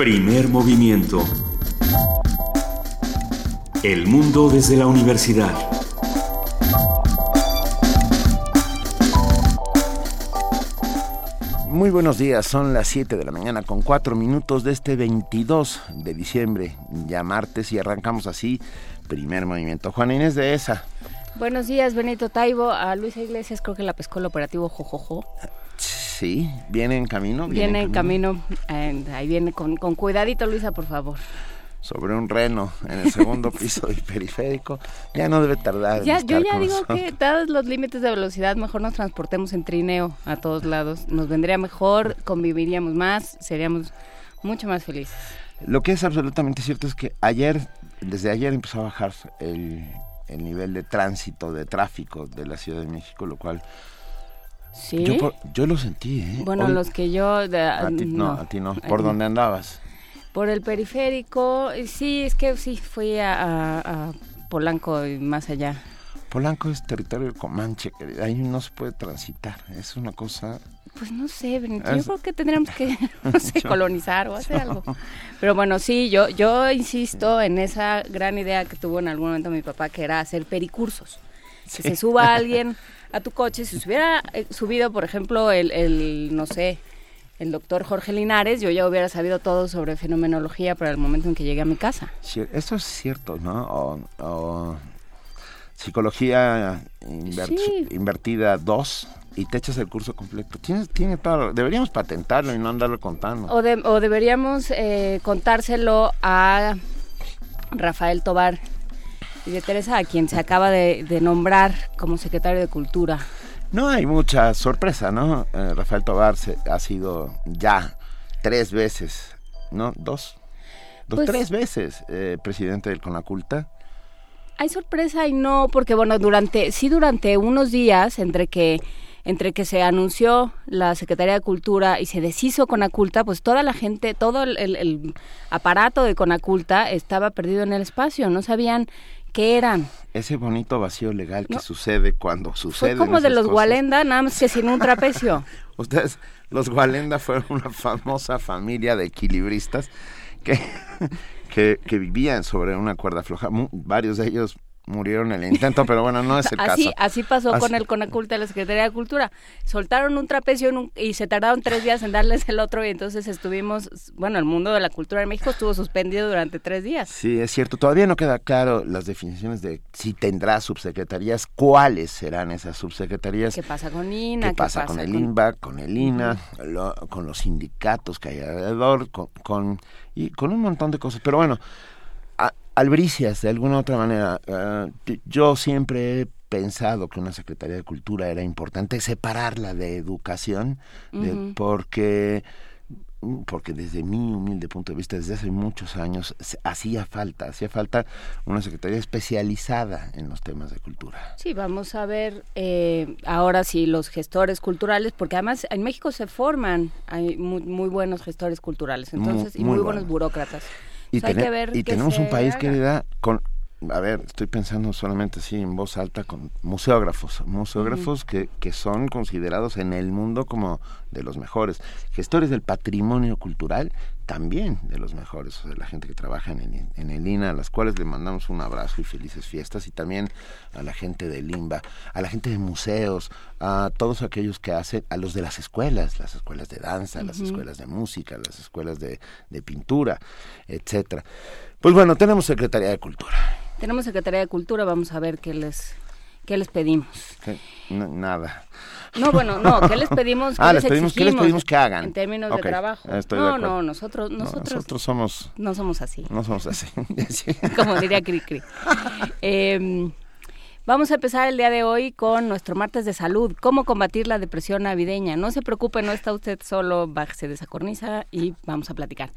Primer movimiento. El mundo desde la universidad. Muy buenos días, son las 7 de la mañana con 4 minutos de este 22 de diciembre, ya martes, y arrancamos así, primer movimiento. Juana Inés de ESA. Buenos días, Benito Taibo. A Luisa Iglesias creo que la pescó el operativo Jojojo. Sí, viene en camino. Viene, en camino, eh, ahí viene con, con cuidadito, Luisa, por favor sobre un reno en el segundo piso del periférico, ya no debe tardar. Ya, yo ya digo que dados los límites de velocidad, mejor nos transportemos en trineo a todos lados. Nos vendría mejor, conviviríamos más, seríamos mucho más felices. Lo que es absolutamente cierto es que ayer, desde ayer empezó a bajar el, el nivel de tránsito, de tráfico de la Ciudad de México, lo cual Sí. Yo, yo lo sentí, ¿eh? Bueno, los que yo... De, a ti no, a ti no. ¿Por dónde andabas? Por el periférico. Sí, es que sí, fui a, a, Polanco y más allá. Polanco es territorio comanche, ahí no se puede transitar, es una cosa... Pues no sé, Benito, yo creo que tendríamos que, no sé, colonizar o hacer algo. Pero bueno, sí, yo, yo insisto en esa gran idea que tuvo en algún momento mi papá, que era hacer pericursos. Que se suba alguien a tu coche, si se hubiera eh, subido, por ejemplo, el, el, no sé, el doctor Jorge Linares, yo ya hubiera sabido todo sobre fenomenología para el momento en que llegué a mi casa. Sí, eso es cierto, ¿no? O, o psicología inver sí. invertida 2 y te echas el curso completo. Tienes, tiene todo, deberíamos patentarlo y no andarlo contando. O, de, o deberíamos eh, contárselo a Rafael Tobar y de Teresa, a quien se acaba de, de, nombrar como secretario de Cultura. No hay mucha sorpresa, ¿no? Eh, Rafael Tobar se, ha sido ya tres veces, ¿no? Dos. Dos, pues, tres veces eh, presidente del Conaculta. Hay sorpresa y no, porque bueno, durante, sí durante unos días, entre que entre que se anunció la Secretaría de Cultura y se deshizo Conaculta, pues toda la gente, todo el, el, el aparato de Conaculta estaba perdido en el espacio, no sabían qué eran. Ese bonito vacío legal que no. sucede cuando sucede. Fue como de los Gualenda, nada más que sin un trapecio. Ustedes, los Gualenda fueron una famosa familia de equilibristas que, que, que vivían sobre una cuerda floja. Varios de ellos murieron en el intento, pero bueno, no es el así, caso. Así pasó así. con el Conaculta de la Secretaría de Cultura. Soltaron un trapecio en un, y se tardaron tres días en darles el otro y entonces estuvimos, bueno, el mundo de la cultura en México estuvo suspendido durante tres días. Sí, es cierto. Todavía no queda claro las definiciones de si tendrá subsecretarías, cuáles serán esas subsecretarías. ¿Qué pasa con INA? ¿Qué, pasa, con el INBA, con el INA, uh -huh. lo, con los sindicatos que hay alrededor, con, con, y con un montón de cosas. Pero bueno, albricias, de alguna otra manera. Uh, yo siempre he pensado que una Secretaría de Cultura era importante separarla de educación, uh -huh. de, porque porque desde mi humilde punto de vista, desde hace muchos años, hacía falta, hacía falta una secretaría especializada en los temas de cultura. Sí, vamos a ver eh, ahora sí los gestores culturales, porque además en México se forman, hay muy, muy buenos gestores culturales, entonces, muy, y muy, muy buenos burócratas. Y, o sea, tener, hay que ver y tenemos un país haga. que da con a ver, estoy pensando solamente así en voz alta con museógrafos, museógrafos uh -huh. que, que son considerados en el mundo como de los mejores, gestores del patrimonio cultural también de los mejores, o sea, la gente que trabaja en el, en el INA, a las cuales le mandamos un abrazo y felices fiestas, y también a la gente del INBA, a la gente de museos, a todos aquellos que hacen, a los de las escuelas, las escuelas de danza, uh -huh. las escuelas de música, las escuelas de, de pintura, etcétera. Pues bueno, tenemos Secretaría de Cultura. Tenemos Secretaría de Cultura, vamos a ver qué les, qué les pedimos. No, nada. No, bueno, no, ¿qué les pedimos? ¿Qué ah, les, pedimos, ¿qué les pedimos que hagan? En términos okay, de trabajo. Estoy no, de no, nosotros, nosotros, no, nosotros somos... No somos así. No somos así. Como diría Cricri. eh, Vamos a empezar el día de hoy con nuestro martes de salud, cómo combatir la depresión navideña. No se preocupe, no está usted solo, bájese de esa cornisa y vamos a platicar.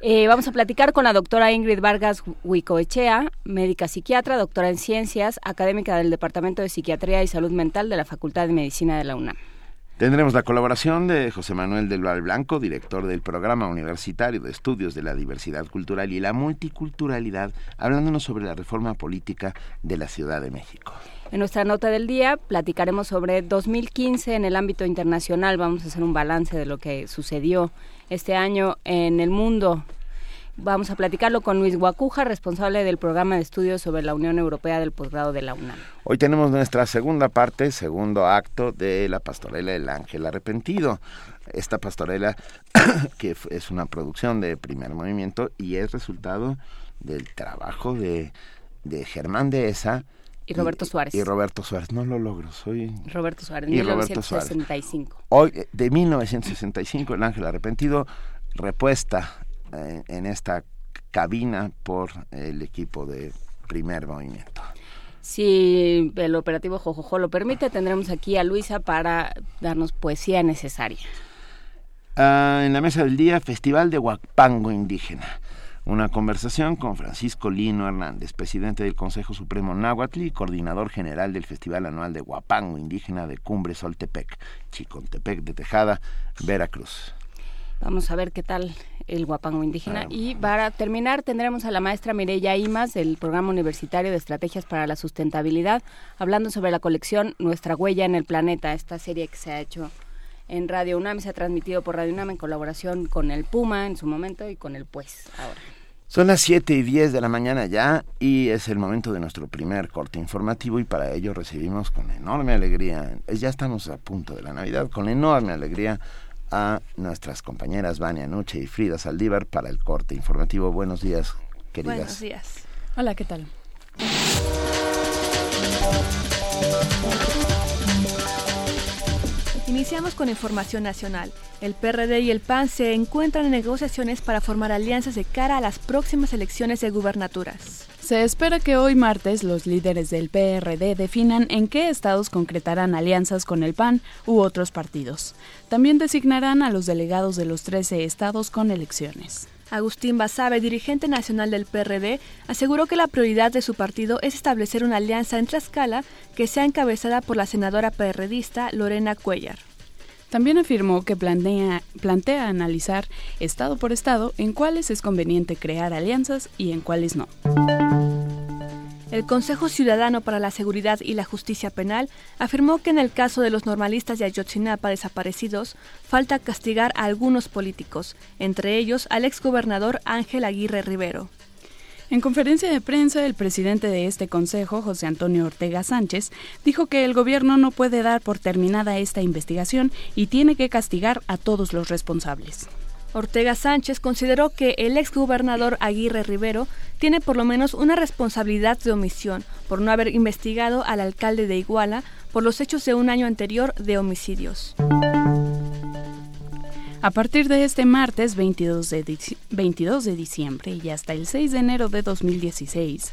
Eh, vamos a platicar con la doctora Ingrid Vargas Huicoechea, médica psiquiatra, doctora en ciencias, académica del Departamento de Psiquiatría y Salud Mental de la Facultad de Medicina de la UNAM. Tendremos la colaboración de José Manuel del Val Blanco, director del Programa Universitario de Estudios de la Diversidad Cultural y la Multiculturalidad, hablándonos sobre la reforma política de la Ciudad de México. En nuestra nota del día platicaremos sobre 2015 en el ámbito internacional. Vamos a hacer un balance de lo que sucedió este año en el mundo. Vamos a platicarlo con Luis Guacuja, responsable del programa de estudios sobre la Unión Europea del posgrado de la UNAM. Hoy tenemos nuestra segunda parte, segundo acto de la pastorela del ángel arrepentido. Esta pastorela que es una producción de primer movimiento y es resultado del trabajo de, de Germán Esa y Roberto Suárez. Y Roberto Suárez, no lo logro, soy... Roberto Suárez, y 1965. Hoy, de 1965, El Ángel Arrepentido, repuesta en, en esta cabina por el equipo de primer movimiento. Si el operativo Jojojo lo permite, tendremos aquí a Luisa para darnos poesía necesaria. Ah, en la mesa del día, Festival de Huapango Indígena una conversación con Francisco Lino Hernández, presidente del Consejo Supremo Náhuatl y coordinador general del Festival Anual de Guapango Indígena de Cumbre Soltepec, Chicontepec de Tejada, Veracruz. Vamos a ver qué tal el guapango indígena. Ah, y para terminar tendremos a la maestra Mireya Imas del Programa Universitario de Estrategias para la Sustentabilidad, hablando sobre la colección Nuestra Huella en el Planeta, esta serie que se ha hecho en Radio UNAM, se ha transmitido por Radio UNAM en colaboración con el Puma en su momento y con el Pues ahora. Son las 7 y 10 de la mañana ya y es el momento de nuestro primer corte informativo y para ello recibimos con enorme alegría, ya estamos a punto de la Navidad, con enorme alegría a nuestras compañeras Vania Nuche y Frida Saldívar para el corte informativo. Buenos días, queridas. Buenos días. Hola, ¿qué tal? Iniciamos con información nacional. El PRD y el PAN se encuentran en negociaciones para formar alianzas de cara a las próximas elecciones de gubernaturas. Se espera que hoy martes los líderes del PRD definan en qué estados concretarán alianzas con el PAN u otros partidos. También designarán a los delegados de los 13 estados con elecciones. Agustín Basabe, dirigente nacional del PRD, aseguró que la prioridad de su partido es establecer una alianza en Tlaxcala que sea encabezada por la senadora PRDista Lorena Cuellar. También afirmó que plantea, plantea analizar estado por estado en cuáles es conveniente crear alianzas y en cuáles no. El Consejo Ciudadano para la Seguridad y la Justicia Penal afirmó que en el caso de los normalistas de Ayotzinapa desaparecidos, falta castigar a algunos políticos, entre ellos al exgobernador Ángel Aguirre Rivero. En conferencia de prensa, el presidente de este consejo, José Antonio Ortega Sánchez, dijo que el gobierno no puede dar por terminada esta investigación y tiene que castigar a todos los responsables. Ortega Sánchez consideró que el exgobernador Aguirre Rivero tiene por lo menos una responsabilidad de omisión por no haber investigado al alcalde de Iguala por los hechos de un año anterior de homicidios. A partir de este martes 22 de, 22 de diciembre y hasta el 6 de enero de 2016,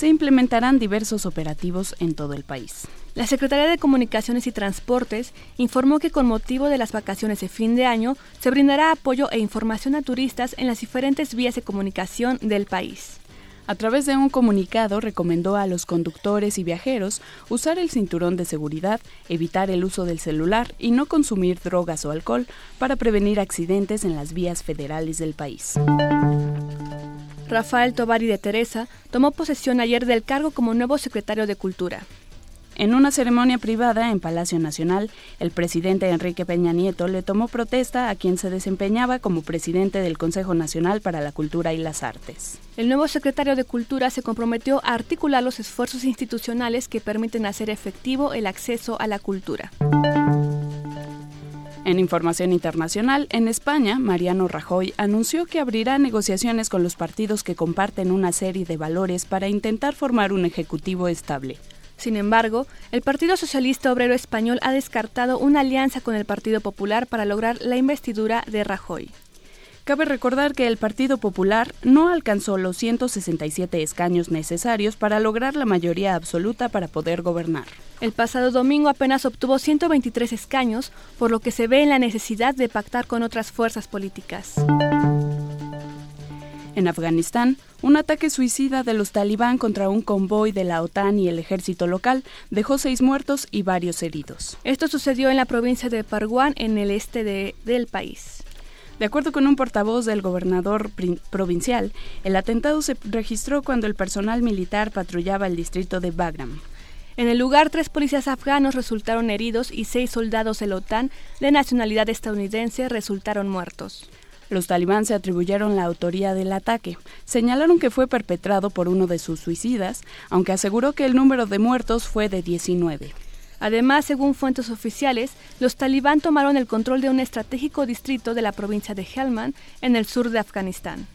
se implementarán diversos operativos en todo el país. La Secretaría de Comunicaciones y Transportes informó que con motivo de las vacaciones de fin de año se brindará apoyo e información a turistas en las diferentes vías de comunicación del país. A través de un comunicado recomendó a los conductores y viajeros usar el cinturón de seguridad, evitar el uso del celular y no consumir drogas o alcohol para prevenir accidentes en las vías federales del país. Rafael Tovari de Teresa tomó posesión ayer del cargo como nuevo secretario de Cultura. En una ceremonia privada en Palacio Nacional, el presidente Enrique Peña Nieto le tomó protesta a quien se desempeñaba como presidente del Consejo Nacional para la Cultura y las Artes. El nuevo secretario de Cultura se comprometió a articular los esfuerzos institucionales que permiten hacer efectivo el acceso a la cultura. En información internacional, en España, Mariano Rajoy anunció que abrirá negociaciones con los partidos que comparten una serie de valores para intentar formar un ejecutivo estable. Sin embargo, el Partido Socialista Obrero Español ha descartado una alianza con el Partido Popular para lograr la investidura de Rajoy. Cabe recordar que el Partido Popular no alcanzó los 167 escaños necesarios para lograr la mayoría absoluta para poder gobernar. El pasado domingo apenas obtuvo 123 escaños, por lo que se ve en la necesidad de pactar con otras fuerzas políticas. En Afganistán, un ataque suicida de los talibán contra un convoy de la OTAN y el ejército local dejó seis muertos y varios heridos. Esto sucedió en la provincia de Parwan, en el este del país. De acuerdo con un portavoz del gobernador provincial, el atentado se registró cuando el personal militar patrullaba el distrito de Bagram. En el lugar, tres policías afganos resultaron heridos y seis soldados de la OTAN de nacionalidad estadounidense resultaron muertos. Los talibán se atribuyeron la autoría del ataque. Señalaron que fue perpetrado por uno de sus suicidas, aunque aseguró que el número de muertos fue de 19. Además, según fuentes oficiales, los talibán tomaron el control de un estratégico distrito de la provincia de Helmand, en el sur de Afganistán.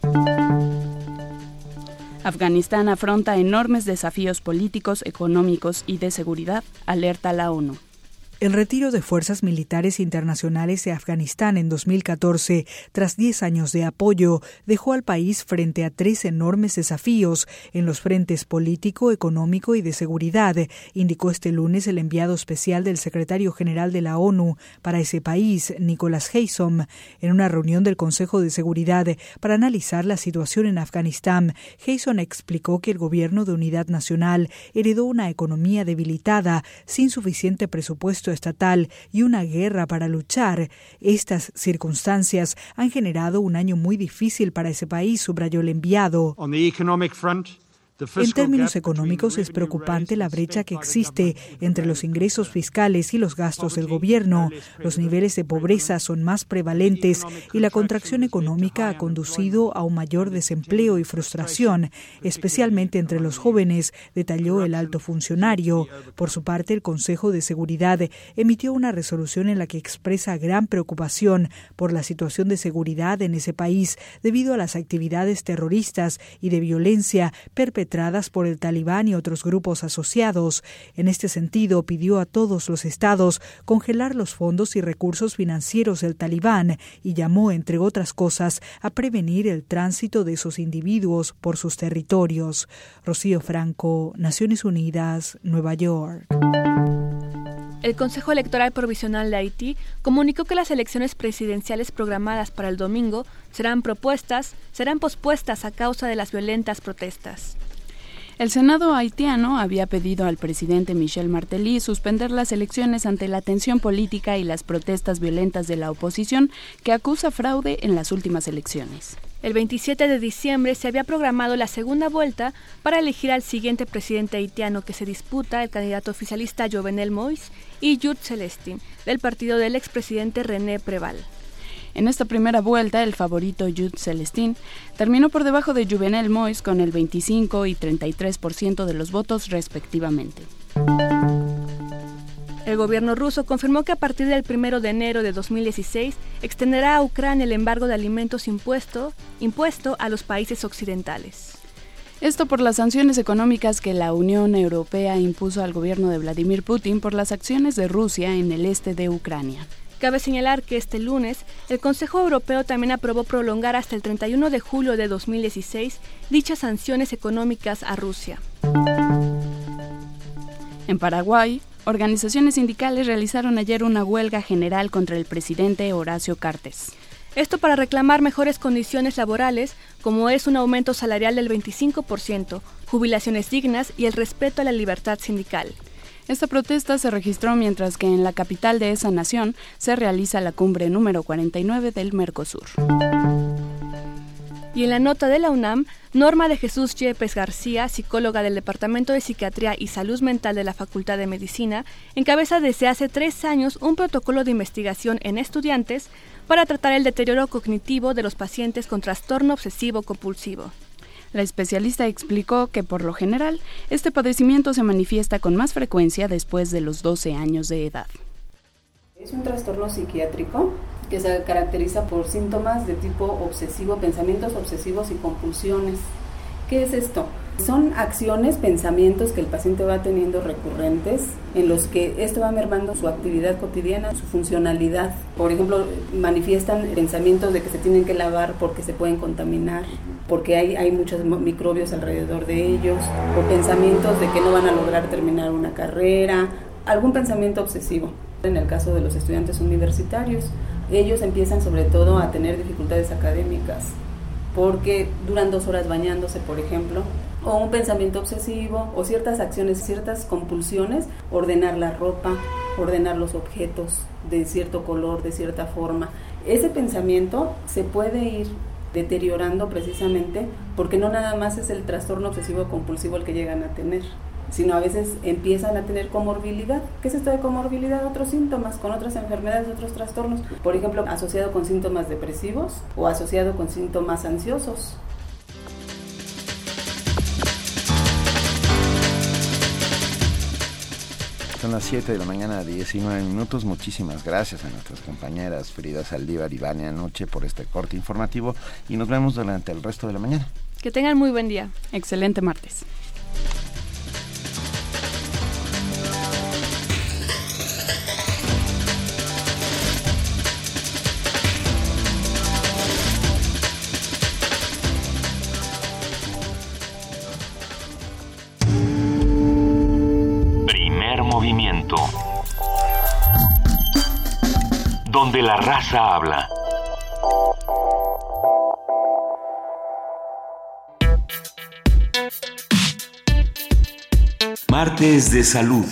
Afganistán afronta enormes desafíos políticos, económicos y de seguridad, alerta la ONU. El retiro de fuerzas militares internacionales de Afganistán en 2014, tras 10 años de apoyo, dejó al país frente a tres enormes desafíos en los frentes político, económico y de seguridad, indicó este lunes el enviado especial del secretario general de la ONU para ese país, Nicholas Haysom, en una reunión del Consejo de Seguridad para analizar la situación en Afganistán. Haysom explicó que el gobierno de unidad nacional heredó una economía debilitada, sin suficiente presupuesto estatal y una guerra para luchar. Estas circunstancias han generado un año muy difícil para ese país, subrayó el enviado. En términos económicos es preocupante la brecha que existe entre los ingresos fiscales y los gastos del gobierno. Los niveles de pobreza son más prevalentes y la contracción económica ha conducido a un mayor desempleo y frustración, especialmente entre los jóvenes, detalló el alto funcionario. Por su parte, el Consejo de Seguridad emitió una resolución en la que expresa gran preocupación por la situación de seguridad en ese país debido a las actividades terroristas y de violencia perpetradas por el talibán y otros grupos asociados. En este sentido, pidió a todos los estados congelar los fondos y recursos financieros del talibán y llamó, entre otras cosas, a prevenir el tránsito de esos individuos por sus territorios. Rocío Franco, Naciones Unidas, Nueva York. El Consejo Electoral Provisional de Haití comunicó que las elecciones presidenciales programadas para el domingo serán propuestas, serán pospuestas a causa de las violentas protestas. El Senado haitiano había pedido al presidente Michel Martelly suspender las elecciones ante la tensión política y las protestas violentas de la oposición que acusa fraude en las últimas elecciones. El 27 de diciembre se había programado la segunda vuelta para elegir al siguiente presidente haitiano que se disputa el candidato oficialista Jovenel Moïse y Jude Celestin, del partido del expresidente René Preval. En esta primera vuelta, el favorito Jude Celestin terminó por debajo de Juvenel Mois con el 25 y 33% de los votos respectivamente. El gobierno ruso confirmó que a partir del 1 de enero de 2016 extenderá a Ucrania el embargo de alimentos impuesto, impuesto a los países occidentales. Esto por las sanciones económicas que la Unión Europea impuso al gobierno de Vladimir Putin por las acciones de Rusia en el este de Ucrania. Cabe señalar que este lunes el Consejo Europeo también aprobó prolongar hasta el 31 de julio de 2016 dichas sanciones económicas a Rusia. En Paraguay, organizaciones sindicales realizaron ayer una huelga general contra el presidente Horacio Cartes. Esto para reclamar mejores condiciones laborales, como es un aumento salarial del 25%, jubilaciones dignas y el respeto a la libertad sindical. Esta protesta se registró mientras que en la capital de esa nación se realiza la cumbre número 49 del Mercosur. Y en la nota de la UNAM, Norma de Jesús Yepes García, psicóloga del Departamento de Psiquiatría y Salud Mental de la Facultad de Medicina, encabeza desde hace tres años un protocolo de investigación en estudiantes para tratar el deterioro cognitivo de los pacientes con trastorno obsesivo compulsivo. La especialista explicó que por lo general este padecimiento se manifiesta con más frecuencia después de los 12 años de edad. Es un trastorno psiquiátrico que se caracteriza por síntomas de tipo obsesivo, pensamientos obsesivos y compulsiones. ¿Qué es esto? Son acciones, pensamientos que el paciente va teniendo recurrentes, en los que esto va mermando su actividad cotidiana, su funcionalidad. Por ejemplo, manifiestan pensamientos de que se tienen que lavar porque se pueden contaminar, porque hay, hay muchos microbios alrededor de ellos, o pensamientos de que no van a lograr terminar una carrera, algún pensamiento obsesivo. En el caso de los estudiantes universitarios, ellos empiezan sobre todo a tener dificultades académicas, porque duran dos horas bañándose, por ejemplo, o un pensamiento obsesivo, o ciertas acciones, ciertas compulsiones, ordenar la ropa, ordenar los objetos de cierto color, de cierta forma. Ese pensamiento se puede ir deteriorando precisamente porque no nada más es el trastorno obsesivo compulsivo el que llegan a tener, sino a veces empiezan a tener comorbilidad. ¿Qué es esto de comorbilidad? Otros síntomas, con otras enfermedades, otros trastornos. Por ejemplo, asociado con síntomas depresivos o asociado con síntomas ansiosos. Son las 7 de la mañana, 19 minutos. Muchísimas gracias a nuestras compañeras Frida Saldívar y Vania Noche por este corte informativo y nos vemos durante el resto de la mañana. Que tengan muy buen día. Excelente martes. Donde la raza habla. Martes de salud.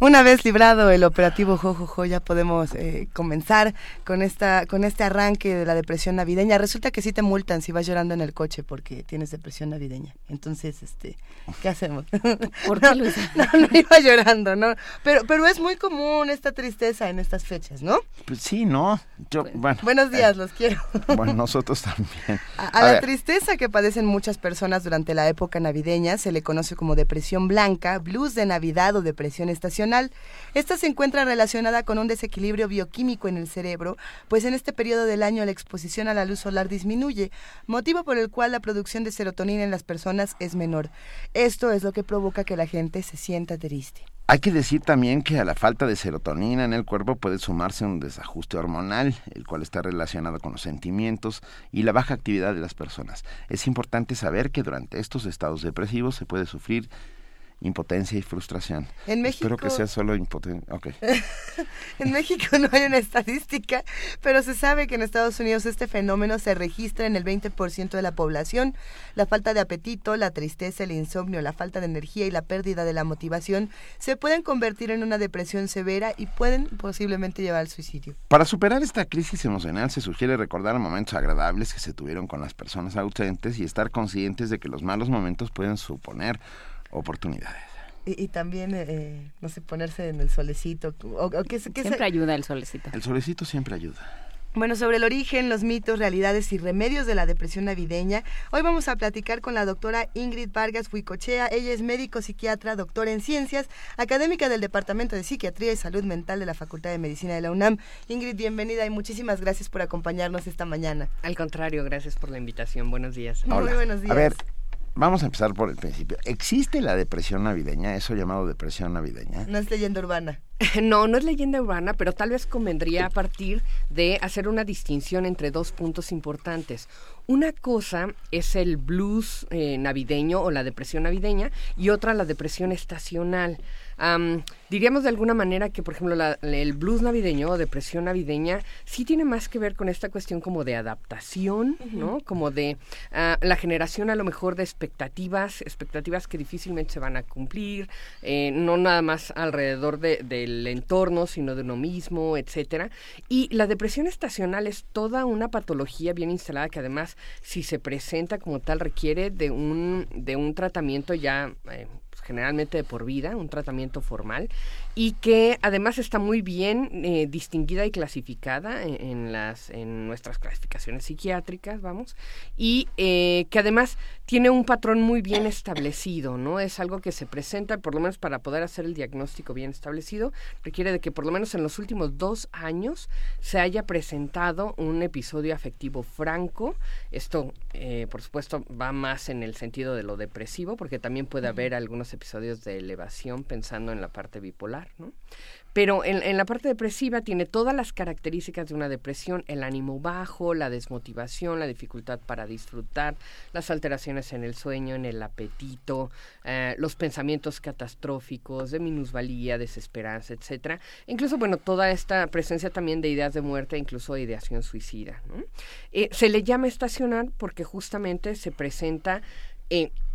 Una vez librado el operativo Jojojo, ya podemos eh, comenzar con esta con este arranque de la depresión navideña. Resulta que sí te multan si vas llorando en el coche porque tienes depresión navideña. Entonces, este, ¿qué hacemos? ¿Por qué, no, Luisa? no, no iba llorando, ¿no? Pero pero es muy común esta tristeza en estas fechas, ¿no? Pues sí, ¿no? Yo, bueno, Buenos días, los quiero. bueno, nosotros también. A, a A la ver. tristeza que padecen muchas personas durante la época navideña se le conoce como depresión blanca, blues de Navidad o depresión estacional. Esta se encuentra relacionada con un desequilibrio bioquímico en el cerebro, pues en este periodo del año la exposición a la luz solar disminuye, motivo por el cual la producción de serotonina en las personas es menor. Esto es lo que provoca que la gente se sienta triste. Hay que decir también que a la falta de serotonina en el cuerpo puede sumarse un desajuste hormonal, el cual está relacionado con los sentimientos y la baja actividad de las personas. Es importante saber que durante estos estados depresivos se puede sufrir impotencia y frustración. En Espero que sea solo impotencia. Ok. En México no hay una estadística, pero se sabe que en Estados Unidos este fenómeno se registra en el 20% de la población. La falta de apetito, la tristeza, el insomnio, la falta de energía y la pérdida de la motivación se pueden convertir en una depresión severa y pueden posiblemente llevar al suicidio. Para superar esta crisis emocional se sugiere recordar momentos agradables que se tuvieron con las personas ausentes y estar conscientes de que los malos momentos pueden suponer oportunidades. Y, y también, eh, no sé, ponerse en el solecito. O, o que, se- Siempre ayuda el solecito. El solecito siempre ayuda. Bueno, sobre el origen, los mitos, realidades y remedios de la depresión navideña, hoy vamos a platicar con la doctora Ingrid Vargas Huicochea. Ella es médico psiquiatra, doctora en ciencias, académica del Departamento de Psiquiatría y Salud Mental de la Facultad de Medicina de la UNAM. Ingrid, bienvenida y muchísimas gracias por acompañarnos esta mañana. Al contrario, gracias por la invitación. Buenos días. Muy buenos días. A ver, vamos a empezar por el principio. ¿Existe la depresión navideña, eso llamado depresión navideña? No es leyenda urbana. No, no es leyenda urbana, pero tal vez convendría partir de hacer una distinción entre dos puntos importantes. Una cosa es el blues eh, navideño o la depresión navideña y otra la depresión estacional. Am, diríamos de alguna manera que, por ejemplo, la- el blues navideño o depresión navideña sí tiene más que ver con esta cuestión como de adaptación, ¿no? Como de ah, la generación a lo mejor de expectativas, expectativas que difícilmente se van a cumplir, eh, no nada más alrededor de- del entorno, sino de uno mismo, etcétera. Y la depresión estacional es toda una patología bien instalada que además, si se presenta como tal, requiere de un, de un tratamiento ya eh, generalmente de por vida, un tratamiento formal, y que además está muy bien eh, distinguida y clasificada en, en las, en nuestras clasificaciones psiquiátricas, vamos, y eh, que además tiene un patrón muy bien establecido, ¿no? Es algo que se presenta, por lo menos para poder hacer el diagnóstico bien establecido, requiere de que por lo menos en los últimos dos años se haya presentado un episodio afectivo franco. Esto, eh, por supuesto, va más en el sentido de lo depresivo, porque también puede haber algunos episodios de elevación pensando en la parte bipolar, Pero en, la parte depresiva tiene todas las características de una depresión, el ánimo bajo, la desmotivación, la dificultad para disfrutar, las alteraciones en el sueño, en el apetito, eh, los pensamientos catastróficos, de minusvalía, desesperanza, etcétera. Incluso, bueno, toda esta presencia también de ideas de muerte, incluso de ideación suicida. Eh, se le llama estacional porque justamente se presenta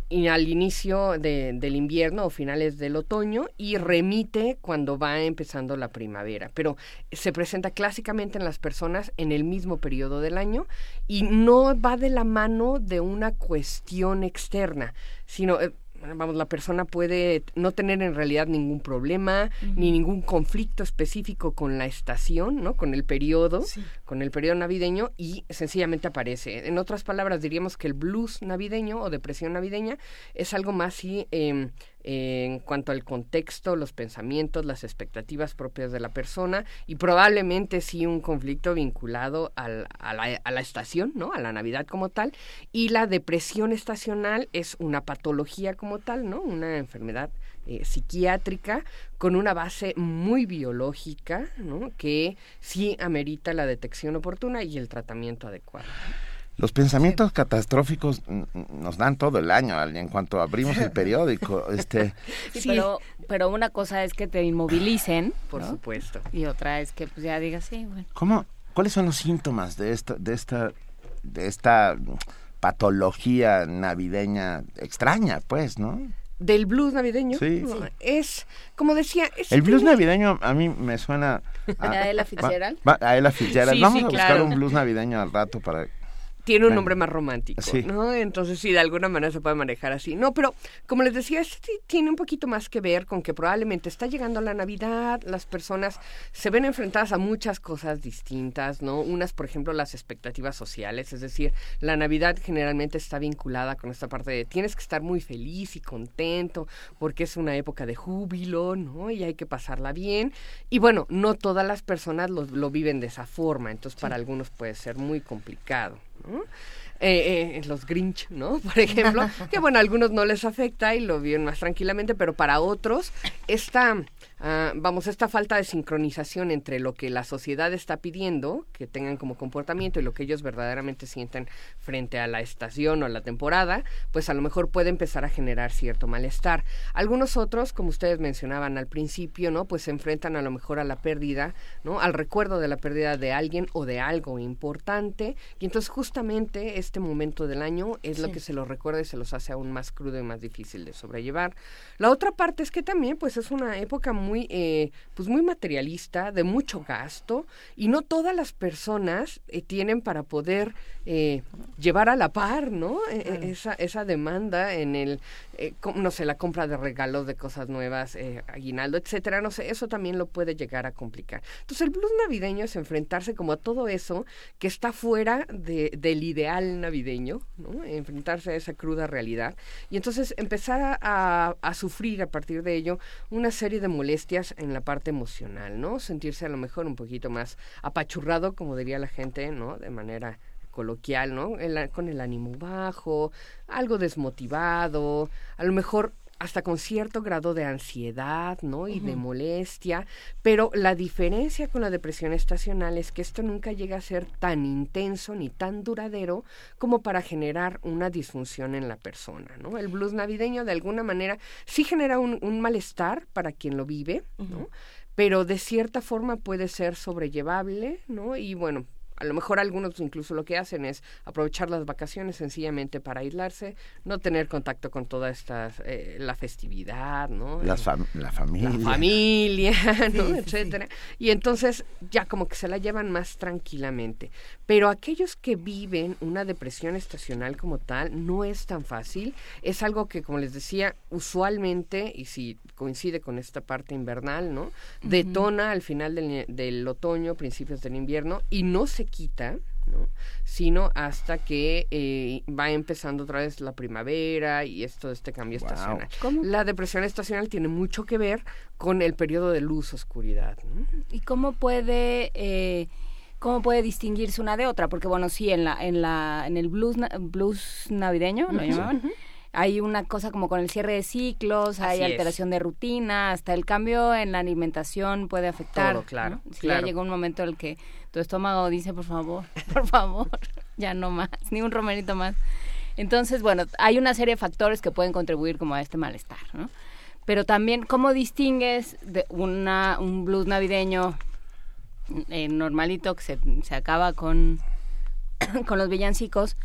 y al inicio de, del invierno o finales del otoño y remite cuando va empezando la primavera. Pero se presenta clásicamente en las personas en el mismo periodo del año y no va de la mano de una cuestión externa, sino eh, vamos, la persona puede no tener en realidad ningún problema, ni ningún conflicto específico con la estación, ¿no? Con el periodo, con el periodo navideño y sencillamente aparece. En otras palabras, diríamos que el blues navideño o depresión navideña es algo más sí, em, en cuanto al contexto, los pensamientos, las expectativas propias de la persona y probablemente sí un conflicto vinculado al, a, la, a, la, estación, ¿no? A la Navidad como tal. Y la depresión estacional es una patología como tal, ¿no? Una enfermedad eh, psiquiátrica con una base muy biológica, ¿no? Que sí amerita la detección oportuna y el tratamiento adecuado. Los pensamientos catastróficos nos dan todo el año en cuanto abrimos el periódico. este sí, Pero, pero una cosa es que te inmovilicen, por supuesto, y otra es que pues ya digas sí, bueno. ¿Cómo? ¿Cuáles son los síntomas de esta de esta de esta patología navideña extraña, pues, no? Del blues navideño. Sí. Es, como decía... Es el blues navideño a mí me suena... A, ¿A Ella Fitzgerald? a Ella Fitzgerald. Sí, Vamos sí, a buscar claro. un blues navideño al rato para tiene un nombre más romántico, ¿no? Entonces sí, de alguna manera se puede manejar así. No, pero como les decía, este tiene un poquito más que ver con que probablemente está llegando la Navidad, las personas se ven enfrentadas a muchas cosas distintas, ¿no? Unas, por ejemplo, las expectativas sociales, es decir, la Navidad generalmente está vinculada con esta parte de tienes que estar muy feliz y contento porque es una época de júbilo, ¿no? Y hay que pasarla bien. Y bueno, no todas las personas lo, lo viven de esa forma, entonces para algunos puede ser muy complicado. Eh, eh, los Grinch, ¿no? Por ejemplo, que bueno, a algunos no les afecta y lo viven más tranquilamente, pero para otros esta, uh, vamos, esta falta de sincronización entre lo que la sociedad está pidiendo que tengan como comportamiento y lo que ellos verdaderamente sienten frente a la estación o a la temporada, pues a lo mejor puede empezar a generar cierto malestar. Algunos otros, como ustedes mencionaban al principio, ¿no? Pues se enfrentan a lo mejor a la pérdida, ¿no? Al recuerdo de la pérdida de alguien o de algo importante y entonces justamente este momento del año es sí. lo que se los recuerda y se los hace aún más crudo y más difícil de sobrellevar. La otra parte es que también pues es una época muy eh, pues muy materialista, de mucho gasto y no todas las personas eh, tienen para poder eh, llevar a la par, ¿no? Eh, esa, esa demanda en el, no sé, la compra de regalos, de cosas nuevas, aguinaldo, etcétera, no sé, eso también lo puede llegar a complicar. Entonces el blues navideño es enfrentarse como a todo eso que está fuera de, del ideal navideño, ¿no? enfrentarse a esa cruda realidad y entonces empezar a, a, a, sufrir a partir de ello una serie de molestias en la parte emocional, ¿no? Sentirse a lo mejor un poquito más apachurrado, como diría la gente, ¿no? De manera coloquial, ¿no? El, con el ánimo bajo, algo desmotivado, a lo mejor hasta con cierto grado de ansiedad, ¿no? Y uh -huh. de molestia, pero la diferencia con la depresión estacional es que esto nunca llega a ser tan intenso ni tan duradero como para generar una disfunción en la persona, ¿no? El blues navideño de alguna manera sí genera un, un malestar para quien lo vive, ¿no? Uh -huh. Pero de cierta forma puede ser sobrellevable, ¿no? Y bueno, a lo mejor algunos incluso lo que hacen es aprovechar las vacaciones sencillamente para aislarse, no tener contacto con toda esta, eh, la festividad, ¿no? Las fam la familia. La familia, ¿no? Sí, Etcétera. Sí. Y entonces ya como que se la llevan más tranquilamente. Pero aquellos que viven una depresión estacional como tal, no es tan fácil. Es algo que, como les decía, usualmente, y si coincide con esta parte invernal, ¿no? Detona uh -huh. al final del, del otoño, principios del invierno, y no se quita, ¿no? sino hasta que eh, va empezando otra vez la primavera y esto este cambio wow. estacional. ¿Cómo? La depresión estacional tiene mucho que ver con el periodo de luz oscuridad. ¿no? ¿Y cómo puede eh, cómo puede distinguirse una de otra? Porque bueno, sí en la en la en el blues blues navideño, ¿lo uh -huh, llamaban? Uh -huh hay una cosa como con el cierre de ciclos, hay Así alteración es. de rutina, hasta el cambio en la alimentación puede afectar. Todo, claro. ¿no? Si claro. ya llegó un momento en el que tu estómago dice, por favor, por favor, ya no más, ni un romerito más. Entonces, bueno, hay una serie de factores que pueden contribuir como a este malestar, ¿no? Pero también, ¿cómo distingues de una, un blues navideño eh, normalito que se, acaba con, con los villancicos?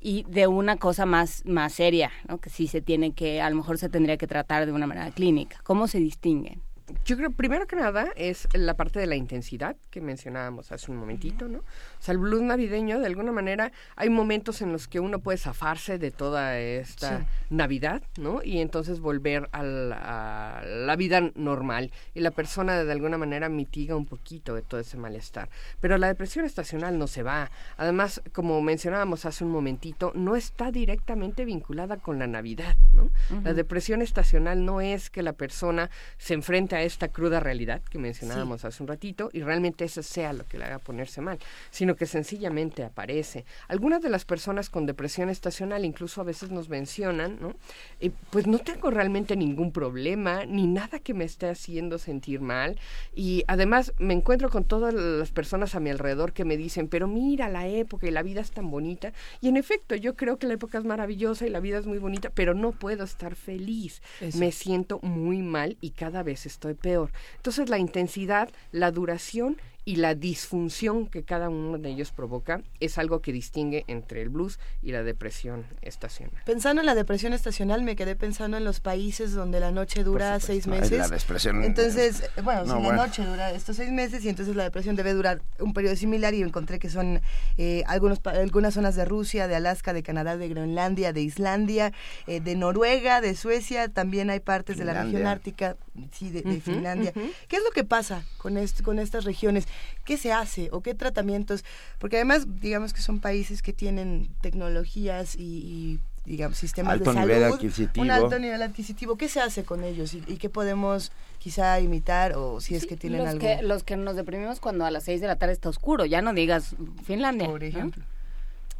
y de una cosa más, más seria, ¿no? que sí se tiene que, a lo mejor se tendría que tratar de una manera clínica. ¿Cómo se distinguen? Yo creo, primero que nada, es la parte de la intensidad que mencionábamos hace un momentito, ¿no? O sea, el blues navideño, de alguna manera, hay momentos en los que uno puede zafarse de toda esta Navidad, ¿no? Y entonces volver a la, a la, vida normal. Y la persona, de alguna manera, mitiga un poquito de todo ese malestar. Pero la depresión estacional no se va. Además, como mencionábamos hace un momentito, no está directamente vinculada con la Navidad, ¿no? La depresión estacional no es que la persona se enfrente esta cruda realidad que mencionábamos hace un ratito y realmente eso sea lo que le haga ponerse mal, sino que sencillamente aparece. Algunas de las personas con depresión estacional incluso a veces nos mencionan, ¿no? Eh, pues no tengo realmente ningún problema, ni nada que me esté haciendo sentir mal y además me encuentro con todas las personas a mi alrededor que me dicen, pero mira la época y la vida es tan bonita y en efecto yo creo que la época es maravillosa y la vida es muy bonita, pero no puedo estar feliz, me siento muy mal y cada vez estoy peor. Entonces la intensidad, la duración y la disfunción que cada uno de ellos provoca es algo que distingue entre el blues y la depresión estacional. Pensando en la depresión estacional, me quedé pensando en los países donde la noche dura seis meses. La depresión, entonces, bueno, si la noche dura estos seis meses y entonces la depresión debe durar un periodo similar y encontré que son eh, algunos, algunas zonas de Rusia, de Alaska, de Canadá, de Groenlandia, de Islandia, eh, de Noruega, de Suecia, también hay partes de la región ártica, sí, de, Finlandia. ¿Qué es lo que pasa con, con estas regiones? ¿Qué se hace o qué tratamientos? Porque además, digamos que son países que tienen tecnologías y, digamos, sistemas de salud, nivel adquisitivo. un alto nivel adquisitivo. ¿Qué se hace con ellos y, qué podemos quizá imitar o si es que tienen los algo? Que, los que nos deprimimos cuando a las 6 de la tarde está oscuro, ya no digas Finlandia. Por ejemplo.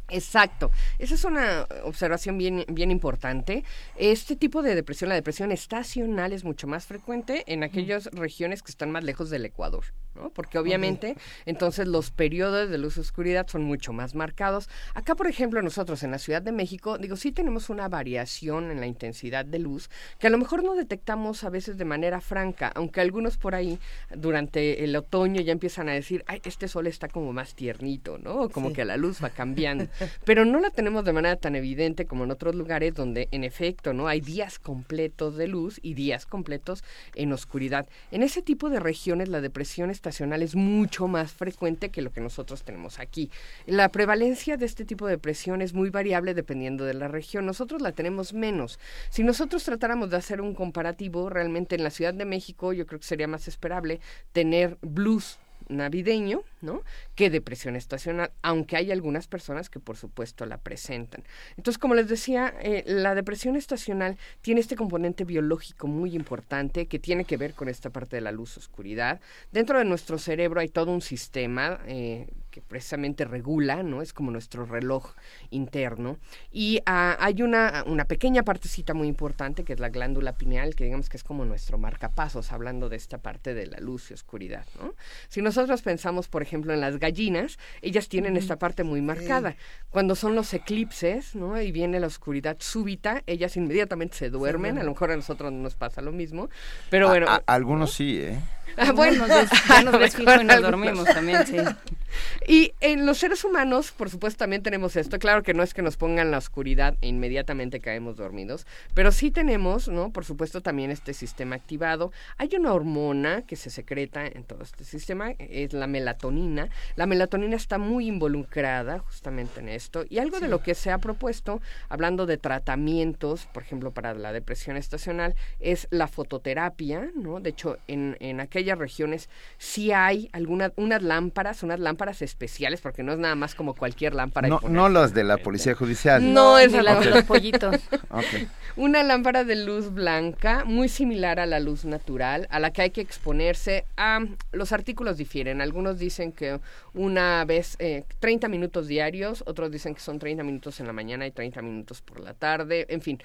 Exacto. Esa es una observación bien, bien importante. Este tipo de depresión, la depresión estacional, es mucho más frecuente en aquellas regiones que están más lejos del Ecuador. ¿No? Porque obviamente entonces los periodos de luz y oscuridad son mucho más marcados. Acá, por ejemplo, nosotros en la Ciudad de México, digo, sí tenemos una variación en la intensidad de luz que a lo mejor no detectamos a veces de manera franca, aunque algunos por ahí durante el otoño ya empiezan a decir, ay, este sol está como más tiernito, ¿no? Como que la luz va cambiando. Pero no la tenemos de manera tan evidente como en otros lugares donde en efecto, ¿no? Hay días completos de luz y días completos en oscuridad. En ese tipo de regiones la depresión está es mucho más frecuente que lo que nosotros tenemos aquí. La prevalencia de este tipo de depresión es muy variable dependiendo de la región. Nosotros la tenemos menos. Si nosotros tratáramos de hacer un comparativo, realmente en la Ciudad de México yo creo que sería más esperable tener blues navideño, ¿no? Que depresión estacional, aunque hay algunas personas que por supuesto la presentan. Entonces, como les decía, eh, la depresión estacional tiene este componente biológico muy importante que tiene que ver con esta parte de la luz-oscuridad. Dentro de nuestro cerebro hay todo un sistema eh, que precisamente regula, ¿no? Es como nuestro reloj interno. Y ah, hay una, una pequeña partecita muy importante que es la glándula pineal, que digamos que es como nuestro marcapasos, hablando de esta parte de la luz y oscuridad, ¿no? Si nosotros pensamos, por en las gallinas, ellas tienen esta parte muy marcada. Cuando son los eclipses, ¿no? Y viene la oscuridad súbita, ellas inmediatamente se duermen, a lo mejor a nosotros no nos pasa lo mismo, pero bueno. algunos sí, ¿eh? Ah, bueno, ya nos desfijo y nos dormimos también, sí. Y en los seres humanos, por supuesto, también tenemos esto. Claro que no es que nos pongan la oscuridad e inmediatamente caemos dormidos, pero sí tenemos, ¿no? Por supuesto, también este sistema activado. Hay una hormona que se secreta en todo este sistema, es la melatonina. La melatonina está muy involucrada justamente en esto. Y algo de lo que se ha propuesto, hablando de tratamientos, por ejemplo, para la depresión estacional, es la fototerapia, ¿no? De hecho, en, en aquellas regiones sí hay algunas unas lámparas, unas lámparas especiales, porque no es nada más como cualquier lámpara. No, no las de la policía judicial. No, es la de los pollitos. Una lámpara de luz blanca, muy similar a la luz natural, a la que hay que exponerse a... Los artículos difieren. Algunos dicen que una vez, eh, 30 minutos diarios, otros dicen que son 30 minutos en la mañana y 30 minutos por la tarde. En fin,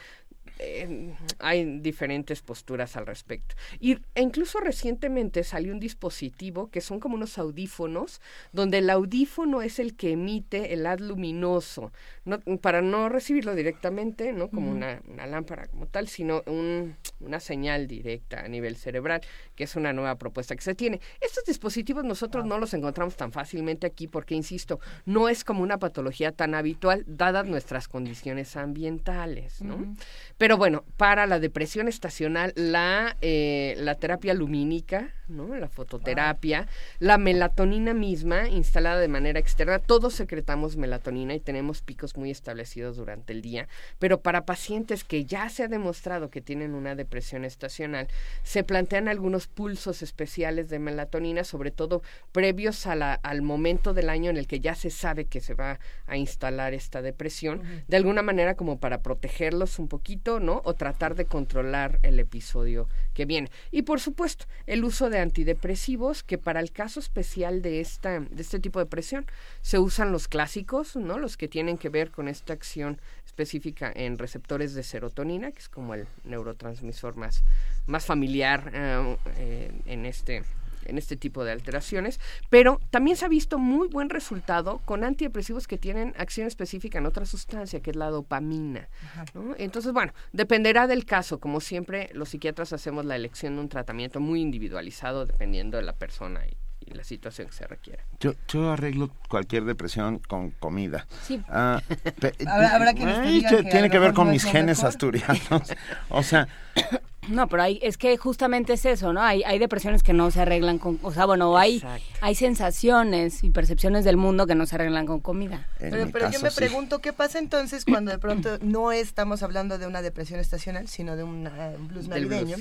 eh, hay diferentes posturas al respecto. Y, e incluso recientemente salió un dispositivo que son como unos audífonos, donde el audífono es el que emite el haz luminoso, no, para no recibirlo directamente, no como una, una, lámpara como tal, sino un, una señal directa a nivel cerebral, que es una nueva propuesta que se tiene. Estos dispositivos nosotros no los encontramos tan fácilmente aquí porque, insisto, no es como una patología tan habitual dadas nuestras condiciones ambientales, ¿no? Pero bueno, para la depresión estacional, la, eh, la terapia lumínica, ¿no? La fototerapia, la melatonina misma instalada de manera externa, todos secretamos melatonina y tenemos picos muy establecidos durante el día, pero para pacientes que ya se ha demostrado que tienen una depresión estacional, se plantean algunos pulsos especiales de melatonina, sobre todo previos a la, al momento del año en el que ya se sabe que se va a instalar esta depresión, de alguna manera como para protegerlos un poquito, O tratar de controlar el episodio que viene. Y por supuesto, el uso de antidepresivos, que para el caso especial de esta, de este tipo de presión, se usan los clásicos, ¿no? Los que tienen que ver con esta acción específica en receptores de serotonina, que es como el neurotransmisor más, más familiar eh, eh, en este en este tipo de alteraciones, pero también se ha visto muy buen resultado con antidepresivos que tienen acción específica en otra sustancia, que es la dopamina. Entonces, bueno, dependerá del caso. Como siempre, los psiquiatras hacemos la elección de un tratamiento muy individualizado dependiendo de la persona y, la situación que se requiera. Yo, yo arreglo cualquier depresión con comida. Sí. Ah, habrá, que, tiene que ver con mis genes asturianos. o sea, no, pero hay, es que justamente es eso, ¿no? Hay, hay depresiones que no se arreglan con, o sea, bueno, hay, hay sensaciones y percepciones del mundo que no se arreglan con comida. Pero, yo me pregunto, ¿qué pasa entonces cuando de pronto no estamos hablando de una depresión estacional, sino de un blues navideño?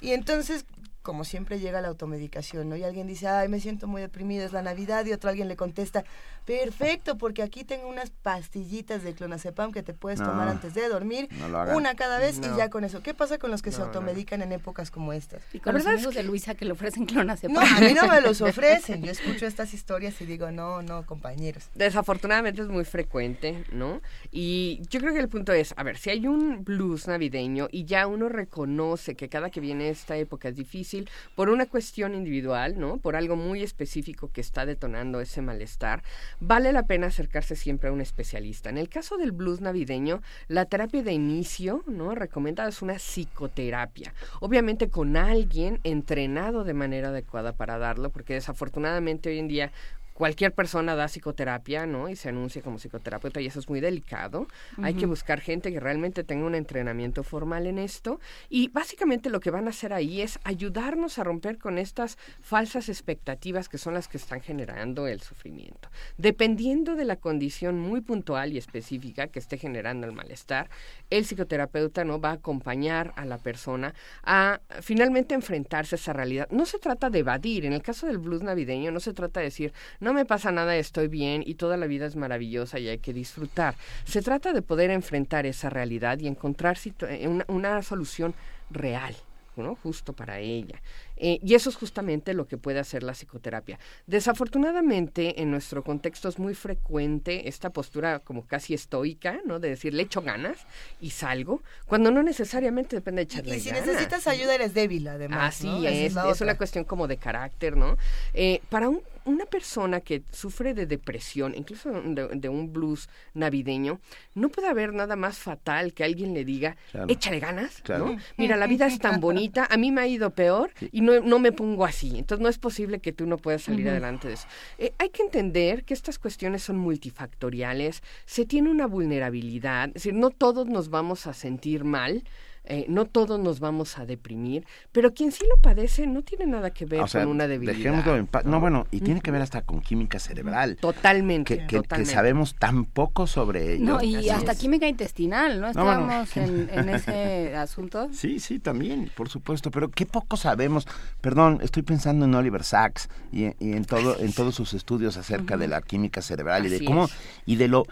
Y entonces, como siempre llega la automedicación, ¿no? Y alguien dice, ay, me siento muy deprimido, es la Navidad, y otro alguien le contesta, perfecto, porque aquí tengo unas pastillitas de clonazepam que te puedes tomar antes de dormir, una cada vez y ya con eso. ¿Qué pasa con los que se automedican en épocas como estas? Y con los amigos de Luisa que le ofrecen clonazepam. No, a mí no me los ofrecen, yo escucho estas historias y digo, no, no, compañeros. Desafortunadamente es muy frecuente, ¿no? Y yo creo que el punto es, a ver, si hay un blues navideño y ya uno reconoce que cada que viene esta época es difícil, por una cuestión individual, ¿no? Por algo muy específico que está detonando ese malestar, vale la pena acercarse siempre a un especialista. En el caso del blues navideño, la terapia de inicio, ¿no? Recomendada es una psicoterapia. Obviamente con alguien entrenado de manera adecuada para darlo, porque desafortunadamente hoy en día cualquier persona da psicoterapia, ¿no? Y se anuncia como psicoterapeuta y eso es muy delicado. Hay que buscar gente que realmente tenga un entrenamiento formal en esto y básicamente lo que van a hacer ahí es ayudarnos a romper con estas falsas expectativas que son las que están generando el sufrimiento. Dependiendo de la condición muy puntual y específica que esté generando el malestar, el psicoterapeuta no va a acompañar a la persona a finalmente enfrentarse a esa realidad. No se trata de evadir, en el caso del blues navideño no se trata de decir no me pasa nada, estoy bien y toda la vida es maravillosa y hay que disfrutar. Se trata de poder enfrentar esa realidad y encontrar eh, una, una solución real. ¿no? justo para ella. Eh, y eso es justamente lo que puede hacer la psicoterapia. Desafortunadamente, en nuestro contexto es muy frecuente esta postura como casi estoica, ¿no? De decir, le echo ganas y salgo, cuando no necesariamente depende de echarle. Y si necesitas ayuda, eres débil, además. Así es, es, una cuestión como de carácter, ¿no? Eh, para un una persona que sufre de depresión, incluso de, un blues navideño, no puede haber nada más fatal que alguien le diga, échale ganas, ¿no? Mira, la vida es tan bonita, a mí me ha ido peor y no, no me pongo así. Entonces no es posible que tú no puedas salir adelante de eso. Eh, hay que entender que estas cuestiones son multifactoriales, se tiene una vulnerabilidad, es decir, no todos nos vamos a sentir mal, eh, no todos nos vamos a deprimir, pero quien sí lo padece no tiene nada que ver con una debilidad. ¿no? bueno, y tiene que ver hasta con química cerebral. Totalmente. Que, sabemos tan poco sobre ello. No, y hasta química intestinal, ¿no? Estábamos en, ese asunto. Sí, sí, también, por supuesto, pero qué poco sabemos. Perdón, estoy pensando en Oliver Sacks y, en todo en todos sus estudios acerca de la química cerebral y de cómo y de lo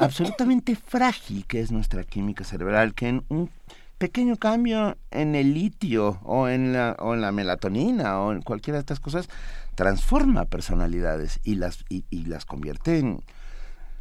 absolutamente frágil que es nuestra química cerebral, que en un pequeño cambio en el litio o en la, o en la melatonina o en cualquiera de estas cosas transforma personalidades y las, y, las convierte en,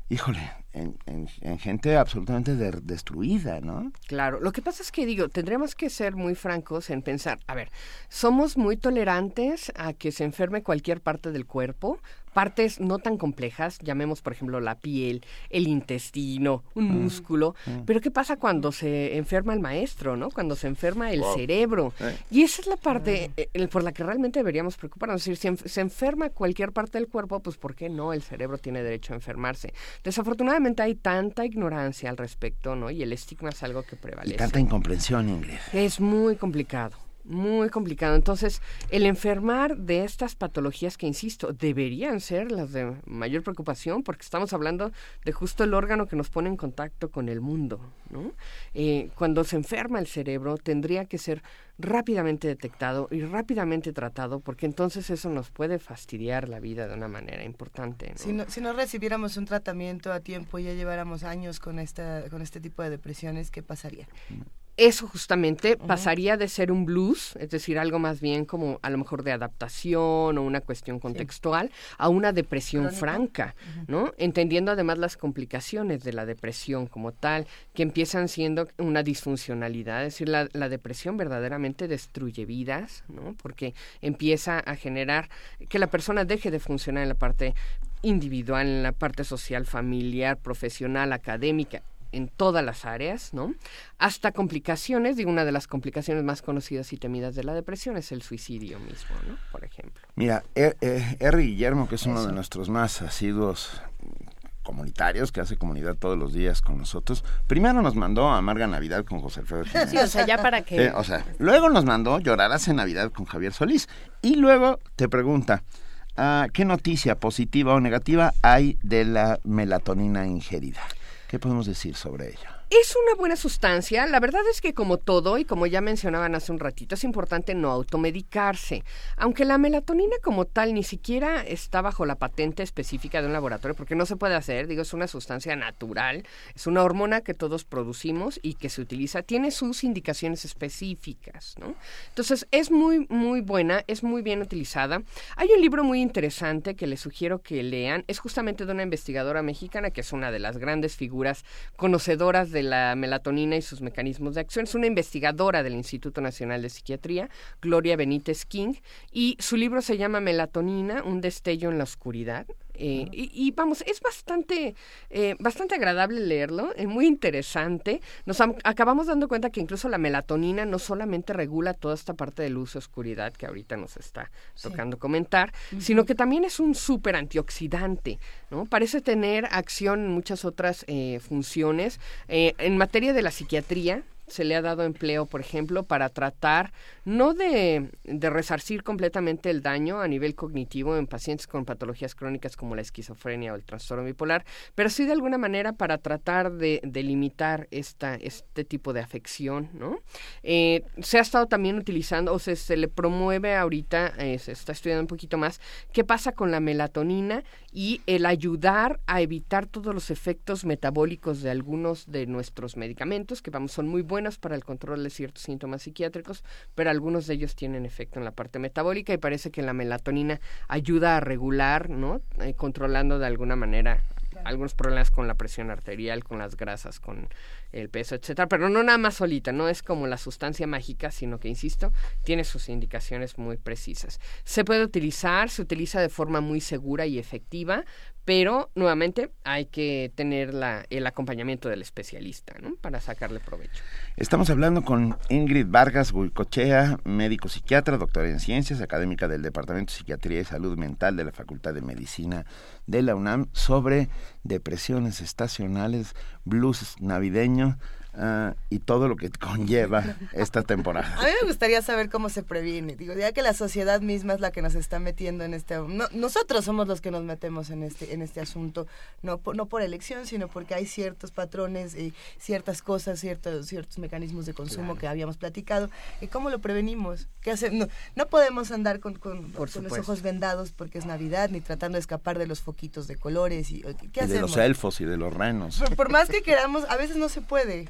híjole, en, gente absolutamente destruida, ¿no? Claro, lo que pasa es que digo, tendremos que ser muy francos en pensar, a ver, somos muy tolerantes a que se enferme cualquier parte del cuerpo, partes no tan complejas, llamemos por ejemplo la piel, el intestino, un mm. músculo, mm. pero ¿qué pasa cuando se enferma el maestro, ¿no? Cuando se enferma el cerebro. Eh. Y esa es la parte mm. eh, por la que realmente deberíamos preocuparnos. Es decir, si se enferma cualquier parte del cuerpo, pues ¿por qué no? El cerebro tiene derecho a enfermarse. Desafortunadamente hay tanta ignorancia al respecto, ¿no? Y el estigma es algo que prevalece. Y tanta incomprensión, Ingrid. Es muy complicado muy complicado. Entonces, el enfermar de estas patologías que, insisto, deberían ser las de mayor preocupación porque estamos hablando de justo el órgano que nos pone en contacto con el mundo. ¿no? Eh, cuando se enferma el cerebro, tendría que ser rápidamente detectado y rápidamente tratado porque entonces eso nos puede fastidiar la vida de una manera importante. Si, no, si no recibiéramos un tratamiento a tiempo y ya lleváramos años con, esta, con este tipo de depresiones, ¿qué pasaría? Eso justamente pasaría de ser un blues, es decir, algo más bien como a lo mejor de adaptación o una cuestión contextual, a una depresión franca, ¿no? Entendiendo además las complicaciones de la depresión como tal, que empiezan siendo una disfuncionalidad, es decir, la, la depresión verdaderamente destruye vidas, ¿no? Porque empieza a generar que la persona deje de funcionar en la parte individual, en la parte social, familiar, profesional, académica, en todas las áreas, ¿no? Hasta complicaciones, digo, una de las complicaciones más conocidas y temidas de la depresión es el suicidio mismo, ¿no? Por ejemplo. Mira, er, er Guillermo, que es uno de nuestros más asiduos comunitarios que hace comunidad todos los días con nosotros. Primero nos mandó a Amarga Navidad con José Alfredo Sí, o sea, ya para qué. Eh, o sea, luego nos mandó Llorarás en Navidad con Javier Solís. Y luego te pregunta, ah, ¿qué noticia positiva o negativa hay de la melatonina ingerida? ¿Qué podemos decir sobre ella? Es una buena sustancia. La verdad es que como todo, y como ya mencionaban hace un ratito, es importante no automedicarse. Aunque la melatonina como tal ni siquiera está bajo la patente específica de un laboratorio, porque no se puede hacer, digo, es una sustancia natural, es una hormona que todos producimos y que se utiliza, tiene sus indicaciones específicas, ¿no? Entonces, es muy, muy buena, es muy bien utilizada. Hay un libro muy interesante que les sugiero que lean, es justamente de una investigadora mexicana que es una de las grandes figuras conocedoras de la melatonina y sus mecanismos de acción. Es una investigadora del Instituto Nacional de Psiquiatría, Gloria Benítez King, y su libro se llama Melatonina, un destello en la oscuridad. Eh, y, vamos, es bastante, eh, bastante agradable leerlo, es muy interesante. Nos acabamos dando cuenta que incluso la melatonina no solamente regula toda esta parte de luz y oscuridad que ahorita nos está tocando comentar, sino que también es un súper antioxidante, ¿no? Parece tener acción en muchas otras eh, funciones. en materia de la psiquiatría, se le ha dado empleo, por ejemplo, para tratar no de, de, resarcir completamente el daño a nivel cognitivo en pacientes con patologías crónicas como la esquizofrenia o el trastorno bipolar, pero sí de alguna manera para tratar de, de limitar esta, este tipo de afección, ¿no? Eh, se ha estado también utilizando, o sea, se le promueve ahorita, eh, se está estudiando un poquito más, qué pasa con la melatonina y el ayudar a evitar todos los efectos metabólicos de algunos de nuestros medicamentos, que vamos, son muy buenos para el control de ciertos síntomas psiquiátricos, pero algunos de ellos tienen efecto en la parte metabólica y parece que la melatonina ayuda a regular, ¿no? Eh, controlando de alguna manera algunos problemas con la presión arterial, con las grasas, con el peso, etcétera, pero no nada más solita, no es como la sustancia mágica, sino que, insisto, tiene sus indicaciones muy precisas. Se puede utilizar, se utiliza de forma muy segura y efectiva, pero nuevamente hay que tener la, el acompañamiento del especialista ¿no? para sacarle provecho. Estamos hablando con Ingrid Vargas Guicochea, médico psiquiatra, doctora en ciencias, académica del Departamento de Psiquiatría y Salud Mental de la Facultad de Medicina de la UNAM, sobre depresiones estacionales, blues navideño, Ah, y todo lo que conlleva esta temporada. A mí me gustaría saber cómo se previene. Digo, ya que la sociedad misma es la que nos está metiendo en este... nosotros somos los que nos metemos en este, en este asunto, no por, no por elección, sino porque hay ciertos patrones y ciertas cosas, ciertos, ciertos mecanismos de consumo que habíamos platicado. ¿Y cómo lo prevenimos? ¿Qué hacemos? No, podemos andar con, con, los ojos vendados porque es Navidad, ni tratando de escapar de los foquitos de colores. y, ¿qué de los elfos y de los renos. por más que queramos, a veces no se puede.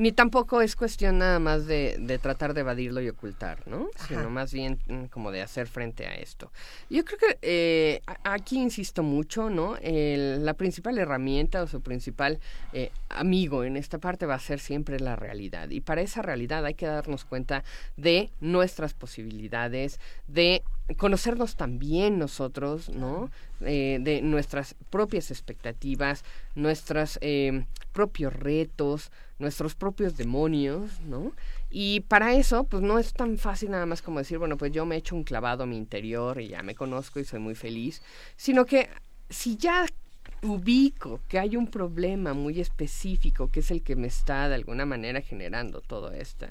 Ni tampoco es cuestión nada más de, de tratar de evadirlo y ocultar, ¿no? Sino más bien mm, como de hacer frente a esto. Yo creo que eh, aquí insisto mucho, ¿no? la principal herramienta o su principal eh, amigo en esta parte va a ser siempre la realidad. Y para esa realidad hay que darnos cuenta de nuestras posibilidades, de conocernos también nosotros, ¿no? Eh, de nuestras propias expectativas, nuestros eh, propios retos, nuestros propios demonios, ¿no? Y para eso, pues no es tan fácil nada más como decir, bueno, pues yo me he hecho un clavado a mi interior y ya me conozco y soy muy feliz, sino que si ya ubico que hay un problema muy específico que es el que me está de alguna manera generando todo esto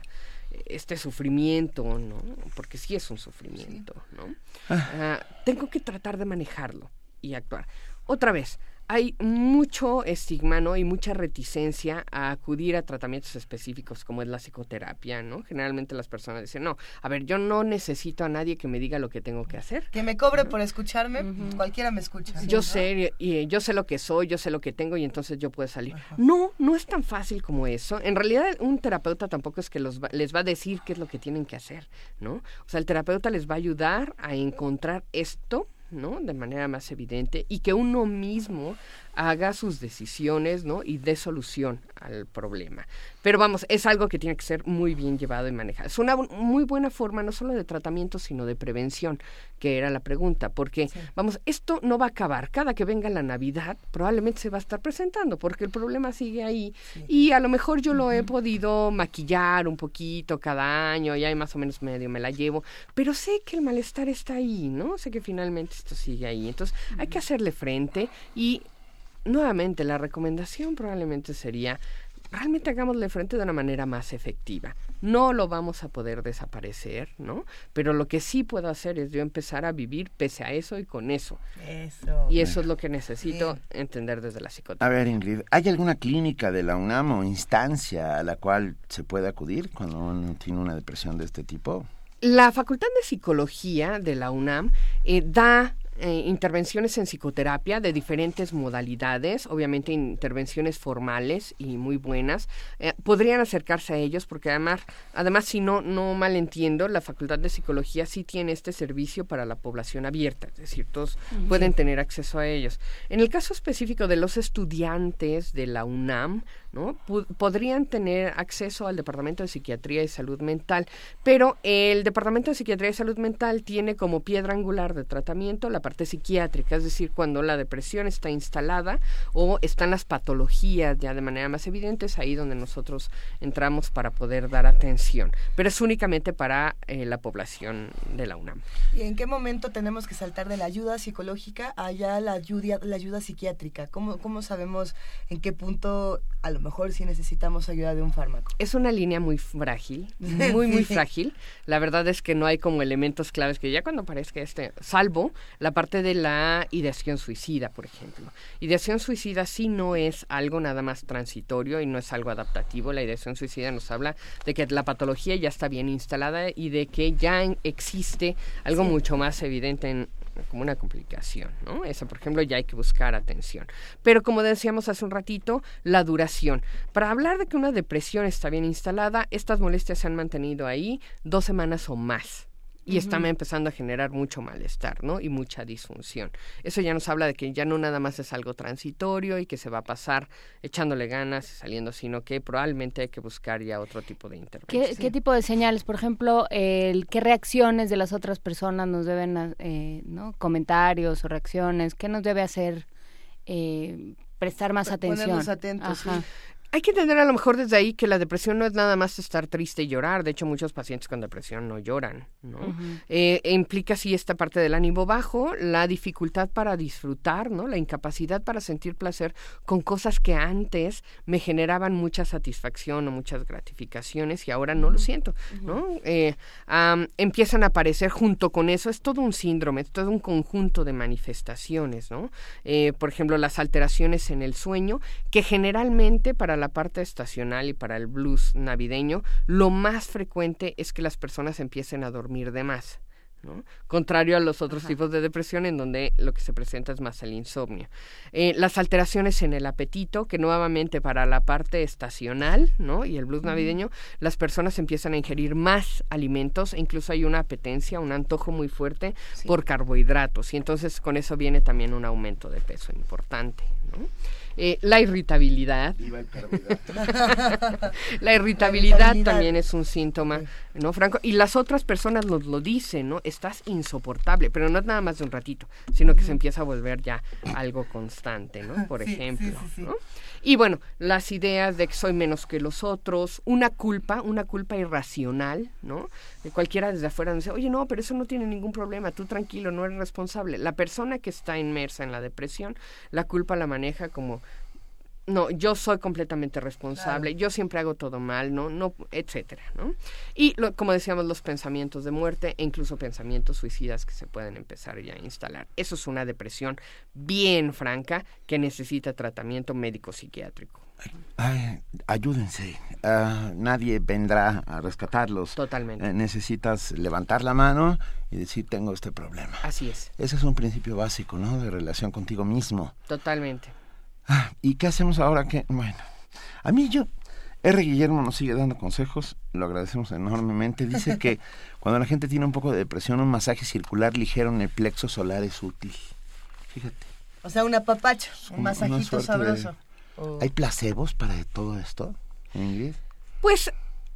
este sufrimiento, ¿no? Porque sí es un sufrimiento, ¿no? Ah. Ah, tengo que tratar de manejarlo y actuar. Otra vez, hay mucho estigma ¿no? y mucha reticencia a acudir a tratamientos específicos como es la psicoterapia, ¿no? Generalmente las personas dicen, no, a ver, yo no necesito a nadie que me diga lo que tengo que hacer. Que me cobre por escucharme, cualquiera me escucha. Yo sé, y, yo sé lo que soy, yo sé lo que tengo y entonces yo puedo salir. No, no es tan fácil como eso. En realidad un terapeuta tampoco es que los les va a decir qué es lo que tienen que hacer, ¿no? O sea, el terapeuta les va a ayudar a encontrar esto ¿no? De manera más evidente y que uno mismo haga sus decisiones, ¿no? Y dé solución al problema. Pero vamos, es algo que tiene que ser muy bien llevado y manejado. Es una muy buena forma no solo de tratamiento, sino de prevención, que era la pregunta, porque vamos, esto no va a acabar. Cada que venga la Navidad, probablemente se va a estar presentando, porque el problema sigue ahí. Y a lo mejor yo lo he podido maquillar un poquito cada año, y hay más o menos medio me la llevo, pero sé que el malestar está ahí, ¿no? Sé que finalmente esto sigue ahí. Entonces, hay que hacerle frente y nuevamente la recomendación probablemente sería realmente hagámosle frente de una manera más efectiva. No lo vamos a poder desaparecer, ¿no? Pero lo que sí puedo hacer es yo empezar a vivir pese a eso y con eso. Eso. Y eso es lo que necesito entender desde la psicoterapia. A ver, Ingrid, ¿hay alguna clínica de la UNAM o instancia a la cual se puede acudir cuando uno tiene una depresión de este tipo? La Facultad de Psicología de la UNAM eh, da eh, intervenciones en psicoterapia de diferentes modalidades, obviamente intervenciones formales y muy buenas. Eh, podrían acercarse a ellos porque además, además si no, no malentiendo, la Facultad de Psicología sí tiene este servicio para la población abierta, es decir, todos pueden tener acceso a ellos. En el caso específico de los estudiantes de la UNAM, ¿no? podrían tener acceso al Departamento de Psiquiatría y Salud Mental, pero el Departamento de Psiquiatría y Salud Mental tiene como piedra angular de tratamiento la parte psiquiátrica, es decir, cuando la depresión está instalada o están las patologías ya de manera más evidente, es ahí donde nosotros entramos para poder dar atención, pero es únicamente para eh, la población de la UNAM. ¿Y en qué momento tenemos que saltar de la ayuda psicológica a ya la ayuda, la ayuda psiquiátrica? ¿Cómo, ¿Cómo sabemos en qué punto a mejor sí necesitamos ayuda de un fármaco? Es una línea muy frágil, muy, muy frágil. La verdad es que no hay como elementos claves que ya cuando aparezca este, salvo la parte de la ideación suicida, por ejemplo. Ideación suicida sí no es algo nada más transitorio y no es algo adaptativo. La ideación suicida nos habla de que la patología ya está bien instalada y de que ya existe algo mucho más evidente en, como una complicación, ¿no? Esa, por ejemplo, ya hay que buscar atención. Pero como decíamos hace un ratito, la duración. Para hablar de que una depresión está bien instalada, estas molestias se han mantenido ahí dos semanas o más y están empezando a generar mucho malestar, ¿no? Y mucha disfunción. Eso ya nos habla de que ya no nada más es algo transitorio y que se va a pasar echándole ganas y saliendo, sino que probablemente hay que buscar ya otro tipo de intervención. ¿Qué, tipo de señales? Por ejemplo, el, ¿qué reacciones de las otras personas nos deben, eh, ¿no? Comentarios o reacciones, ¿qué nos debe hacer? Eh, prestar más atención. Ponernos atentos, sí hay que entender a lo mejor desde ahí que la depresión no es nada más estar triste y llorar. De hecho, muchos pacientes con depresión no lloran. ¿no? Eh, implica sí esta parte del ánimo bajo, la dificultad para disfrutar, ¿no? la incapacidad para sentir placer con cosas que antes me generaban mucha satisfacción o muchas gratificaciones y ahora no lo siento. ¿no? Eh, empiezan a aparecer junto con eso, es todo un síndrome, es todo un conjunto de manifestaciones. ¿no? Eh, por ejemplo, las alteraciones en el sueño, que generalmente para la parte estacional y para el blues navideño, lo más frecuente es que las personas empiecen a dormir de más. ¿no? Contrario a los otros tipos de depresión en donde lo que se presenta es más el insomnio. Eh, las alteraciones en el apetito, que nuevamente para la parte estacional, ¿no? Y el blues navideño, las personas empiezan a ingerir más alimentos e incluso hay una apetencia, un antojo muy fuerte por carbohidratos y entonces con eso viene también un aumento de peso importante, ¿no? Eh, la irritabilidad. la irritabilidad también es un síntoma, ¿no, Franco? Y las otras personas nos lo dicen, ¿no? Estás insoportable, pero no es nada más de un ratito, sino que se empieza a volver ya algo constante, ¿no? Por ejemplo, ¿no? Y bueno, las ideas de que soy menos que los otros, una culpa, una culpa irracional, ¿no? De cualquiera desde afuera dice, oye, no, pero eso no tiene ningún problema, tú tranquilo, no eres responsable. La persona que está inmersa en la depresión, la culpa la maneja como no, yo soy completamente responsable, yo siempre hago todo mal, ¿no? no etcétera, ¿no? Y como decíamos, los pensamientos de muerte e incluso pensamientos suicidas que se pueden empezar ya a instalar. Eso es una depresión bien franca que necesita tratamiento médico psiquiátrico. Ay, ayúdense. Ah, nadie vendrá a rescatarlos. Totalmente. Eh, necesitas levantar la mano y decir tengo este problema. Así es. Ese es un principio básico, ¿no? De relación contigo mismo. Totalmente. Ah, ¿Y qué hacemos ahora que, bueno, a mí yo, R. Guillermo nos sigue dando consejos, lo agradecemos enormemente. Dice que cuando la gente tiene un poco de depresión, un masaje circular ligero en el plexo solar es útil. Fíjate. O sea, un apapacho, un, masajito sabroso. ¿Hay placebos para todo esto, Ingrid? Pues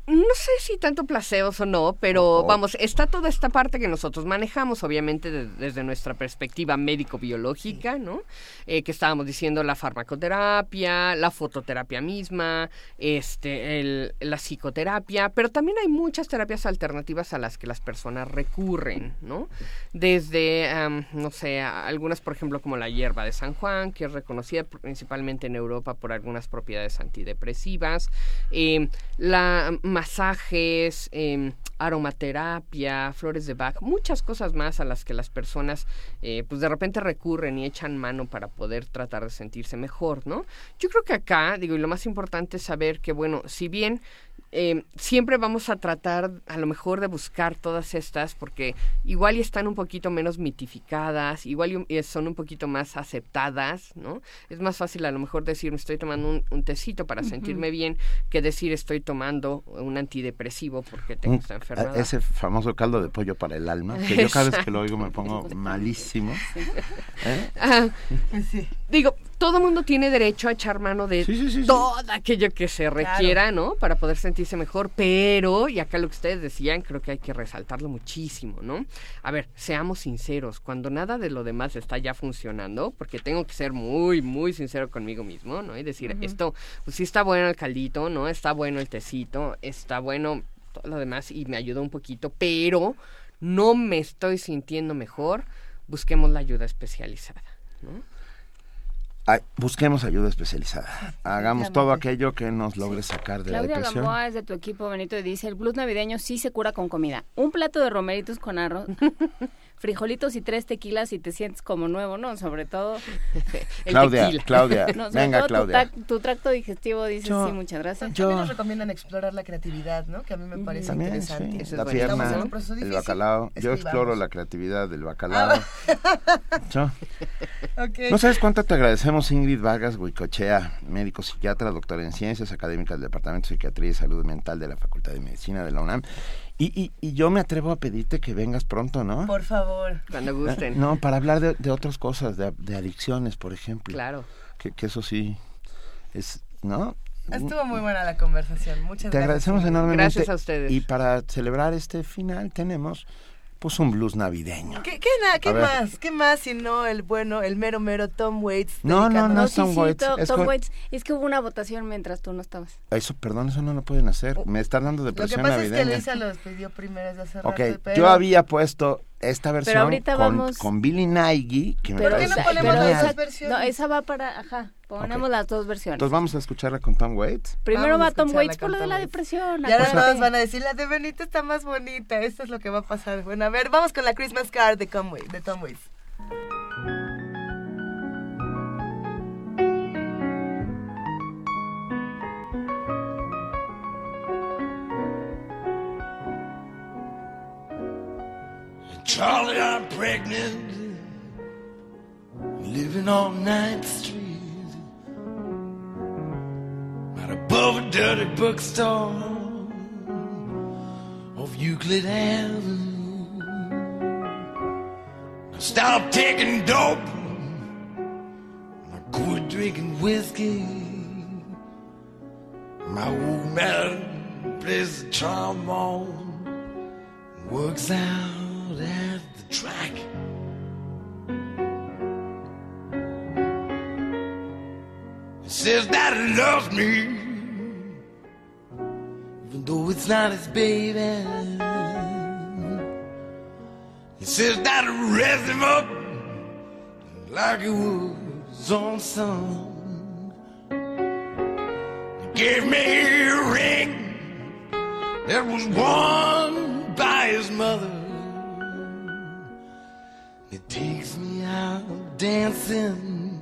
no sé si tanto placebos o no, pero vamos, está toda esta parte que nosotros manejamos, obviamente desde nuestra perspectiva médico-biológica, ¿no? Eh, que estábamos diciendo la farmacoterapia, la fototerapia misma, este, el, la psicoterapia, pero también hay muchas terapias alternativas a las que las personas recurren, ¿no? Desde, no sé, algunas, por ejemplo, como la hierba de San Juan, que es reconocida principalmente en Europa por algunas propiedades antidepresivas, eh, la masajes, eh, aromaterapia, flores de Bach, muchas cosas más a las que las personas eh, pues de repente recurren y echan mano para poder tratar de sentirse mejor, ¿no? Yo creo que acá, digo, y lo más importante es saber que, bueno, si bien eh, siempre vamos a tratar a lo mejor de buscar todas estas porque igual y están un poquito menos mitificadas, igual y son un poquito más aceptadas, ¿no? Es más fácil a lo mejor decir me estoy tomando un, tecito para sentirme bien que decir estoy tomando un antidepresivo porque tengo esta enfermedad. Ese famoso caldo de pollo para el alma, que yo cada vez que lo oigo me pongo malísimo. ¿Eh? Ah, digo, todo mundo tiene derecho a echar mano de todo aquello que se requiera, ¿no? Para poder sentirse mejor, pero, y acá lo que ustedes decían, creo que hay que resaltarlo muchísimo, ¿no? A ver, seamos sinceros, cuando nada de lo demás está ya funcionando, porque tengo que ser muy, muy sincero conmigo mismo, ¿no? Y decir, esto, pues sí está bueno el caldito, ¿no? Está bueno el tecito, está bueno todo lo demás y me ayuda un poquito, pero no me estoy sintiendo mejor, busquemos la ayuda especializada, ¿no? Busquemos ayuda especializada. Hagamos todo aquello que nos logre sacar de la depresión. Claudia Gamboa es de tu equipo, Benito, y dice, el blues navideño sí se cura con comida. Un plato de romeritos con arroz, frijolitos y tres tequilas y te sientes como nuevo, ¿no? Sobre todo Claudia, Claudia, venga Claudia. Tu, tracto digestivo dice sí, muchas gracias. Yo, nos recomiendan explorar la creatividad, ¿no? Que a mí me parece interesante. la pierna, el bacalao. Yo exploro la creatividad del bacalao. Ah. No sabes cuánto te agradecemos Ingrid Vargas Huicochea, médico psiquiatra, doctora en ciencias académicas del Departamento de Psiquiatría y Salud Mental de la Facultad de Medicina de la UNAM y, y, yo me atrevo a pedirte que vengas pronto, ¿no? Por favor. Cuando gusten. No, para hablar de, de otras cosas, de, de, adicciones, por ejemplo. Claro. Que, que eso sí es, ¿no? Estuvo muy buena la conversación. Muchas gracias. Te agradecemos enormemente. Gracias a ustedes. Y para celebrar este final tenemos pues un blues navideño. ¿Qué, qué, qué más? ¿Qué más si no el bueno, el mero mero Tom Waits? No, no, no, es Tom Waits. es Tom Waits. Es que hubo una votación mientras tú no estabas. Eso, perdón, eso no lo pueden hacer. Me están dando depresión navideña. Lo que pasa es que Lisa los pidió primero desde hace Ok, yo había puesto esta versión con, con Billy Nighy. Que ¿Por qué no ponemos las versiones? No, esa va para, ajá, ponemos las dos versiones. Entonces vamos a escucharla con Tom Waits. Primero va Tom Waits por lo de la depresión. Y ahora todos van a decir, la de Benito está más bonita, esto es lo que va a pasar. Bueno, a ver, vamos con la Christmas card de Tom Waits. De Tom Waits. Charlie, I'm pregnant, living on Ninth Street, right above a dirty bookstore off Euclid Avenue. I stopped taking dope, I quit drinking whiskey. My old man plays the trombone, works out at the track. Says that he loves me, even though it's not his baby. He says that he raised him up like it was son. He gave me a ring that was worn by his mother. Takes me out dancing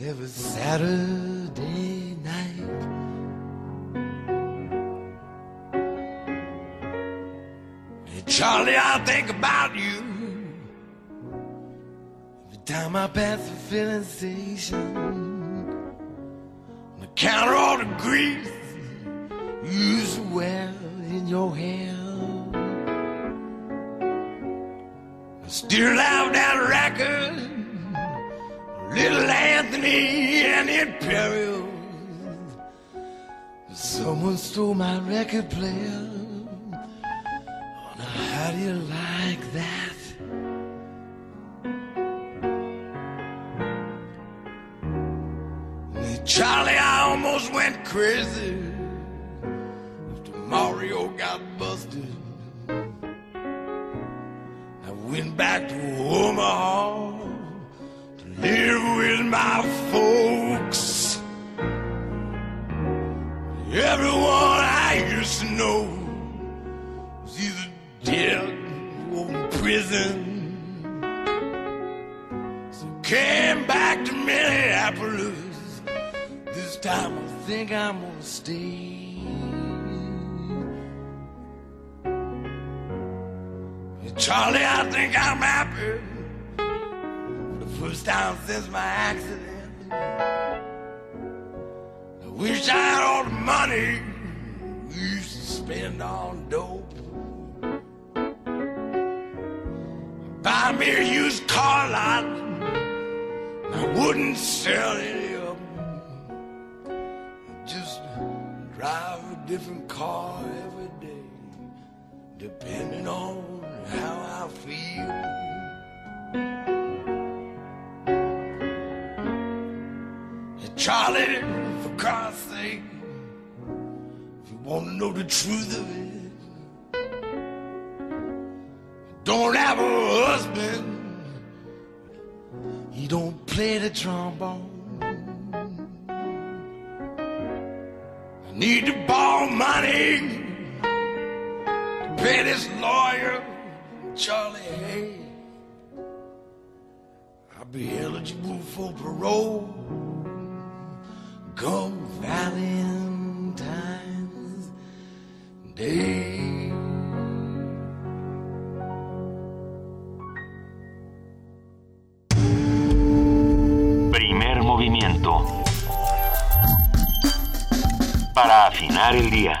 every Saturday night. Hey, Charlie, I think about you every time I pass the filling station. I count all the grease you used in your hair. Still have that record, Little Anthony and the Imperials. Someone stole my record player. Oh, now how do you like that? Charlie, I almost went crazy after Mario got busted. Back to Omaha to live with my folks. Everyone I used to know was either dead or in prison. So came back to Minneapolis. This time I think I'm gonna stay. Charlie, I think I'm happy the first time since my accident. I wish I had all the money we used to spend on dope. Buy me a used car lot, I wouldn't sell any of them. Just drive a different car every depending on how I feel. Hey, Charlie, for God's sake, if you want to know the truth of it, don't have a husband. He don't play the trombone. I need to borrow money this lawyer, Charlie Hay. I'll be eligible for parole come Valentine's Day. Primer movimiento. Para afinar el día.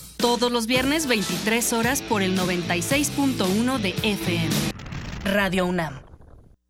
Todos los viernes 23 horas por el 96.1 de FM. Radio UNAM.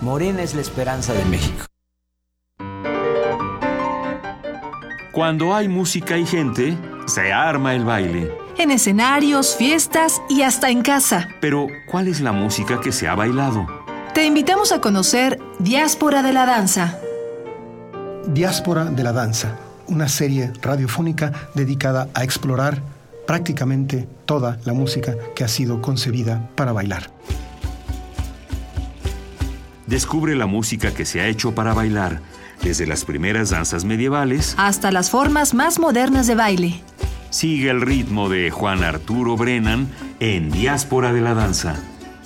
Morena es la esperanza de México. Cuando hay música y gente, se arma el baile. En escenarios, fiestas y hasta en casa. Pero, ¿cuál es la música que se ha bailado? Te invitamos a conocer Diáspora de la Danza. Diáspora de la Danza, una serie radiofónica dedicada a explorar prácticamente toda la música que ha sido concebida para bailar. Descubre la música que se ha hecho para bailar, desde las primeras danzas medievales hasta las formas más modernas de baile. Sigue el ritmo de Juan Arturo Brennan en Diáspora de la Danza.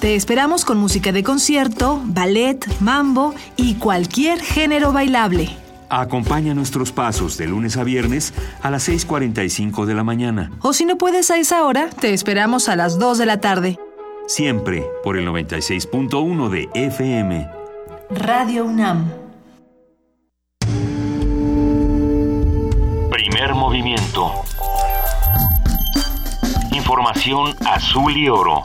Te esperamos con música de concierto, ballet, mambo y cualquier género bailable. Acompaña nuestros pasos de lunes a viernes a las 6.45 de la mañana. O si no puedes a esa hora, te esperamos a las 2 de la tarde. Siempre por el 96.1 de FM. Radio UNAM. Primer movimiento. Información azul y oro.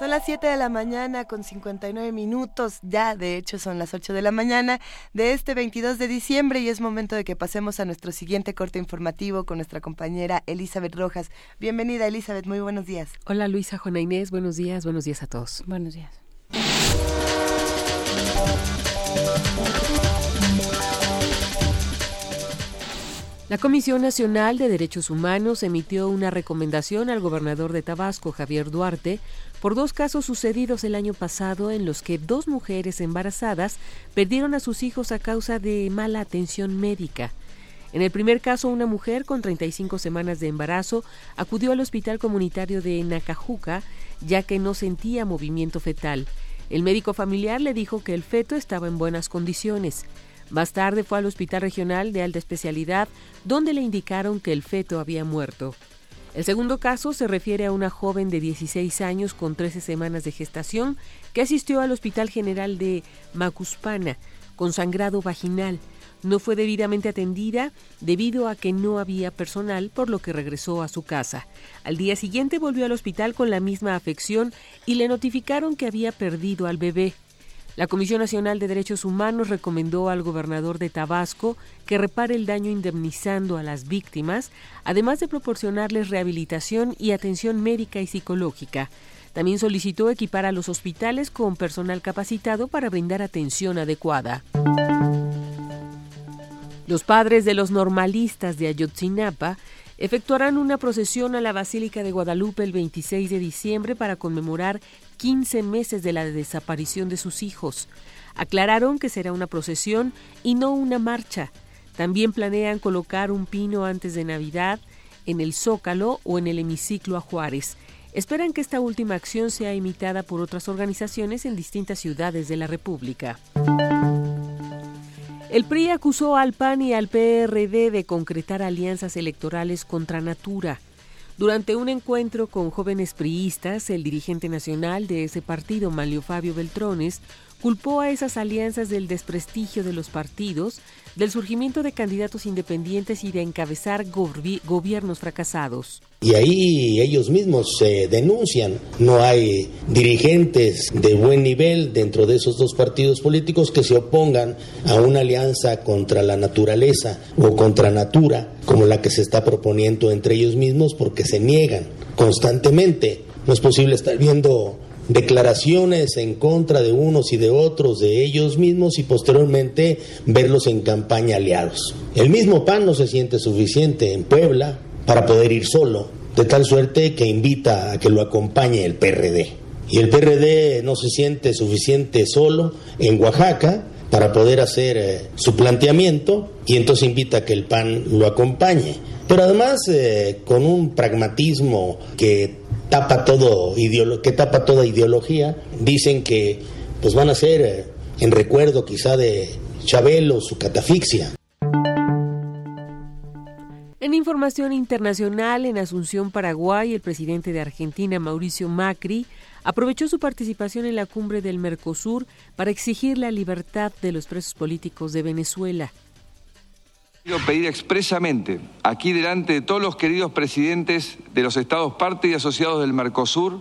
Son las 7 de la mañana con 59 minutos, ya de hecho son las 8 de la mañana de este 22 de diciembre y es momento de que pasemos a nuestro siguiente corte informativo con nuestra compañera Elizabeth Rojas. Bienvenida Elizabeth, muy buenos días. Hola Luisa, Juana Inés, buenos días, buenos días a todos. Buenos días. La Comisión Nacional de Derechos Humanos emitió una recomendación al gobernador de Tabasco, Javier Duarte, por dos casos sucedidos el año pasado en los que dos mujeres embarazadas perdieron a sus hijos a causa de mala atención médica. En el primer caso, una mujer con 35 semanas de embarazo acudió al hospital comunitario de Nacajuca ya que no sentía movimiento fetal. El médico familiar le dijo que el feto estaba en buenas condiciones. Más tarde fue al Hospital Regional de Alta Especialidad, donde le indicaron que el feto había muerto. El segundo caso se refiere a una joven de 16 años con 13 semanas de gestación que asistió al Hospital General de Macuspana con sangrado vaginal. No fue debidamente atendida debido a que no había personal, por lo que regresó a su casa. Al día siguiente volvió al hospital con la misma afección y le notificaron que había perdido al bebé. La Comisión Nacional de Derechos Humanos recomendó al gobernador de Tabasco que repare el daño indemnizando a las víctimas, además de proporcionarles rehabilitación y atención médica y psicológica. También solicitó equipar a los hospitales con personal capacitado para brindar atención adecuada. Los padres de los normalistas de Ayotzinapa efectuarán una procesión a la Basílica de Guadalupe el 26 de diciembre para conmemorar 15 meses de la desaparición de sus hijos. Aclararon que será una procesión y no una marcha. También planean colocar un pino antes de Navidad en el Zócalo o en el hemiciclo a Juárez. Esperan que esta última acción sea imitada por otras organizaciones en distintas ciudades de la República. El PRI acusó al PAN y al PRD de concretar alianzas electorales contra Natura. Durante un encuentro con jóvenes priistas, el dirigente nacional de ese partido, Manlio Fabio Beltrones, culpó a esas alianzas del desprestigio de los partidos, del surgimiento de candidatos independientes y de encabezar gobiernos fracasados. Y ahí ellos mismos se denuncian. No hay dirigentes de buen nivel dentro de esos dos partidos políticos que se opongan a una alianza contra la naturaleza o contra natura, como la que se está proponiendo entre ellos mismos, porque se niegan constantemente. No es posible estar viendo declaraciones en contra de unos y de otros, de ellos mismos y posteriormente verlos en campaña aliados. El mismo PAN no se siente suficiente en Puebla para poder ir solo, de tal suerte que invita a que lo acompañe el PRD. Y el PRD no se siente suficiente solo en Oaxaca para poder hacer eh, su planteamiento y entonces invita a que el PAN lo acompañe. Pero además eh, con un pragmatismo que tapa todo que tapa toda ideología. Dicen que pues van a ser eh, en recuerdo quizá de Chabelo su catafixia. En información internacional, en Asunción, Paraguay, el presidente de Argentina, Mauricio Macri, aprovechó su participación en la cumbre del Mercosur para exigir la libertad de los presos políticos de Venezuela. Quiero pedir expresamente, aquí delante de todos los queridos presidentes de los estados parte y asociados del Mercosur,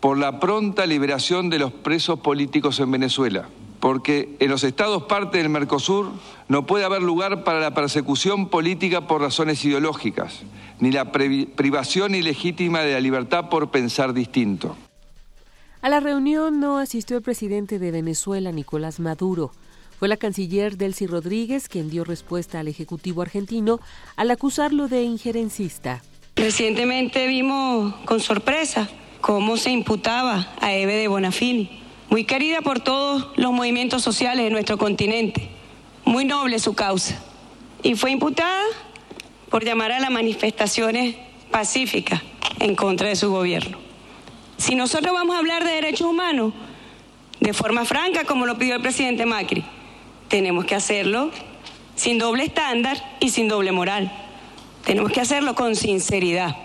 por la pronta liberación de los presos políticos en Venezuela, porque en los estados parte del Mercosur no puede haber lugar para la persecución política por razones ideológicas, ni la privación ilegítima de la libertad por pensar distinto. A la reunión no asistió el presidente de Venezuela, Nicolás Maduro. Fue la canciller Delcy Rodríguez quien dio respuesta al Ejecutivo argentino al acusarlo de injerencista. Recientemente vimos con sorpresa cómo se imputaba a Eve de Bonafini, muy querida por todos los movimientos sociales de nuestro continente. Muy noble su causa. Y fue imputada por llamar a las manifestaciones pacíficas en contra de su gobierno. Si nosotros vamos a hablar de derechos humanos de forma franca, como lo pidió el presidente Macri, tenemos que hacerlo sin doble estándar y sin doble moral. Tenemos que hacerlo con sinceridad.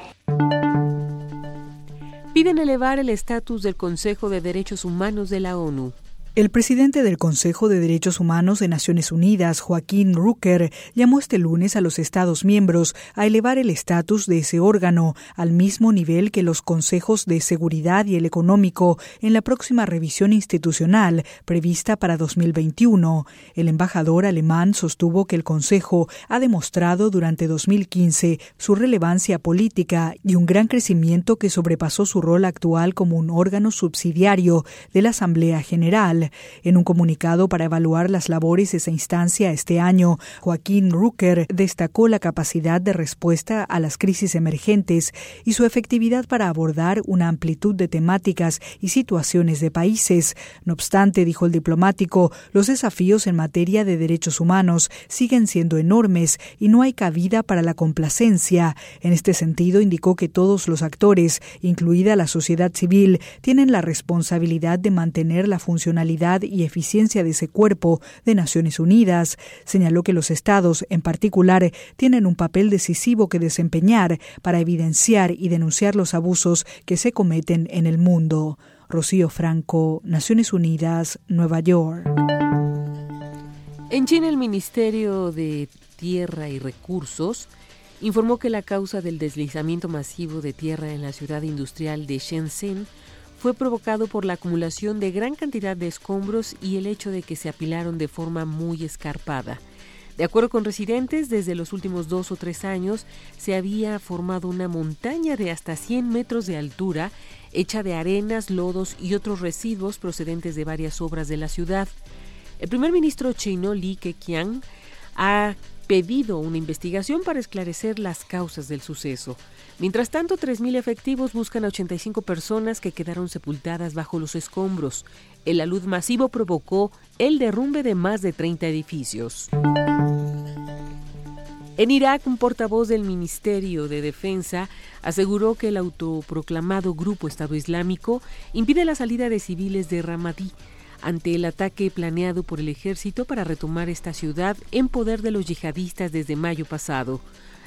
Piden elevar el estatus del Consejo de Derechos Humanos de la ONU. El presidente del Consejo de Derechos Humanos de Naciones Unidas, Joaquín Rucker, llamó este lunes a los Estados miembros a elevar el estatus de ese órgano al mismo nivel que los consejos de seguridad y el económico en la próxima revisión institucional prevista para 2021. El embajador alemán sostuvo que el Consejo ha demostrado durante 2015 su relevancia política y un gran crecimiento que sobrepasó su rol actual como un órgano subsidiario de la Asamblea General. En un comunicado para evaluar las labores de esa instancia este año, Joaquín Rucker destacó la capacidad de respuesta a las crisis emergentes y su efectividad para abordar una amplitud de temáticas y situaciones de países. No obstante, dijo el diplomático, los desafíos en materia de derechos humanos siguen siendo enormes y no hay cabida para la complacencia. En este sentido, indicó que todos los actores, incluida la sociedad civil, tienen la responsabilidad de mantener la funcionalidad y eficiencia de ese cuerpo de Naciones Unidas. Señaló que los estados, en particular, tienen un papel decisivo que desempeñar para evidenciar y denunciar los abusos que se cometen en el mundo. Rocío Franco, Naciones Unidas, Nueva York. En China, el Ministerio de Tierra y Recursos informó que la causa del deslizamiento masivo de tierra en la ciudad industrial de Shenzhen fue provocado por la acumulación de gran cantidad de escombros y el hecho de que se apilaron de forma muy escarpada. De acuerdo con residentes, desde los últimos dos o tres años se había formado una montaña de hasta 100 metros de altura, hecha de arenas, lodos y otros residuos procedentes de varias obras de la ciudad. El primer ministro chino Li Keqiang ha pedido una investigación para esclarecer las causas del suceso. Mientras tanto, 3.000 efectivos buscan a 85 personas que quedaron sepultadas bajo los escombros. El alud masivo provocó el derrumbe de más de 30 edificios. En Irak, un portavoz del Ministerio de Defensa aseguró que el autoproclamado Grupo Estado Islámico impide la salida de civiles de Ramadí ante el ataque planeado por el ejército para retomar esta ciudad en poder de los yihadistas desde mayo pasado.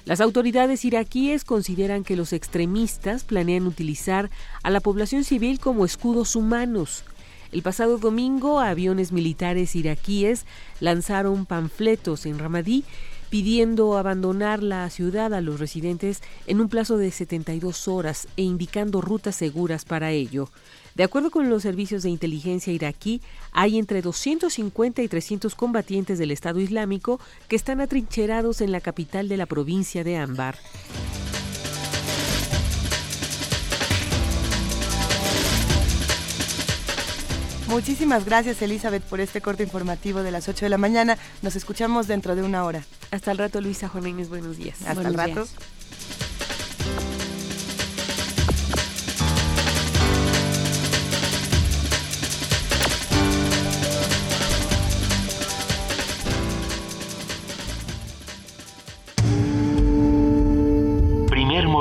Las autoridades iraquíes consideran que los extremistas planean utilizar a la población civil como escudos humanos. El pasado domingo, aviones militares iraquíes lanzaron panfletos en Ramadí pidiendo abandonar la ciudad a los residentes en un plazo de 72 horas e indicando rutas seguras para ello. De acuerdo con los servicios de inteligencia iraquí, hay entre 250 y 300 combatientes del Estado Islámico que están atrincherados en la capital de la provincia de Ambar. Muchísimas gracias Elizabeth por este corte informativo de las 8 de la mañana. Nos escuchamos dentro de una hora. Hasta el rato Luisa Juanes, buenos días. Hasta el rato.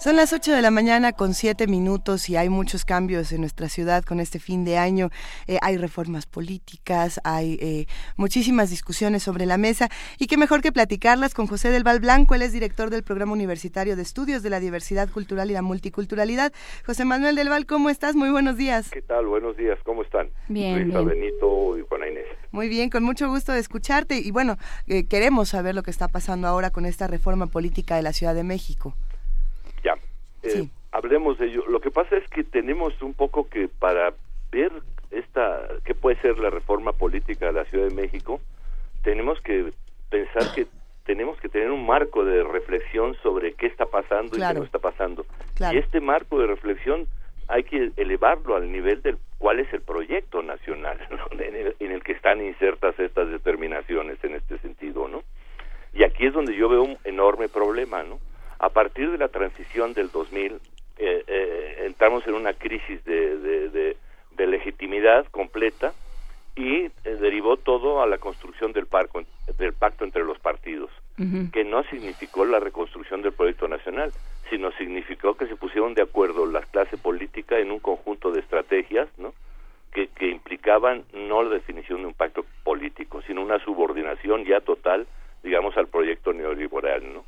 Son las 8 de la mañana con 7 minutos y hay muchos cambios en nuestra ciudad con este fin de año. Eh, hay reformas políticas, hay eh, muchísimas discusiones sobre la mesa y qué mejor que platicarlas con José del Val Blanco. Él es director del Programa Universitario de Estudios de la Diversidad Cultural y la Multiculturalidad. José Manuel del Val, ¿cómo estás? Muy buenos días. ¿Qué tal? Buenos días, ¿cómo están? Bien, Luisa, bien. Benito y Juana Inés. Muy bien, con mucho gusto de escucharte y bueno, eh, queremos saber lo que está pasando ahora con esta reforma política de la Ciudad de México. Eh, Hablemos de ello. Lo que pasa es que tenemos un poco que para ver esta, qué puede ser la reforma política de la Ciudad de México, tenemos que pensar que tenemos que tener un marco de reflexión sobre qué está pasando y qué no está pasando. Claro. Y este marco de reflexión hay que elevarlo al nivel del cuál es el proyecto nacional ¿no? en, el, en el que están insertas estas determinaciones en este sentido, ¿no? Y aquí es donde yo veo un enorme problema, ¿no? A partir de la transición del 2000, eh, eh, entramos en una crisis de, de- de- de legitimidad completa y eh, derivó todo a la construcción del, parco, del pacto entre los partidos, que no significó la reconstrucción del proyecto nacional, sino significó que se pusieron de acuerdo la clase política en un conjunto de estrategias, ¿no? que, que implicaban no la definición de un pacto político, sino una subordinación ya total, digamos, al proyecto neoliberal, ¿no?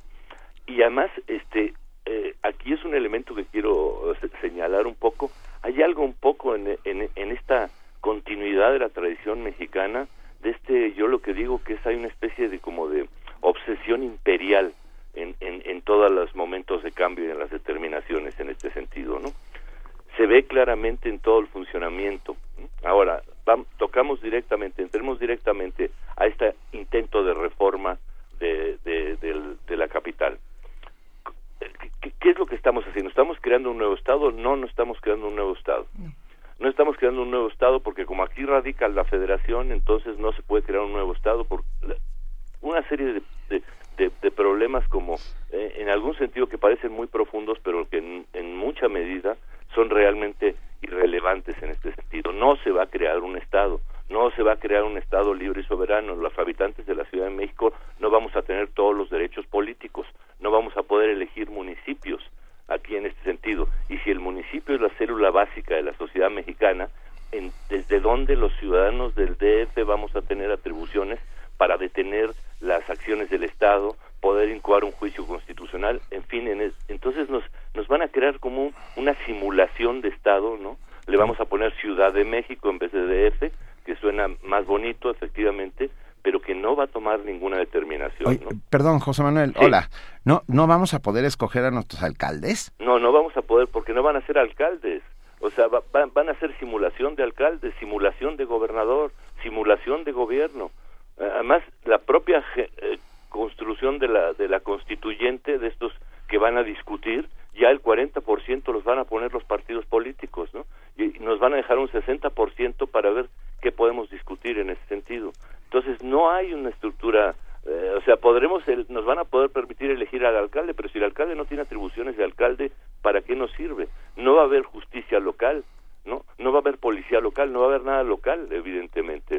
Y además, este, eh, aquí es un elemento que quiero eh, se- señalar un poco. Hay algo un poco en, en, esta continuidad de la tradición mexicana, de este, yo lo que digo que es hay una especie de como de obsesión imperial en, en, en todos los momentos de cambio y en las determinaciones en este sentido, ¿no? se ve claramente en todo el funcionamiento. Ahora, tocamos directamente, entremos directamente a este intento de reforma de, de la capital. ¿Qué, qué es lo que estamos haciendo? ¿Estamos creando un nuevo Estado? No, no estamos creando un nuevo Estado. No estamos creando un nuevo Estado porque como aquí radica la federación, entonces no se puede crear un nuevo Estado por una serie de, de- de- de problemas como eh, en algún sentido que parecen muy profundos pero que en, en mucha medida son realmente irrelevantes en este sentido. No se va a crear un Estado, no se va a crear un Estado libre y soberano. Los habitantes de la Ciudad de México no vamos a tener todos los derechos políticos, no vamos a poder elegir municipios aquí en este sentido. Y si el municipio es la célula básica de la sociedad mexicana, en- desde dónde los ciudadanos del DF vamos a tener atribuciones para detener las acciones del Estado, poder incoar un juicio constitucional, en fin, en es- entonces nos nos van a crear como un- una simulación de Estado, ¿no? Le vamos a poner Ciudad de México en vez de DF, que suena más bonito, efectivamente, pero que no va a tomar ninguna determinación, Oye, ¿no? perdón, José Manuel, Sí. hola. ¿No, ¿No vamos a poder escoger a nuestros alcaldes? No, no vamos a poder porque no van a ser alcaldes. O sea, va- van, van a ser simulación de alcalde, simulación de gobernador, simulación de gobierno. Eh, Además, la propia eh, construcción de la, de la constituyente, de estos que van a discutir, ya el 40% los van a poner los partidos políticos, ¿no? Y nos van a dejar un 60% para ver qué podemos discutir en ese sentido. Entonces, no hay una estructura eh, o sea, podremos, el- nos van a poder permitir elegir al alcalde, pero si el alcalde no tiene atribuciones de alcalde, ¿para qué nos sirve? No va a haber justicia local, ¿no? No va a haber policía local, no va a haber nada local, evidentemente,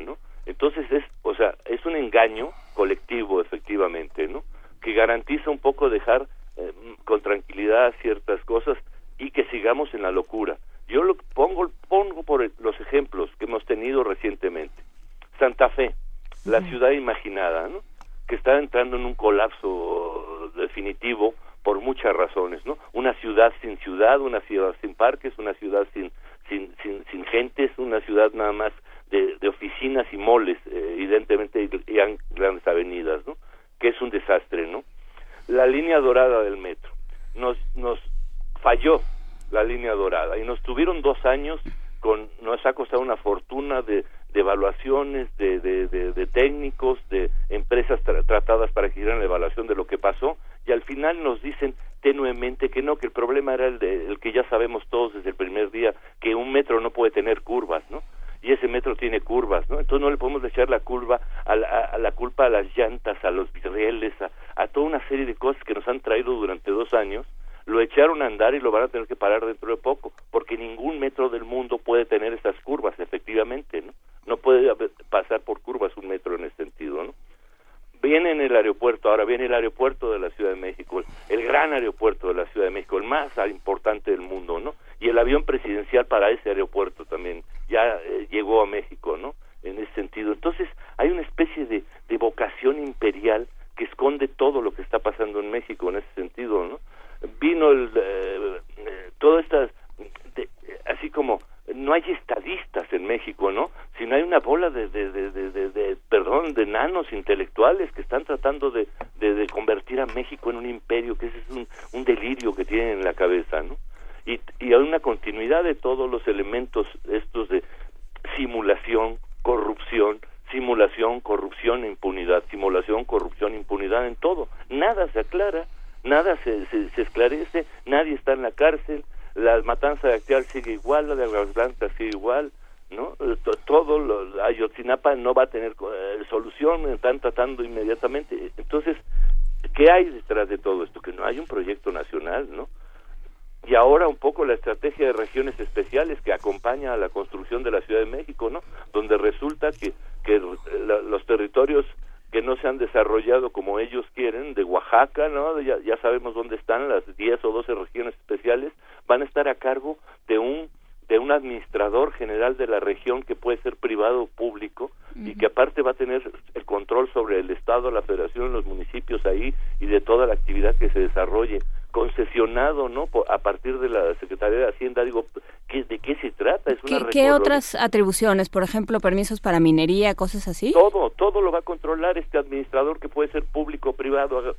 ¿Qué otras atribuciones? Por ejemplo, permisos para minería, cosas así. Todo, todo lo va a controlar este administrador que puede ser público o privado.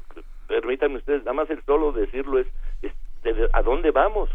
Permítanme ustedes, nada más el solo decirlo es, de, a dónde vamos.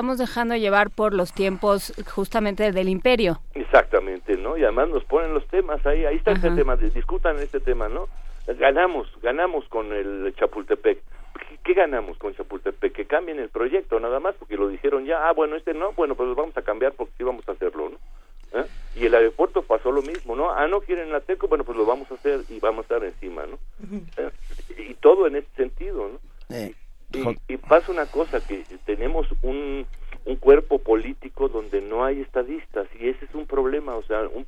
estamos dejando llevar por los tiempos justamente del imperio. Exactamente, ¿no? Y además nos ponen los temas ahí, ahí está este Ajá. este tema, discutan este tema, ¿no? Ganamos, ganamos con el Chapultepec. ¿Qué ganamos con Chapultepec? Que cambien el proyecto, nada más, porque lo dijeron ya, ah, bueno, este no, bueno, pues lo vamos a cambiar porque sí vamos a hacerlo, ¿no? ¿Eh? Y el aeropuerto pasó lo mismo, ¿no? Ah, no quieren la TECO, bueno, pues lo vamos a hacer y vamos a estar encima, ¿no? ¿Eh? Y todo en ese sentido, ¿no? Eh. Y, pasa una cosa, que tenemos un, un cuerpo político donde no hay estadistas y ese es un problema, o sea, un,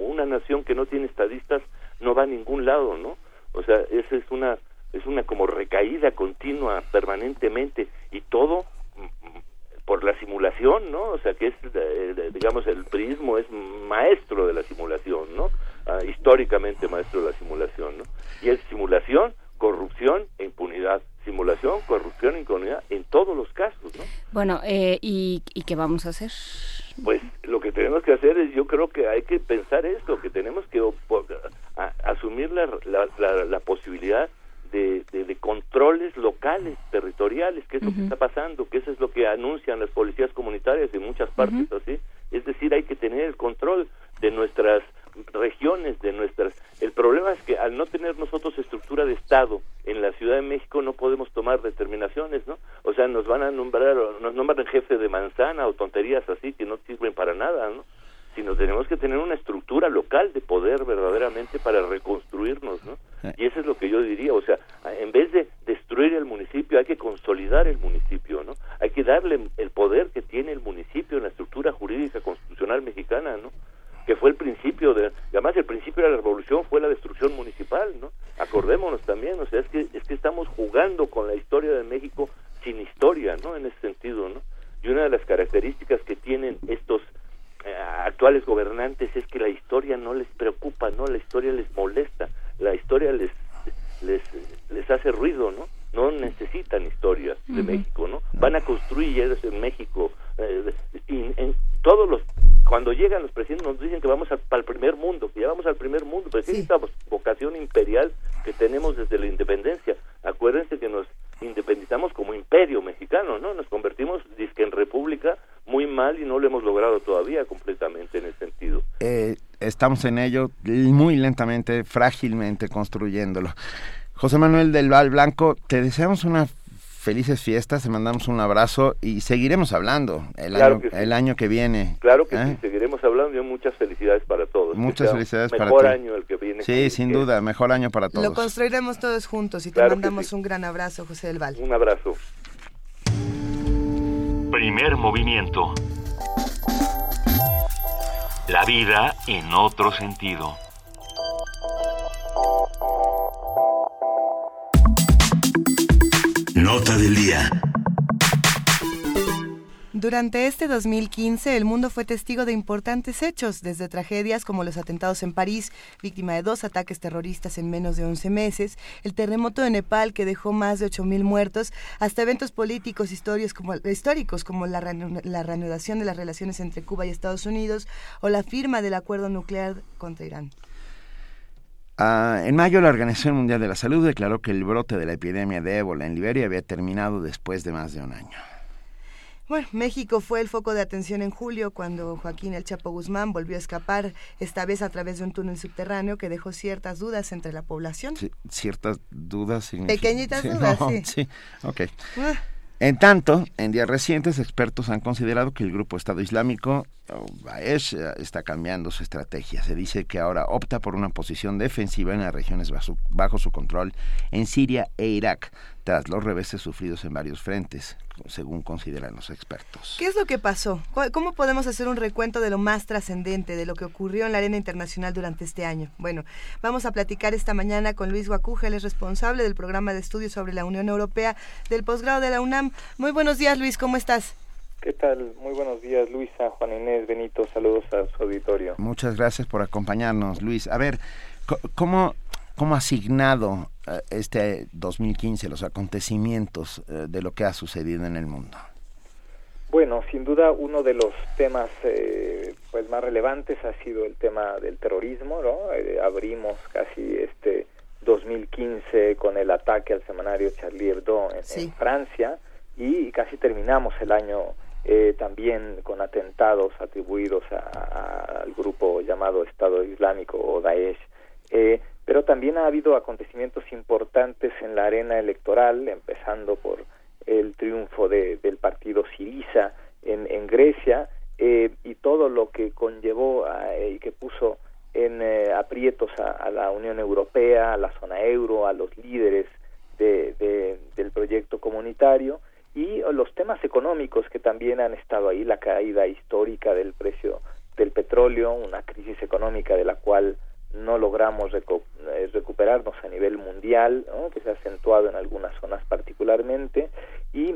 una nación que no tiene estadistas no va a ningún lado, ¿no? O sea, esa es una es una como recaída continua permanentemente y todo mm, mm, por la simulación, ¿no? O sea, que es eh, digamos el prismo es maestro de la simulación, ¿no? Ah, históricamente maestro de la simulación, ¿no? Y es simulación, corrupción e impunidad simulación, corrupción e en todos los casos. ¿no? Bueno, eh, ¿y, qué vamos a hacer? Pues lo que tenemos que hacer es, yo creo que hay que pensar esto, que tenemos que a, asumir la, posibilidad de, de, controles locales, territoriales, que es lo que está pasando, que eso es lo que anuncian las policías comunitarias en muchas partes, así. Es decir, hay que tener el control de nuestras regiones de nuestras. El problema es que al no tener nosotros estructura de Estado en la Ciudad de México no podemos tomar determinaciones, ¿no? O sea, nos van a nombrar, nos nombran jefe de manzana o tonterías así que no sirven para nada, ¿no? Sino tenemos que tener una estructura local de poder verdaderamente para reconstruirnos, ¿no? Eh. Y eso es lo que yo diría, o sea, en vez de destruir el municipio, hay que consolidar el municipio, ¿no? Hay que darle el poder que tiene el municipio en la estructura jurídica constitucional mexicana, ¿no? Que fue el principio de, además el principio de la revolución fue la destrucción municipal, ¿no? Acordémonos también, o sea, es que es que estamos jugando con la historia de México sin historia, ¿no? En ese sentido, ¿no? Y una de las características que tienen estos eh, actuales gobernantes es que la historia no les preocupa, ¿no? La historia les molesta, la historia les les, les hace ruido, ¿no? No necesitan historia de México, ¿no? Van a construir en México eh, y en todos los cuando llegan los presidentes nos dicen que vamos al, para el primer mundo, que ya vamos al primer mundo, pero es esta vocación imperial que tenemos desde la independencia. Acuérdense que nos independizamos como imperio mexicano, ¿no? Nos convertimos disque en república muy mal y no lo hemos logrado todavía completamente en ese sentido. Eh, estamos en ello muy lentamente, frágilmente construyéndolo. José Manuel del Val Blanco, te deseamos unas felices fiestas, te mandamos un abrazo y seguiremos hablando el, Claro año, que sí. el año que viene. Claro que ¿Eh? sí, seguiremos hablando y muchas felicidades para todos. Muchas felicidades para mejor ti. año el que viene. Sí, que- sin que- duda, mejor año para Lo todos. construiremos todos juntos y te Claro mandamos sí. un gran abrazo, José del Val. Un abrazo. Primer movimiento. La vida en otro sentido. Nota del día. Durante este 2015, el mundo fue testigo de importantes hechos, desde tragedias como los atentados en París, víctima de dos ataques terroristas en menos de 11 meses, el terremoto de Nepal que dejó más de 8.000 muertos, hasta eventos políticos históricos como la, la reanudación de las relaciones entre Cuba y Estados Unidos o la firma del acuerdo nuclear contra Irán. Ah, en mayo, la Organización Mundial de la Salud declaró que el brote de la epidemia de ébola en Liberia había terminado después de más de un año. Bueno, México fue el foco de atención en julio cuando Joaquín El Chapo Guzmán volvió a escapar, esta vez a través de un túnel subterráneo que dejó ciertas dudas entre la población. Sí, ciertas dudas. significa- Pequeñitas Sí, dudas, no, sí. sí, ok. Ah. En tanto, en días recientes, expertos han considerado que el grupo Estado Islámico, o Daesh, eh, está cambiando su estrategia. Se dice que ahora opta por una posición defensiva en las regiones bajo, su control en Siria e Irak, tras los reveses sufridos en varios frentes, según consideran los expertos. ¿Qué es lo que pasó? ¿Cu- ¿Cómo podemos hacer un recuento de lo más trascendente, de lo que ocurrió en la arena internacional durante este año? Bueno, vamos a platicar esta mañana con Luis Guacuja, él es responsable del programa de estudios sobre la Unión Europea del posgrado de la UNAM. Muy buenos días, Luis, ¿cómo estás? ¿Qué tal? Muy buenos días, Luisa, Juan Inés, Benito, saludos a su auditorio. Muchas gracias por acompañarnos, Luis. A ver, co- ¿cómo, cómo ha asignado eh, este 2015 los acontecimientos eh, de lo que ha sucedido en el mundo? Bueno, sin duda uno de los temas eh, pues más relevantes ha sido el tema del terrorismo, ¿no? Eh, abrimos casi este 2015 con el ataque al semanario Charlie Hebdo en, en Francia y casi terminamos el año eh, también con atentados atribuidos a- al grupo llamado Estado Islámico o Daesh. Eh, pero también ha habido acontecimientos importantes en la arena electoral, empezando por el triunfo de- del partido Siriza en, en Grecia eh, y todo lo que conllevó a- y que puso en eh, aprietos a, la Unión Europea, a la zona euro, a los líderes de- de- del proyecto comunitario y los temas económicos que también han estado ahí, la caída histórica del precio del petróleo, una crisis económica de la cual no logramos reco- eh, recuperarnos a nivel mundial, ¿no? que se ha acentuado en algunas zonas particularmente, y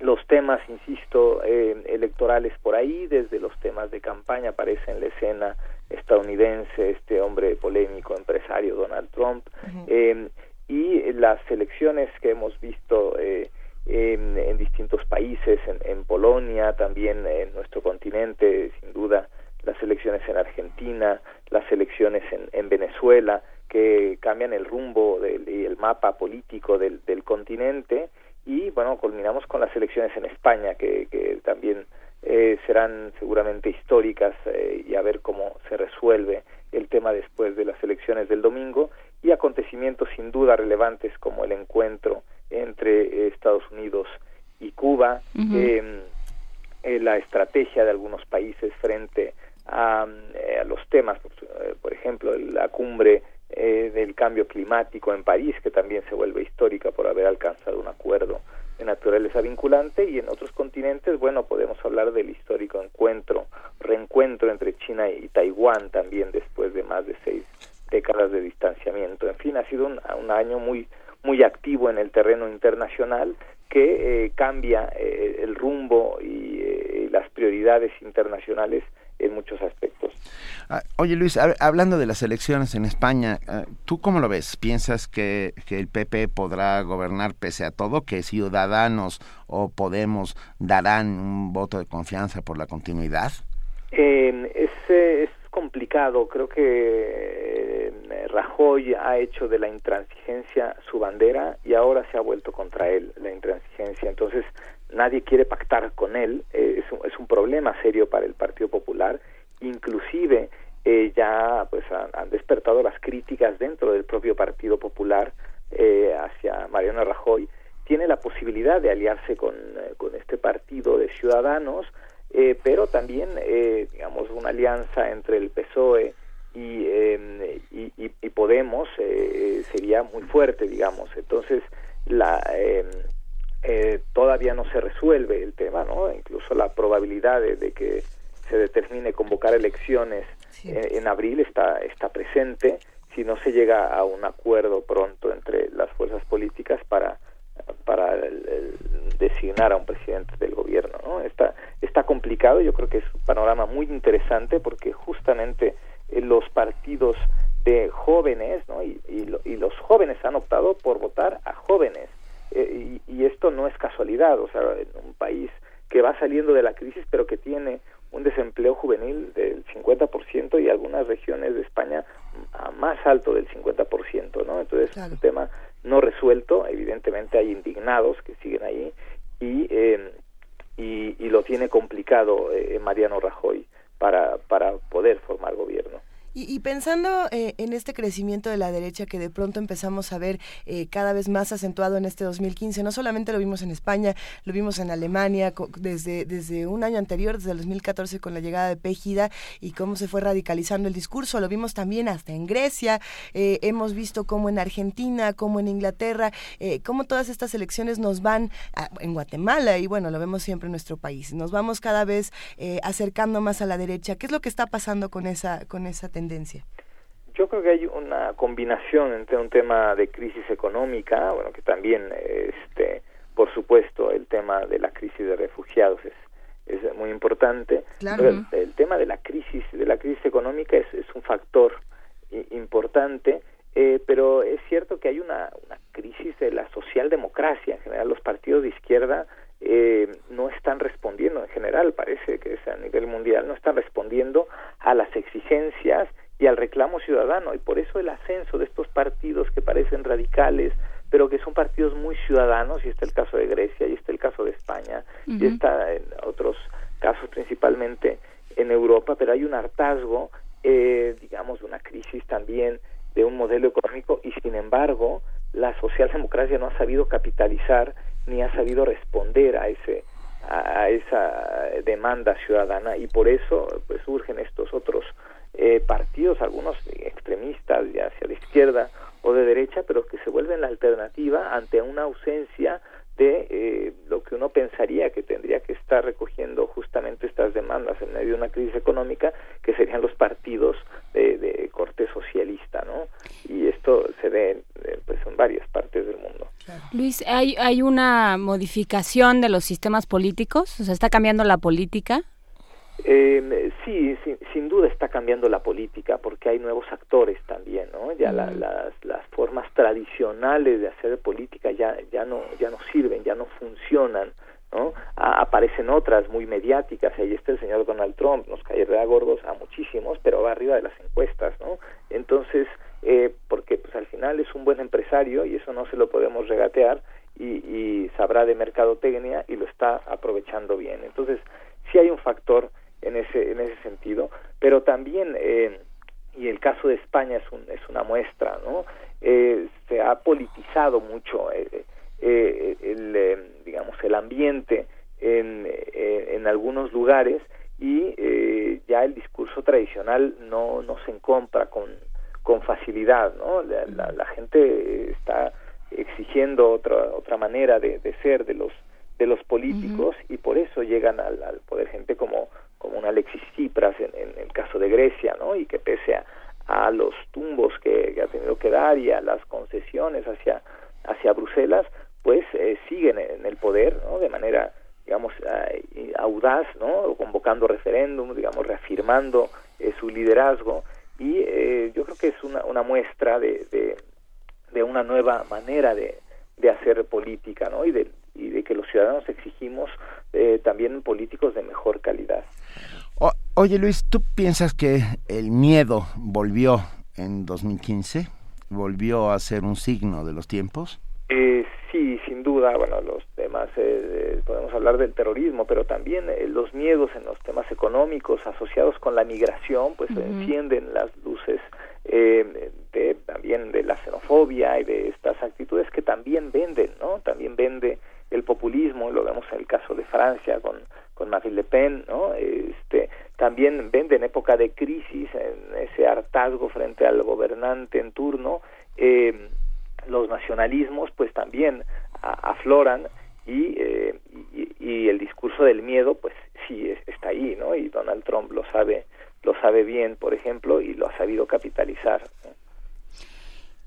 los temas, insisto, eh, electorales por ahí, desde los temas de campaña aparece en la escena estadounidense este hombre polémico, empresario Donald Trump, eh, y las elecciones que hemos visto eh, en, en distintos países, en, en Polonia, también en nuestro continente, sin duda, las elecciones en Argentina, las elecciones en, en Venezuela, que cambian el rumbo del, y el mapa político del, del continente, y bueno, culminamos con las elecciones en España, que, que también eh, serán seguramente históricas eh, y a ver cómo se resuelve el tema después de las elecciones del domingo. Y acontecimientos sin duda relevantes como el encuentro entre eh, Estados Unidos y Cuba, Ujú. eh, eh, la estrategia de algunos países frente a, a, a los temas, por ejemplo, la cumbre del cambio climático en París, que también se vuelve histórica por haber alcanzado un acuerdo de naturaleza vinculante y en otros continentes, bueno, podemos hablar del histórico encuentro, reencuentro entre China y Taiwán también después de más de seis décadas de distanciamiento. En fin, ha sido un, año muy muy activo en el terreno internacional que eh, cambia eh, el rumbo y eh, las prioridades internacionales en muchos aspectos. Ah, oye Luis, hablando de las elecciones en España, ah, ¿tú cómo lo ves? ¿Piensas que, que, el PP podrá gobernar pese a todo? ¿Que Ciudadanos o Podemos darán un voto de confianza por la continuidad? es, es, complicado. Creo que eh, Rajoy ha hecho de la intransigencia su bandera y ahora se ha vuelto contra él la intransigencia. Entonces nadie quiere pactar con él. Eh, es, un, es un problema serio para el Partido Popular. Inclusive eh, ya pues han, despertado las críticas dentro del propio Partido Popular eh, hacia Mariano Rajoy. Tiene la posibilidad de aliarse con, con este partido de ciudadanos, pero también, digamos, una alianza entre el PSOE y, em, y, y, Podemos sería muy fuerte, digamos. Entonces, la em, eh, todavía no se resuelve el tema, ¿no? Incluso la probabilidad de, que se determine convocar elecciones en, abril está, está presente si no se llega a un acuerdo pronto entre las fuerzas políticas para para designar a un presidente del gobierno, ¿no? Está está complicado, yo creo que es un panorama muy interesante porque justamente eh, los partidos de jóvenes, ¿no? y, y los jóvenes han optado por votar a jóvenes eh, y, esto no es casualidad, o sea, en un país que va saliendo de la crisis pero que tiene un desempleo juvenil del 50% y algunas regiones de España a más alto del 50%, ¿no? Entonces es un tema no resuelto, evidentemente hay indignados que siguen ahí y, eh, y, y, lo tiene complicado eh, Mariano Rajoy para, para poder formar gobierno. Y, pensando eh, en este crecimiento de la derecha que de pronto empezamos a ver eh, cada vez más acentuado en este 2015, no solamente lo vimos en España, lo vimos en Alemania desde, desde un año anterior, desde el 2014 con la llegada de Pégida y cómo se fue radicalizando el discurso, lo vimos también hasta en Grecia, eh, hemos visto cómo en Argentina, cómo en Inglaterra, cómo todas estas elecciones nos van, en Guatemala y bueno, lo vemos siempre en nuestro país, nos vamos cada vez acercando más a la derecha. ¿Qué es lo que está pasando con esa, con esa tendencia? Yo creo que hay una combinación entre un tema de crisis económica, bueno, que también, este, por supuesto, el tema de la crisis de refugiados es, es muy importante. el, tema de la crisis, de la crisis económica es, es un factor importante, eh, pero es cierto que hay una, una crisis de la socialdemocracia. En general, los partidos de izquierda eh, no están respondiendo en general, parece que es a nivel mundial, no están respondiendo a las exigencias y al reclamo ciudadano. Y por eso el ascenso de estos partidos que parecen radicales pero que son partidos muy ciudadanos y está el caso de Grecia y está el caso de España y está en otros casos principalmente en Europa pero hay un hartazgo eh, digamos de una crisis también de un modelo económico y sin embargo la socialdemocracia no ha sabido capitalizar ni ha sabido responder a ese a esa demanda ciudadana. Y por eso pues surgen estos otros eh, partidos, algunos extremistas ya hacia la izquierda o de derecha, pero que se vuelven la alternativa ante una ausencia de eh, lo que uno pensaría que tendría que estar recogiendo justamente estas demandas en medio de una crisis económica, que serían los partidos de, corte socialista, ¿no? Y esto se ve eh, pues, en varias partes del mundo. Luis, ¿hay, ¿hay una modificación de los sistemas políticos? O sea, ¿está cambiando la política? Eh, sí, sin duda está cambiando la política porque hay nuevos actores también, ¿no? Ya las, las formas tradicionales de hacer política ya, ya, no, ya no sirven, ya no funcionan, ¿no? aparecen otras muy mediáticas, ahí está el señor Donald Trump, nos caerá gordos a muchísimos, pero va arriba de las encuestas, ¿no? Entonces, eh, porque pues al final es un buen empresario y eso no se lo podemos regatear y, y sabrá de mercadotecnia y lo está aprovechando bien. Entonces, sí hay un factor en ese, en ese sentido, pero también, eh, y el caso de España es, un, es una muestra, ¿no? Eh, se ha politizado mucho eh, el, digamos, el ambiente en, en algunos lugares y eh, ya el discurso tradicional no, no se encompra con, con facilidad, ¿no? La, la, gente está exigiendo otra otra manera de, de ser de los de los políticos y por eso llegan al, al, poder gente como un Alexis Tsipras en, el caso de Grecia, ¿no? Y que pese a, a los tumbos que, ha tenido que dar y a las concesiones hacia hacia Bruselas, pues eh, siguen en el poder, ¿no? De manera digamos, eh, audaz, ¿no? Convocando referéndum, digamos, reafirmando eh, su liderazgo. Y eh, yo creo que es una, una muestra de, de, una nueva manera de, de hacer política, ¿no? Y de que los ciudadanos exigimos también políticos de mejor calidad. oye, Luis, ¿tú piensas que el miedo volvió en 2015? ¿Volvió a ser un signo de los tiempos? Eh, sí, sin duda, bueno, los temas, eh, podemos hablar del terrorismo, pero también eh, los miedos en los temas económicos asociados con la migración, pues encienden las luces eh, de, también de la xenofobia y de estas actitudes que también venden, ¿no? También vende el populismo, lo vemos en el caso de Francia con, con Marine Le Pen, ¿no? Este, también vende en época de crisis, en ese hartazgo frente al gobernante en turno, eh, los nacionalismos pues también afloran eh, y, y, el discurso del miedo pues sí está ahí no y Donald Trump lo sabe lo sabe bien por ejemplo y lo ha sabido capitalizar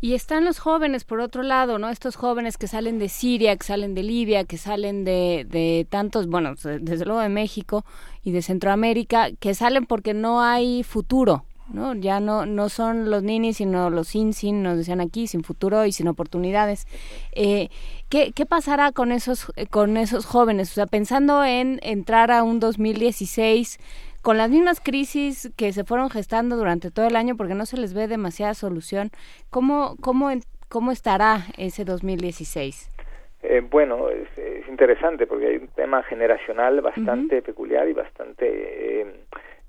Y están los jóvenes, por otro lado, ¿no? Estos jóvenes que salen de Siria, que salen de Libia, que salen de, de tantos, bueno, desde luego de México y de Centroamérica, que salen porque no hay futuro, ¿no? Ya no, no son los ninis, sino los sin, sin, nos decían aquí, sin futuro y sin oportunidades. Eh, ¿qué, ¿Qué pasará con esos, con esos jóvenes? O sea, pensando en entrar a un 2016 con las mismas crisis que se fueron gestando durante todo el año, porque no se les ve demasiada solución, ¿cómo, cómo, cómo estará ese 2016? Eh, bueno, es, interesante porque hay un tema generacional bastante peculiar y bastante... Eh,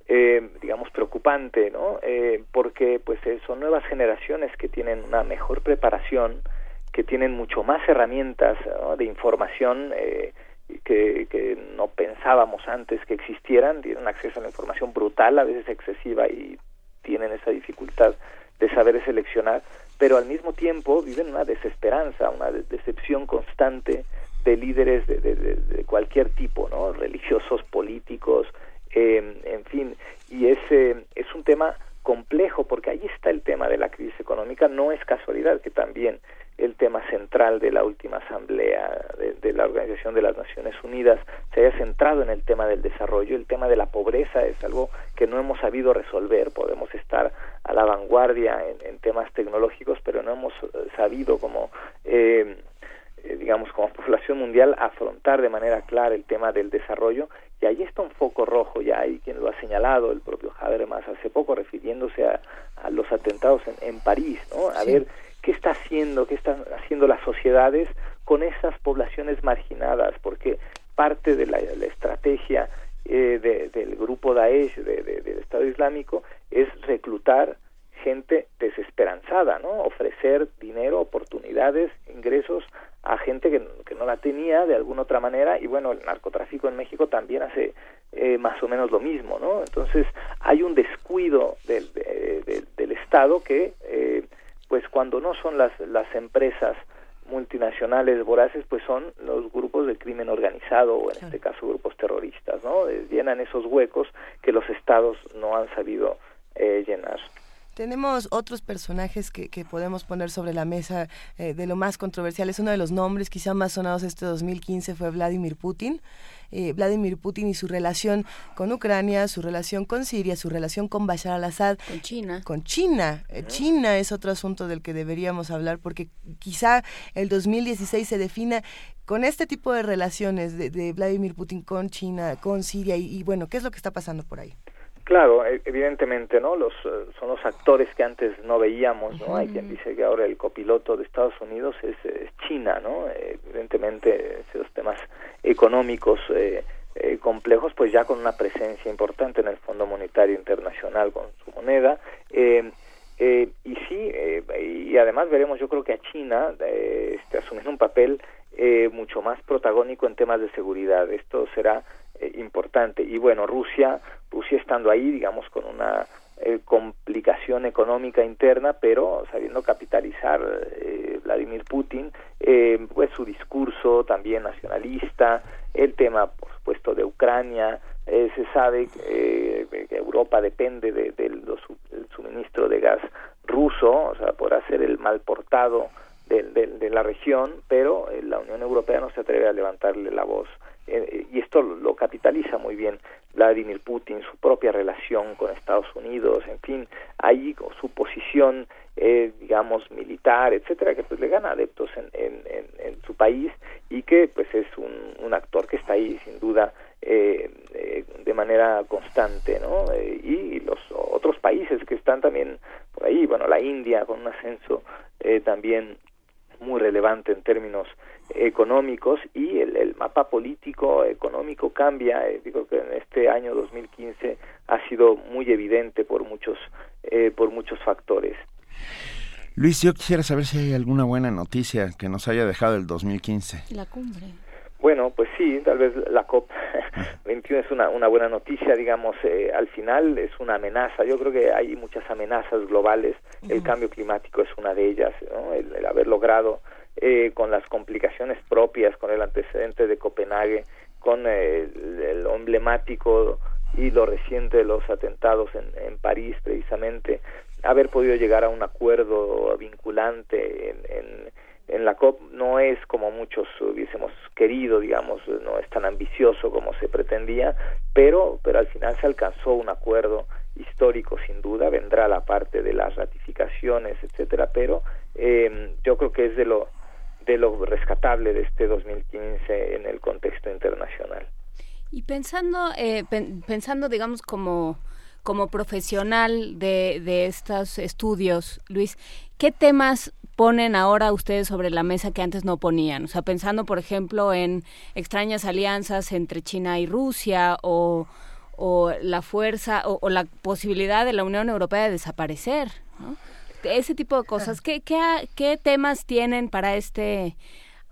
eh, digamos preocupante no eh, porque pues son nuevas generaciones que tienen una mejor preparación que tienen mucho más herramientas de información eh, que, que no pensábamos antes que existieran tienen acceso a la información brutal a veces excesiva y tienen esa dificultad de saber seleccionar pero al mismo tiempo viven una desesperanza una decepción constante de líderes de, de, de cualquier tipo no religiosos políticos eh, en fin, y es, es un tema complejo porque ahí está el tema de la crisis económica, no es casualidad que también el tema central de la última asamblea de, de, la Organización de las Naciones Unidas se haya centrado en el tema del desarrollo, el tema de la pobreza es algo que no hemos sabido resolver, podemos estar a la vanguardia en, en temas tecnológicos, pero no hemos sabido como eh, eh, digamos, como población mundial, afrontar de manera clara el tema del desarrollo. Y ahí está un foco rojo, ya hay quien lo ha señalado, el propio Habermas hace poco, refiriéndose a, a los atentados en, en París, ¿no? A ver qué está haciendo, qué están haciendo las sociedades con esas poblaciones marginadas, porque parte de la, estrategia eh, de, del grupo Daesh, de, de, del Estado Islámico, es reclutar gente desesperanzada, ¿no? Ofrecer dinero, oportunidades, ingresos a gente que, que, no la tenía de alguna otra manera y bueno, el narcotráfico en México también hace eh, más o menos lo mismo, ¿no? Entonces hay un descuido del, del Estado que eh, pues cuando no son las, las empresas multinacionales voraces pues son los grupos de crimen organizado o en este caso grupos terroristas, ¿no? Eh, llenan esos huecos que los estados no han sabido eh, llenar. Tenemos otros personajes que, que, podemos poner sobre la mesa eh, de lo más controversial. Es uno de los nombres quizá más sonados este 2015 fue Vladimir Putin. Eh, Vladimir Putin y su relación con Ucrania, su relación con Siria, su relación con Bashar al-Assad. Con China. Con China. Eh, China es otro asunto del que deberíamos hablar porque quizá el 2016 se defina con este tipo de relaciones de, de Vladimir Putin con China, con Siria y, y bueno, ¿qué es lo que está pasando por ahí? Claro, e, evidentemente, ¿no? Los uh, son los actores que antes no veíamos, ¿no? Hay quien dice que ahora el copiloto de Estados Unidos es, es China, ¿no? Eh, evidentemente, esos temas económicos eh, eh, complejos, pues ya con una presencia importante en el Fondo Monetario Internacional con su moneda. y sí, y además veremos, yo creo que a China este, asumiendo un papel mucho más protagónico en temas de seguridad. Esto será eh, importante. Y bueno, Rusia, Rusia estando ahí, digamos, con una eh, complicación económica interna, pero sabiendo capitalizar eh, Vladimir Putin, eh, pues su discurso también nacionalista, el tema, por supuesto, de Ucrania, se sabe que Europa depende del suministro de gas ruso, o sea, por hacer el mal portado de, de la región, pero la Unión Europea no se atreve a levantarle la voz eh, y esto lo capitaliza muy bien Vladimir Putin, su propia relación con Estados Unidos, en fin, ahí su posición, eh, digamos, militar, etcétera, que pues le gana adeptos en, en, en, su país y que pues es un, actor que está ahí sin duda eh, eh de manera constante, ¿no? Eh, y los otros países que están también por ahí, bueno, la India con un ascenso también muy relevante en términos económicos y el, el mapa político económico cambia. Eh, digo que en este año 2015 ha sido muy evidente por muchos eh, por muchos factores. Luis yo quisiera saber si hay alguna buena noticia que nos haya dejado el 2015 la cumbre bueno, pues sí, tal vez la COP 21 es una, una buena noticia, digamos, eh, al final es una amenaza. Yo creo que hay muchas amenazas globales, el cambio climático es una de ellas, ¿no? el haber logrado eh, con las complicaciones propias, con el antecedente de Copenhague, con el, emblemático y lo reciente de los atentados en, en, París, precisamente, haber podido llegar a un acuerdo vinculante en, en, en, la COP no es como muchos hubiésemos querido, digamos, no es tan ambicioso como se pretendía, pero, pero al final se alcanzó un acuerdo histórico sin duda, vendrá la parte de las ratificaciones, etcétera, pero eh, yo creo que es de lo de lo rescatable de este 2015 en el contexto internacional. Y pensando, eh, pensando digamos, como, como profesional de, de estos estudios, Luis, ¿qué temas ponen ahora ustedes sobre la mesa que antes no ponían? O sea, pensando, por ejemplo, en extrañas alianzas entre China y Rusia o, o la fuerza o, o la posibilidad de la Unión Europea de desaparecer, ¿no? ese tipo de cosas. ¿Qué, qué, qué temas tienen para este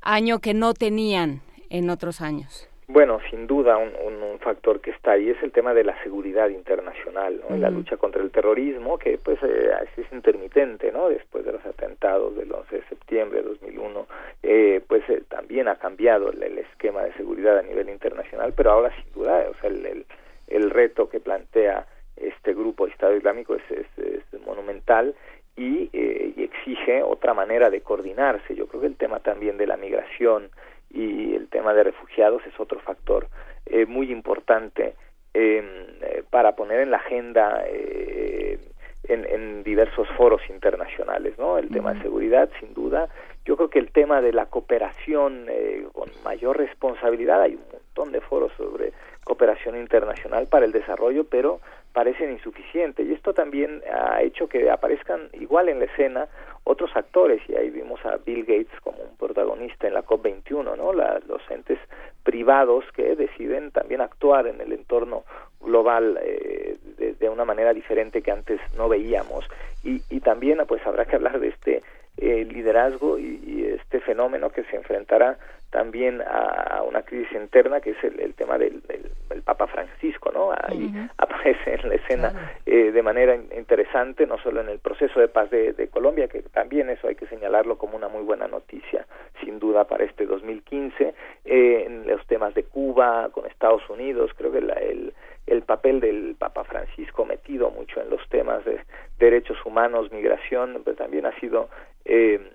año que no tenían en otros años? Bueno, sin duda un, un, factor que está ahí es el tema de la seguridad internacional, ¿no? la lucha contra el terrorismo, que pues eh, es intermitente, ¿no? Después de los atentados del 11 de septiembre de 2001, eh, pues eh, también ha cambiado el, esquema de seguridad a nivel internacional, pero ahora sin duda, o sea, el, el, el reto que plantea este grupo Estado Islámico es, es, es monumental eh, y, exige otra manera de coordinarse. Yo creo que el tema también de la migración y el tema de refugiados es otro factor eh, muy importante em, eh, para poner en la agenda en, en, diversos foros internacionales, ¿no? El tema de seguridad, sin duda. Yo creo que el tema de la cooperación con mayor responsabilidad, hay un montón de foros sobre cooperación internacional para el desarrollo, pero parecen insuficientes. Y esto también ha hecho que aparezcan igual en la escena otros actores. Y ahí vimos a Bill Gates como un protagonista en la COP21, ¿no? los entes privados que deciden también actuar en el entorno global eh, de, una manera diferente que antes no veíamos. Y, y también pues habrá que hablar de este eh, liderazgo y, este fenómeno que se enfrentará también a una crisis interna que es el, tema del, del, Papa Francisco, ¿no? Ahí aparece en la escena eh, de manera interesante, no solo en el proceso de paz de, de, Colombia, que también eso hay que señalarlo como una muy buena noticia, sin duda, para este 2015, eh, en los temas de Cuba, con Estados Unidos, creo que el, el papel del Papa Francisco metido mucho en los temas de derechos humanos, migración, pero también ha sido eh,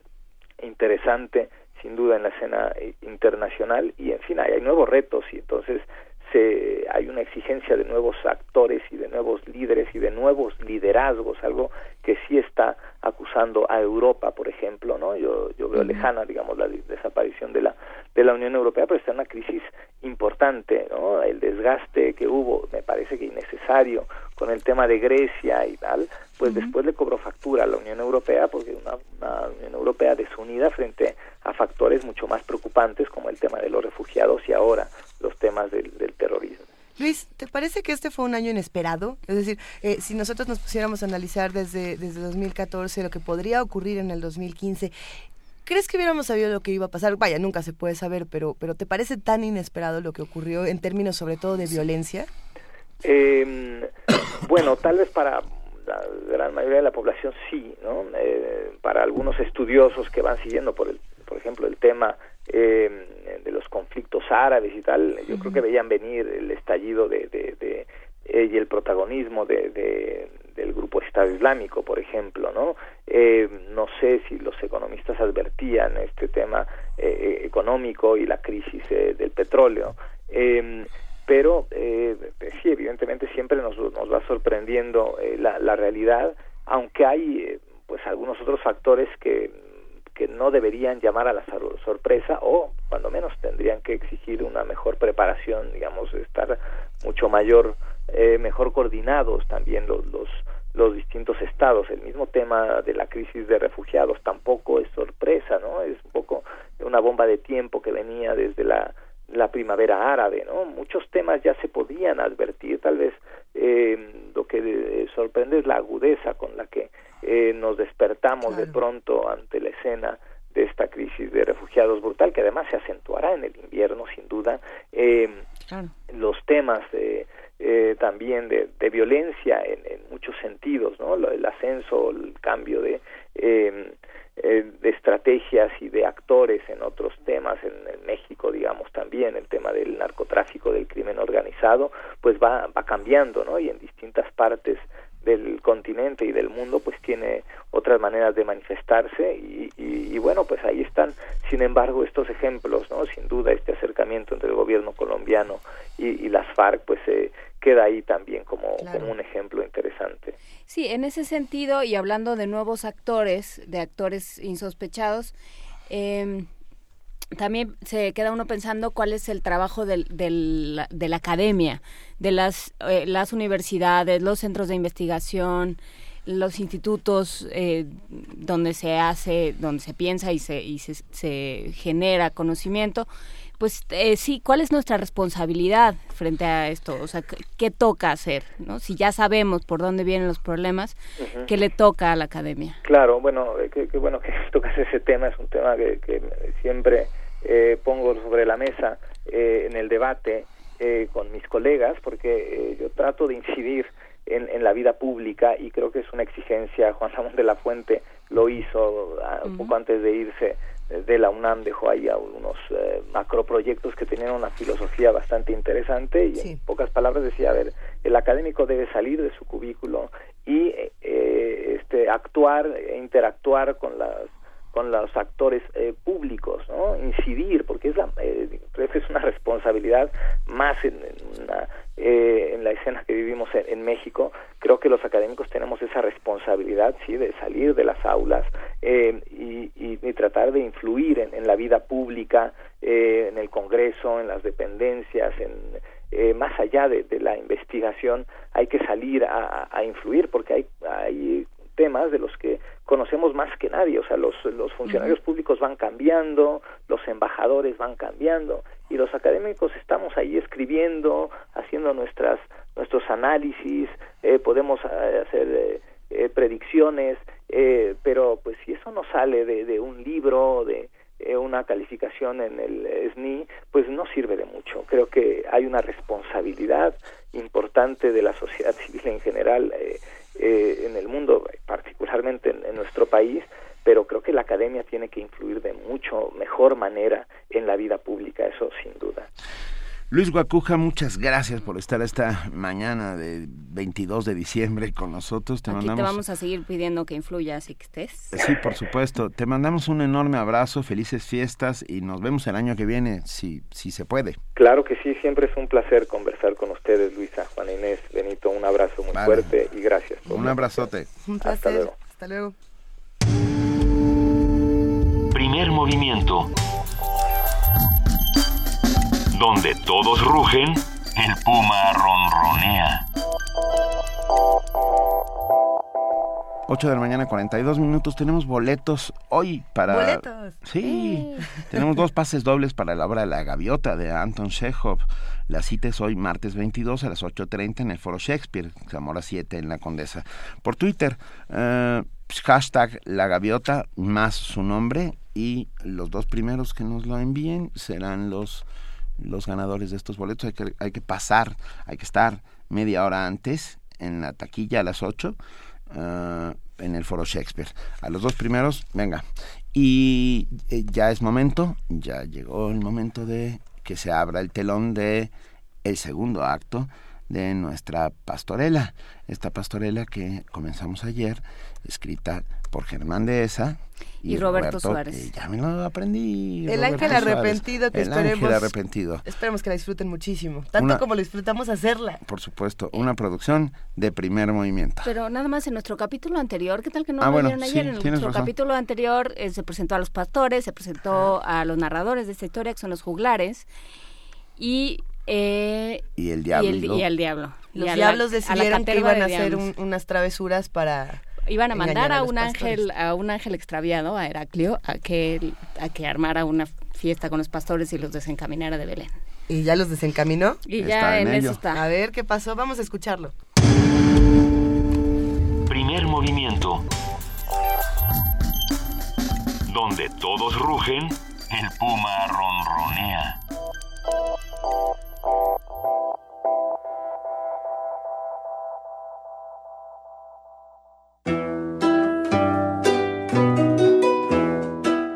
interesante sin duda en la escena eh, internacional y en fin hay, nuevos retos y entonces se, hay una exigencia de nuevos actores y de nuevos líderes y de nuevos liderazgos algo que sí está acusando a Europa por ejemplo no yo yo veo lejana digamos la desaparición de la de la Unión Europea pero está en una crisis importante no el desgaste que hubo me parece que innecesario con el tema de Grecia y tal pues después le cobró factura a la Unión Europea porque una, una Unión Europea desunida frente a factores mucho más preocupantes como el tema de los refugiados y ahora los temas del, terrorismo. Luis, ¿te parece que este fue un año inesperado? Es decir, eh, si nosotros nos pusiéramos a analizar desde, desde 2014 lo que podría ocurrir en el 2015, ¿Crees que hubiéramos sabido lo que iba a pasar? Vaya, nunca se puede saber, pero, pero ¿te parece tan inesperado lo que ocurrió en términos sobre todo de violencia? Eh, bueno, tal vez para la gran mayoría de la población sí, ¿no? Eh, para algunos estudiosos que van siguiendo, por, el, por ejemplo, el tema eh, de los conflictos árabes y tal, yo creo que veían venir el estallido de, de, de eh, y el protagonismo de, de, del grupo Estado Islámico, por ejemplo, ¿no? Eh, no sé si los economistas advertían este tema eh, económico y la crisis eh, del petróleo. Eh, pero eh, sí, evidentemente siempre nos, nos va sorprendiendo eh, la, la realidad, aunque hay eh, pues algunos otros factores que, que no deberían llamar a la sor- sorpresa o cuando menos tendrían que exigir una mejor preparación, digamos, estar mucho mayor, eh, mejor coordinados también los, los los distintos estados. El mismo tema de la crisis de refugiados tampoco es sorpresa, ¿no? Es un poco una bomba de tiempo que venía desde la, la primavera árabe, ¿no? Muchos temas ya se podían advertir, tal vez eh, lo que eh, sorprende es la agudeza con la que eh, nos despertamos de pronto ante la escena de esta crisis de refugiados brutal, que además se acentuará en el invierno, sin duda. Eh, los temas eh, eh, también de, de violencia en, en muchos sentidos, ¿no? El ascenso, el cambio de, eh, eh, de estrategias y de actores en otros temas, en, en México, digamos, también el tema del narcotráfico, del crimen organizado, pues va, va cambiando, ¿no? Y en distintas partes del continente y del mundo pues tiene otras maneras de manifestarse y, y- y bueno pues ahí están. Sin embargo estos ejemplos no sin duda este acercamiento entre el gobierno colombiano y, y las FARC pues eh, queda ahí también como, Claro. como un ejemplo interesante. Sí, en ese sentido, y hablando de nuevos actores, de actores insospechados, eh, también se queda uno pensando cuál es el trabajo del, del- de la academia, de las, eh, las universidades, los centros de investigación, los institutos eh, donde se hace, donde se piensa y se, y se, se genera conocimiento. Pues eh, sí, ¿cuál es nuestra responsabilidad frente a esto? O sea, ¿qué, qué toca hacer? ¿no? Si ya sabemos por dónde vienen los problemas, Ujú. ¿qué le toca a la academia? Claro, bueno, eh, qué, bueno que tocas ese tema, es un tema que, que siempre eh, pongo sobre la mesa eh, en el debate eh, con mis colegas, porque eh, yo trato de incidir en, en la vida pública y creo que es una exigencia, Juan Ramón de la Fuente lo hizo ah, un poco antes de irse de la UNAM, dejó ahí a unos eh, macroproyectos que tenían una filosofía bastante interesante y en pocas palabras decía, a ver, el académico debe salir de su cubículo y eh, este actuar e interactuar con las con los actores eh, públicos, ¿no? Incidir, porque es la, eh, es una responsabilidad más en, eh, en la escena que vivimos en, México. Creo que los académicos tenemos esa responsabilidad, sí, de salir de las aulas eh, y, y- tratar de influir en, la vida pública, eh, en el Congreso, en las dependencias, en eh, más allá de, de la investigación, hay que salir a, a influir, porque hay, hay temas de los que conocemos más que nadie, o sea, los, los funcionarios públicos van cambiando, los embajadores van cambiando y los académicos estamos ahí escribiendo, haciendo nuestras nuestros análisis, eh, podemos eh, hacer eh, eh, predicciones, eh, pero pues si eso no sale de, de un libro, de eh, una calificación en el SNI, pues no sirve de mucho. Creo que hay una responsabilidad importante de la sociedad civil en general eh, en el mundo, particularmente en, en nuestro país, pero creo que la academia tiene que influir de mucho mejor manera en la vida pública, eso sin duda. Luis Guacuja, muchas gracias por estar esta mañana de 22 de diciembre con nosotros. Te Aquí mandamos te vamos a seguir pidiendo que influya, así que estés. Sí, por supuesto. Te mandamos un enorme abrazo, felices fiestas y nos vemos el año que viene, si, si se puede. Claro que sí, siempre es un placer conversar con ustedes, Luisa, Juana Inés, Benito, un abrazo muy Vale. fuerte y gracias. por Un abrazote. Un Hasta luego. Hasta luego. Primer movimiento. Donde todos rugen, el puma ronronea. 8 de la mañana, 42 minutos. Tenemos boletos hoy para... ¡Boletos! Sí, tenemos dos pases dobles para la obra La Gaviota de Anton Chekhov. La cita es hoy martes 22 a las 8.30 en el Foro Shakespeare, Zamora 7 en La Condesa. Por Twitter, eh, hashtag La Gaviota más su nombre y los dos primeros que nos lo envíen serán los los ganadores de estos boletos. Hay que, hay que pasar, hay que estar media hora antes en la taquilla a las 8 ah, en el Foro Shakespeare. A los dos primeros, venga. Y eh, ya es momento, ya llegó el momento de que se abra el telón de el segundo acto de nuestra pastorela. Esta pastorela que comenzamos ayer, escrita por Germán Dehesa y, y Roberto, Suárez. ya me lo aprendí. El ángel arrepentido que el esperemos. ángel arrepentido. Esperemos que la disfruten muchísimo, tanto Una- como lo disfrutamos hacerla. Por supuesto, una producción de primer movimiento. Pero nada más en nuestro capítulo anterior, ¿qué tal que no Ah, lo bueno, vieron sí, ayer? en nuestro razón. capítulo anterior eh, se presentó a los pastores, se presentó a los narradores de esta historia, que son los juglares, y... eh, Y el diablo. Y el, y el diablo. Los diablos la decidieron que iban a de hacer un- unas travesuras para Iban a mandar a, un pastores. ángel, a un ángel extraviado, a Heraclio, a que, a que armara una fiesta con los pastores y los desencaminara de Belén. ¿Y ya los desencaminó? Y ya Está en en eso está. A ver qué pasó, vamos a escucharlo. Primer movimiento. Donde todos rugen, el puma ronronea.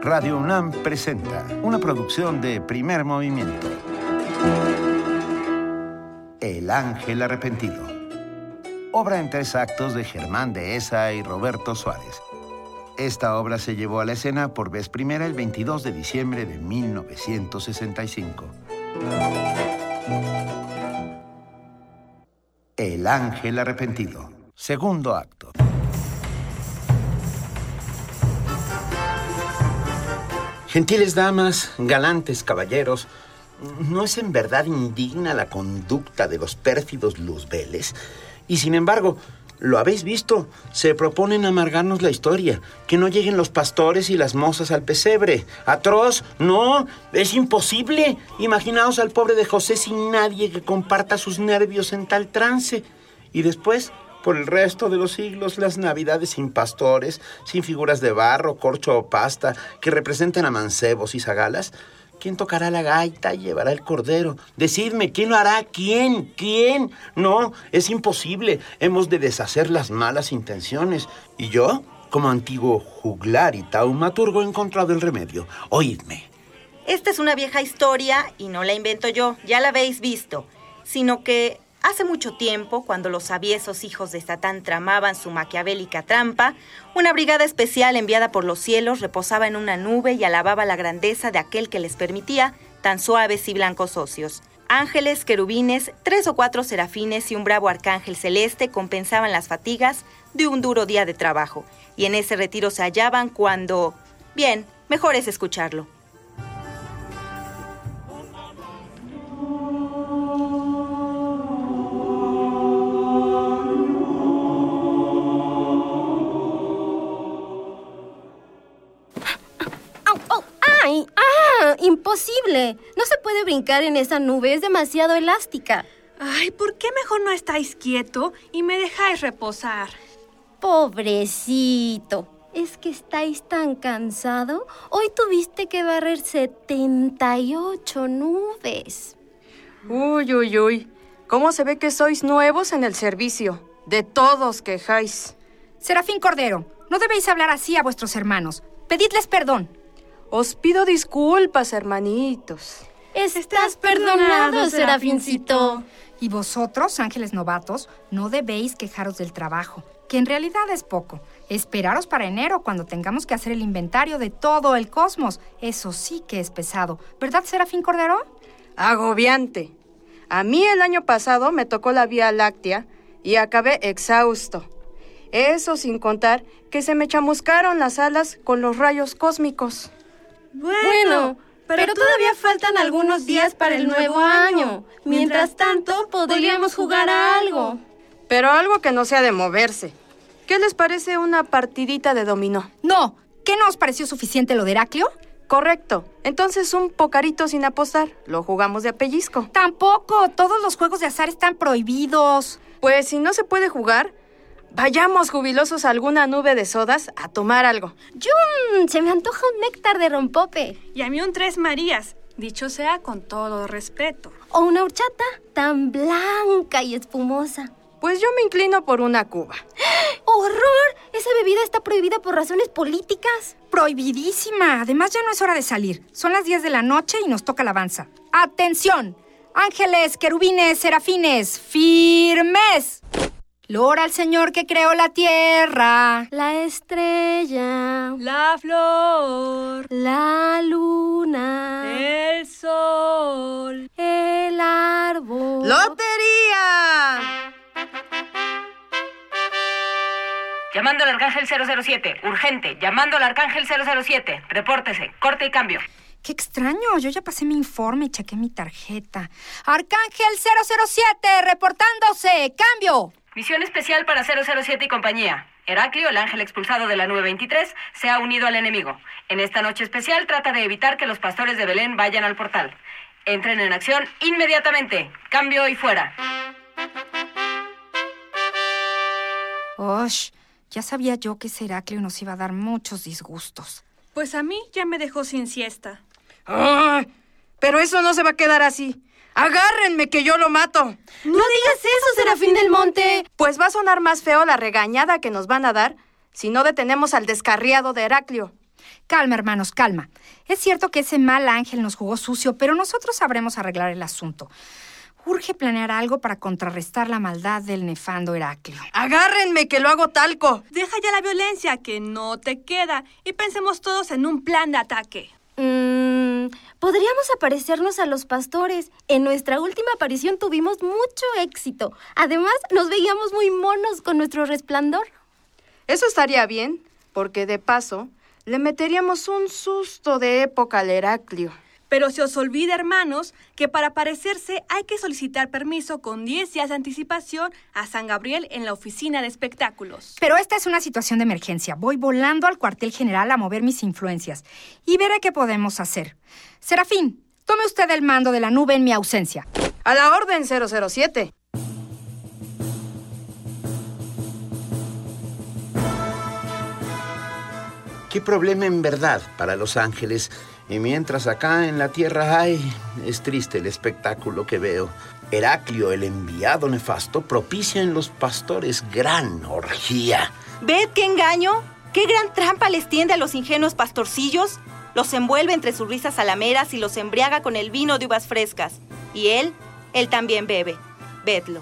Radio UNAM presenta una producción de primer movimiento. El ángel arrepentido. Obra en tres actos de Germán Dehesa y Roberto Suárez. Esta obra se llevó a la escena por vez primera el 22 de diciembre de 1965. El ángel arrepentido. Segundo acto. Gentiles damas, galantes caballeros, ¿no es en verdad indigna la conducta de los pérfidos luzbeles? Y sin embargo, lo habéis visto, se proponen amargarnos la historia, que no lleguen los pastores y las mozas al pesebre. Atroz, no, es imposible. Imaginaos al pobre de José sin nadie que comparta sus nervios en tal trance. Y después, por el resto de los siglos, las navidades sin pastores, sin figuras de barro, corcho o pasta, que representen a mancebos y zagalas. ¿Quién tocará la gaita y llevará el cordero? Decidme, ¿quién lo hará? ¿Quién? ¿Quién? No, es imposible. Hemos de deshacer las malas intenciones. Y yo, como antiguo juglar y taumaturgo, he encontrado el remedio. Oídme. Esta es una vieja historia y no la invento yo, ya la habéis visto, sino que hace mucho tiempo, cuando los aviesos hijos de Satán tramaban su maquiavélica trampa, una brigada especial enviada por los cielos reposaba en una nube y alababa la grandeza de aquel que les permitía tan suaves y blancos ocios. Ángeles, querubines, tres o cuatro serafines y un bravo arcángel celeste compensaban las fatigas de un duro día de trabajo, y en ese retiro se hallaban cuando... Bien, mejor es escucharlo. ¡Ay! ¡Ah! ¡Imposible! No se puede brincar en esa nube, es demasiado elástica. Ay, ¿por qué mejor no estáis quieto y me dejáis reposar? Pobrecito. ¿Es que estáis tan cansado? Hoy tuviste que barrer 78 nubes. Uy, uy, uy. ¿Cómo se ve que sois nuevos en el servicio? De todos quejáis. Serafín Cordero, no debéis hablar así a vuestros hermanos. Pedidles perdón. Os pido disculpas, hermanitos. Estás perdonado, Serafincito. Y vosotros, ángeles novatos, no debéis quejaros del trabajo, que en realidad es poco. Esperaros para enero, cuando tengamos que hacer el inventario de todo el cosmos. Eso sí que es pesado. ¿Verdad, Serafín Cordero? Agobiante. A mí el año pasado me tocó la Vía Láctea y acabé exhausto. Eso sin contar que se me chamuscaron las alas con los rayos cósmicos. Bueno, pero, todavía faltan algunos días para el nuevo año. Mientras tanto, podríamos jugar a algo. Pero algo que no sea de moverse. ¿Qué les parece una partidita de dominó? No. ¿Qué no os pareció suficiente lo de Heraclio? Correcto. Entonces un pocarito sin apostar. Lo jugamos de apellisco. Tampoco. Todos los juegos de azar están prohibidos. Pues si no se puede jugar, Vayamos jubilosos a alguna nube de sodas a tomar algo. ¡Yum! Se me antoja un néctar de rompope. Y a mí un tres Marías, dicho sea con todo respeto. O una horchata tan blanca y espumosa. Pues yo me inclino por una cuba. ¡Horror! Esa bebida está prohibida por razones políticas. Prohibidísima. Además ya no es hora de salir. Son las 10 de la noche y nos toca la avanza. ¡Atención! Ángeles, querubines, serafines, firmes. Lora al Señor que creó la tierra. La estrella. La flor. La luna. El sol. El árbol. ¡Lotería! Llamando al Arcángel 007. Urgente. Llamando al Arcángel 007. Repórtese. Corte y cambio. Qué extraño, yo ya pasé mi informe y chequé mi tarjeta. Arcángel 007, reportándose. Cambio. Misión especial para 007 y compañía. Heraclio, el ángel expulsado de la nube 23, se ha unido al enemigo. En esta noche especial trata de evitar que los pastores de Belén vayan al portal. Entren en acción inmediatamente. Cambio y fuera. Osh, ya sabía yo que ese Heraclio nos iba a dar muchos disgustos. Pues a mí ya me dejó sin siesta. ¡Ay! Pero eso no se va a quedar así. ¡Agárrenme que yo lo mato! No digas eso, Serafín del Monte. Pues va a sonar más feo la regañada que nos van a dar si no detenemos al descarriado de Heraclio. Calma, hermanos, calma. Es cierto que ese mal ángel nos jugó sucio, pero nosotros sabremos arreglar el asunto. Urge planear algo para contrarrestar la maldad del nefando Heraclio. ¡Agárrenme que lo hago talco! Deja ya la violencia, que no te queda, y pensemos todos en un plan de ataque. Mmm, podríamos aparecernos a los pastores. En nuestra última aparición tuvimos mucho éxito. Además, nos veíamos muy monos con nuestro resplandor. Eso estaría bien, porque de paso le meteríamos un susto de época al Heraclio. Pero se os olvida, hermanos, que para aparecerse hay que solicitar permiso con 10 días de anticipación a San Gabriel en la oficina de espectáculos. Pero esta es una situación de emergencia. Voy volando al cuartel general a mover mis influencias y veré qué podemos hacer. Serafín, tome usted el mando de la nube en mi ausencia. A la orden 007. ¿Qué problema en verdad para los ángeles? Y mientras acá en la tierra hay, es triste el espectáculo que veo. Heraclio, el enviado nefasto, propicia en los pastores gran orgía. ¿Ved qué engaño? ¿Qué gran trampa les tiende a los ingenuos pastorcillos? Los envuelve entre sus risas salameras y los embriaga con el vino de uvas frescas. Y él, él también bebe. Vedlo.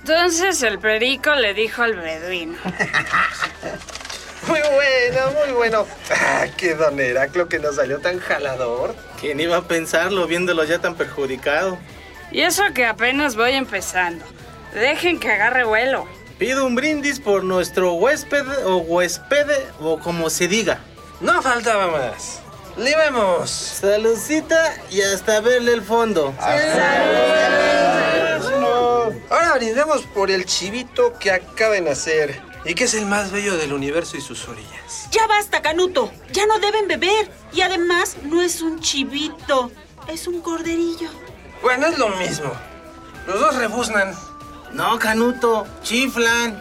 Entonces el perico le dijo al beduino. Muy bueno, muy bueno. Ah, qué don Heraclo que nos salió tan jalador. ¿Quién iba a pensarlo viéndolo ya tan perjudicado? Y eso que apenas voy empezando. Dejen que agarre vuelo. Pido un brindis por nuestro huésped o huéspede o como se diga. No faltaba más. Libemos. Saludcita y hasta verle el fondo. Ahora brindemos por el chivito que acaba de nacer y que es el más bello del universo y sus orillas. Ya basta, Canuto. Ya no deben beber. Y además, no es un chivito, es un corderillo. Bueno, es lo mismo. Los dos rebuznan. No, Canuto, chiflan.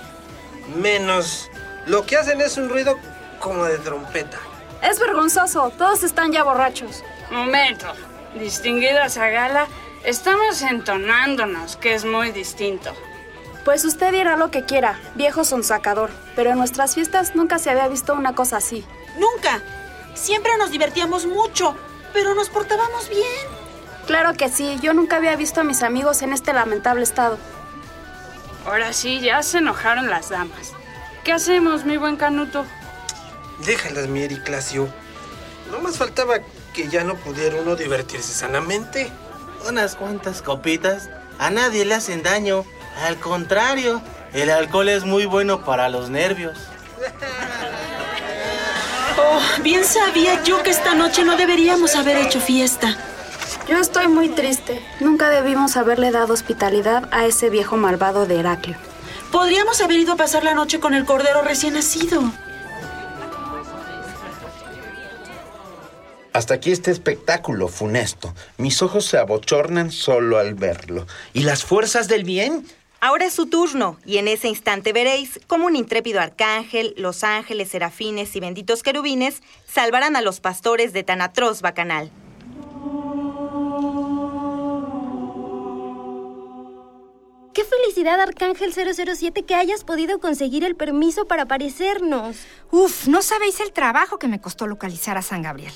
Menos. Lo que hacen es un ruido como de trompeta. Es vergonzoso. Todos están ya borrachos. Momento. Distinguida Zagala, estamos entonándonos, que es muy distinto. Pues usted dirá lo que quiera, viejo sonsacador, pero en nuestras fiestas nunca se había visto una cosa así. Nunca. Siempre nos divertíamos mucho, pero nos portábamos bien. Claro que sí, yo nunca había visto a mis amigos en este lamentable estado. Ahora sí, ya se enojaron las damas. ¿Qué hacemos, mi buen Canuto? Déjalas, mi Ericlasio. No más faltaba que ya no pudiera uno divertirse sanamente. Unas cuantas copitas a nadie le hacen daño. Al contrario, el alcohol es muy bueno para los nervios. Oh, bien sabía yo que esta noche no deberíamos haber hecho fiesta. Yo estoy muy triste. Nunca debimos haberle dado hospitalidad a ese viejo malvado de Heraclio. Podríamos haber ido a pasar la noche con el cordero recién nacido. Hasta aquí este espectáculo funesto. Mis ojos se abochornan solo al verlo. ¿Y las fuerzas del bien? Ahora es su turno, y en ese instante veréis cómo un intrépido arcángel, los ángeles, serafines y benditos querubines salvarán a los pastores de tan atroz bacanal. ¡Qué felicidad, Arcángel 007, que hayas podido conseguir el permiso para aparecernos! Uf, no sabéis el trabajo que me costó localizar a San Gabriel.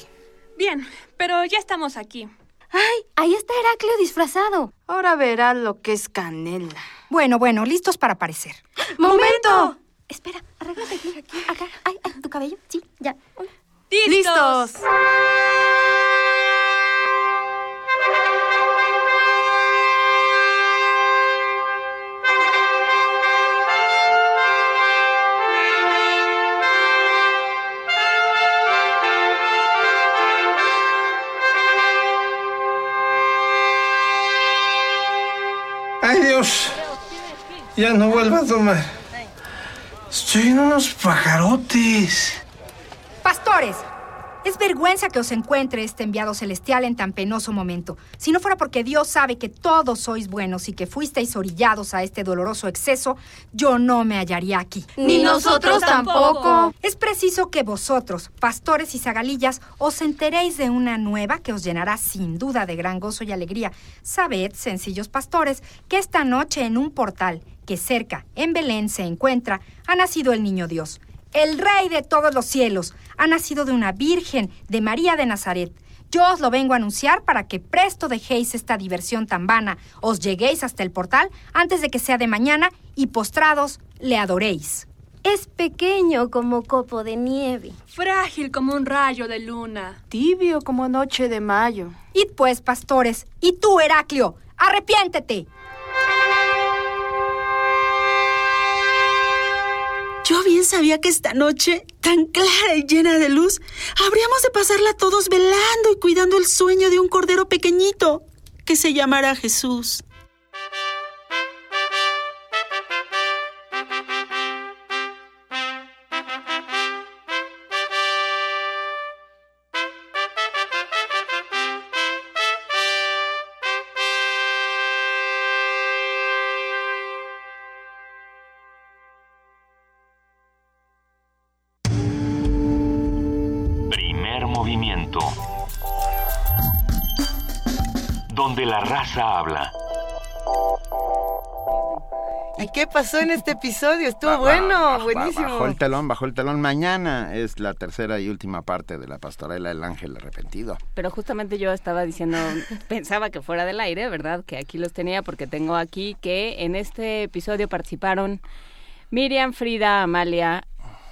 Bien, pero ya estamos aquí. ¡Ay! Ahí está Heraclio disfrazado. Ahora verás lo que es canela. Bueno, bueno, listos para aparecer. ¡Momento! Espera, arréglate aquí, aquí, acá. Ay, ay, tu cabello. Sí, ya. ¡Listos! ¡Ay, Ya no vuelva a tomar. Estoy en unos pajarotes. Pastores, es vergüenza que os encuentre este enviado celestial en tan penoso momento. Si no fuera porque Dios sabe que todos sois buenos y que fuisteis orillados a este doloroso exceso, yo no me hallaría aquí. Ni nosotros tampoco. Es preciso que vosotros, pastores y zagalillas, os enteréis de una nueva que os llenará sin duda de gran gozo y alegría. Sabed, sencillos pastores, que esta noche en un portal que cerca, en Belén, se encuentra, ha nacido el niño Dios el Rey de todos los cielos, ha nacido de una Virgen, de María de Nazaret. Yo os lo vengo a anunciar para que presto dejéis esta diversión tan vana, os lleguéis hasta el portal antes de que sea de mañana y postrados le adoréis. Es pequeño como copo de nieve. Frágil como un rayo de luna. Tibio como noche de mayo. Id pues, pastores, y tú, Heraclio, arrepiéntete. Sabía que esta noche, tan clara y llena de luz, habríamos de pasarla todos velando y cuidando el sueño de un cordero pequeñito que se llamará Jesús. La raza habla. ¿Y qué pasó en este episodio? Estuvo Ba- bueno, buenísimo. Bajó el telón, bajó el telón. Mañana es la tercera y última parte de la pastorela del ángel arrepentido. Pero justamente yo estaba diciendo, pensaba que fuera del aire, ¿verdad? Que aquí los tenía porque tengo aquí que en este episodio participaron Miriam, Frida, Amalia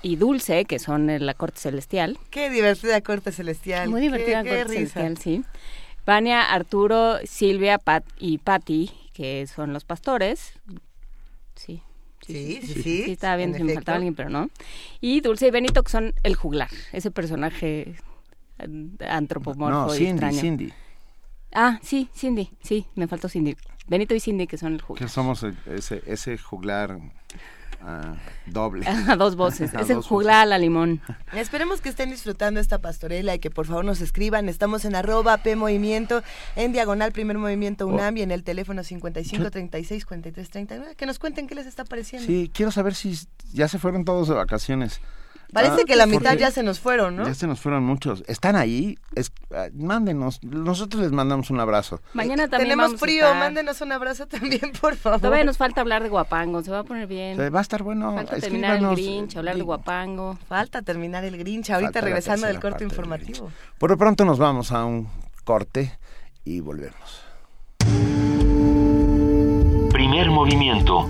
y Dulce, que son en la corte celestial. Qué divertida corte celestial. Muy divertida qué corte celestial, sí. Vania, Arturo, Silvia, Pat y Patty, que son los pastores. Sí. Sí, sí, sí, estaba bien en si me faltaba alguien, pero no. Y Dulce y Benito, que son el juglar, ese personaje eh, antropomorfo No, y Cindy, extraño. Cindy. Ah, sí, Cindy, sí, me faltó Cindy. Benito y Cindy, que son el Que juglar. somos el- ese, ese juglar ah, doble. A dos voces, A ese dos juglar a la limón. Esperemos que estén disfrutando esta pastorela y que por favor nos escriban. Estamos en arroba P Movimiento, en diagonal Primer Movimiento Oh. UNAM y en el teléfono 55 36 43 39. Que nos cuenten qué les está pareciendo. Sí, quiero saber si ya se fueron todos de vacaciones. Parece Ah, que la mitad ya se nos fueron, ¿no? Ya se nos fueron muchos. ¿Están ahí? Es, ah, mándenos. Nosotros les mandamos un abrazo. Mañana también Tenemos vamos a frío, estar- mándenos un abrazo también, por favor. Todavía nos falta hablar de Guapango, se va a poner bien. Se va a estar bueno. Falta terminar el Grinch, hablar de Guapango. Falta terminar el Grinch, ahorita Falta regresando del corte del informativo. Por lo pronto nos vamos a un corte y volvemos. Primer movimiento.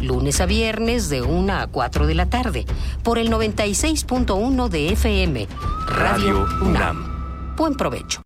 Lunes a viernes de 1 a 4 de la tarde por el 96.1 de FM. Radio Radio UNAM. Buen provecho.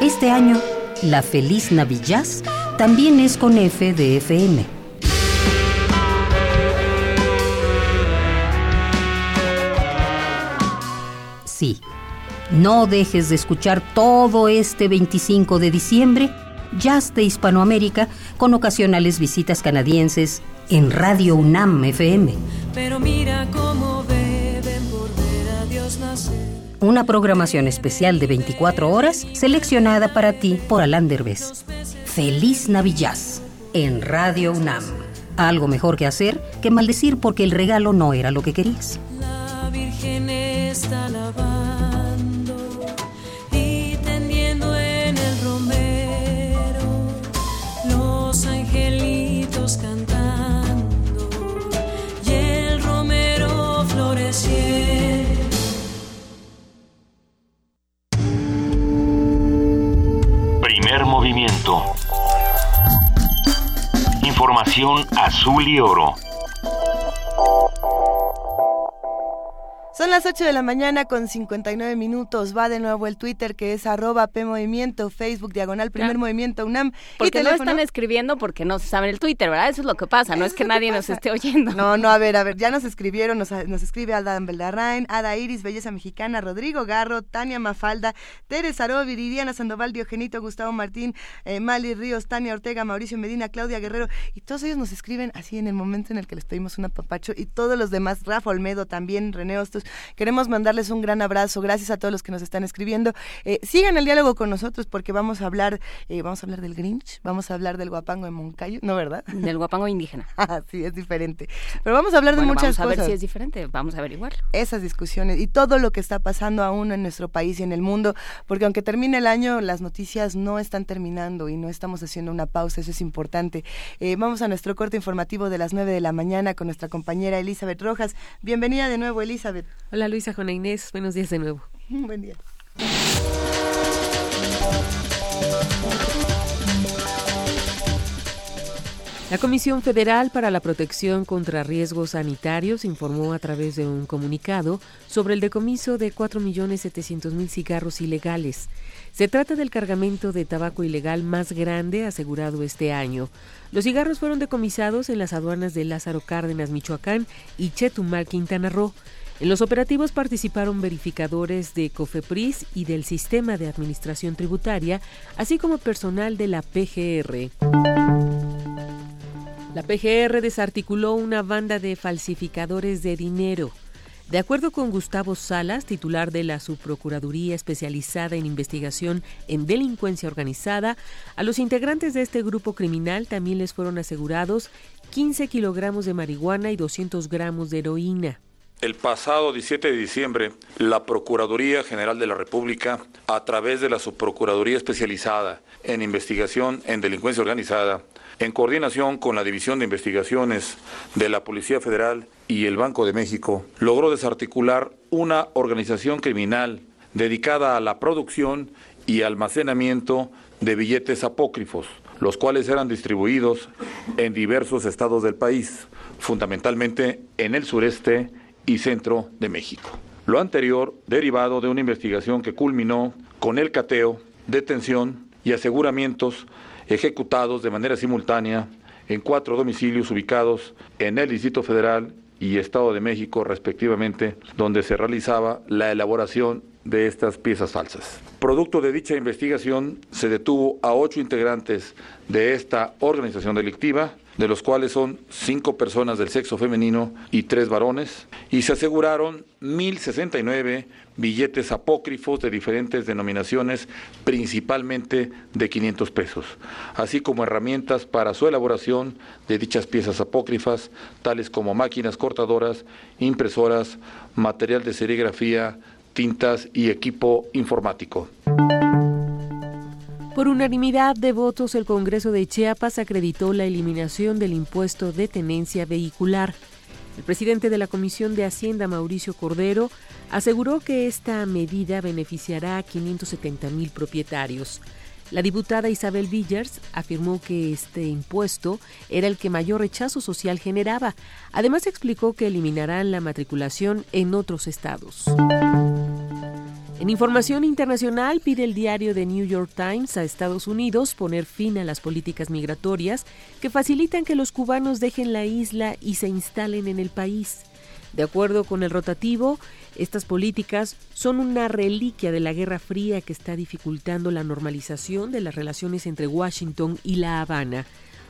Este año, la Feliz Navillaz también es con F de FM. Sí, no dejes de escuchar todo este 25 de diciembre Jazz de Hispanoamérica con ocasionales visitas canadienses en Radio UNAM FM. Pero mira cómo beben Una programación especial de 24 horas seleccionada para ti por Alain Derbez. Feliz Navillaz en Radio UNAM. Algo mejor que hacer que maldecir porque el regalo no era lo que querías. La Virgen está lavando y tendiendo en el romero los angelitos cantando y el romero floreciendo. Primer movimiento. Información azul y oro. Son las 8 de la mañana con 59 minutos. Va de nuevo el Twitter que es arroba PMovimiento, Facebook diagonal Primer. Movimiento UNAM. Porque y no están escribiendo porque no se saben el Twitter, ¿verdad? Eso es lo que pasa, no es que nadie nos esté oyendo. No, no, a ver, a ver, ya nos escribieron, nos, nos escribe Adam Beldarrain, Ada Iris, Belleza Mexicana, Rodrigo Garro, Tania Mafalda, Teres Aró, Viridiana Sandoval, Diogenito, Gustavo Martín, eh, Mali Ríos, Tania Ortega, Mauricio Medina, Claudia Guerrero, y todos ellos nos escriben así en el momento en el que les pedimos un apapacho, y todos los demás, Rafa Olmedo también, René Hostos, queremos mandarles un gran abrazo, gracias a todos los que nos están escribiendo. Eh, sigan el diálogo con nosotros porque vamos a hablar, eh, vamos a hablar del Grinch, vamos a hablar del guapango de Moncayo, ¿no, verdad? Del guapango indígena. Sí, es diferente. Pero vamos a hablar de muchas vamos a cosas. ver si es diferente, vamos a averiguar. Esas discusiones y todo lo que está pasando aún en nuestro país y en el mundo, porque aunque termine el año, las noticias no están terminando y no estamos haciendo una pausa, eso es importante. Eh, vamos a nuestro corte informativo de las 9 de la mañana con nuestra compañera Elizabeth Rojas. Bienvenida de nuevo, Elizabeth. Hola Luisa, Juana Inés, buenos días de nuevo. Buen día. La Comisión Federal para la Protección contra Riesgos Sanitarios informó a través de un comunicado sobre el decomiso de 4.700.000 cigarros ilegales. Se trata del cargamento de tabaco ilegal más grande asegurado este año. Los cigarros fueron decomisados en las aduanas de Lázaro Cárdenas, Michoacán y Chetumal, Quintana Roo. En los operativos participaron verificadores de COFEPRIS y del Sistema de Administración Tributaria, así como personal de la PGR. La PGR desarticuló una banda de falsificadores de dinero. De acuerdo con Gustavo Salas, titular de la Subprocuraduría especializada en investigación en delincuencia organizada, a los integrantes de este grupo criminal también les fueron asegurados 15 kilogramos de marihuana y 200 gramos de heroína. El pasado 17 de diciembre, la Procuraduría General de la República, a través de la Subprocuraduría Especializada en Investigación en Delincuencia Organizada, en coordinación con la División de Investigaciones de la Policía Federal y el Banco de México, logró desarticular una organización criminal dedicada a la producción y almacenamiento de billetes apócrifos, los cuales eran distribuidos en diversos estados del país, fundamentalmente en el sureste y centro de México. Lo anterior derivado de una investigación que culminó con el cateo, detención y aseguramientos ejecutados de manera simultánea en cuatro domicilios ubicados en el Distrito Federal y Estado de México respectivamente, donde se realizaba la elaboración de estas piezas falsas. Producto de dicha investigación, se detuvo a ocho integrantes de esta organización delictiva, de los cuales son cinco personas del sexo femenino y tres varones, y se aseguraron 1.069 billetes apócrifos de diferentes denominaciones, principalmente de 500 pesos, así como herramientas para su elaboración de dichas piezas apócrifas, tales como máquinas cortadoras, impresoras, material de serigrafía, tintas y equipo informático. Por unanimidad de votos, el Congreso de Chiapas acreditó la eliminación del impuesto de tenencia vehicular. El presidente de la Comisión de Hacienda, Mauricio Cordero, aseguró que esta medida beneficiará a 570 mil propietarios. La diputada Isabel Villers afirmó que este impuesto era el que mayor rechazo social generaba. Además explicó que eliminarán la matriculación en otros estados. En información internacional, pide el diario The New York Times a Estados Unidos poner fin a las políticas migratorias que facilitan que los cubanos dejen la isla y se instalen en el país. De acuerdo con el rotativo, estas políticas son una reliquia de la Guerra Fría que está dificultando la normalización de las relaciones entre Washington y La Habana.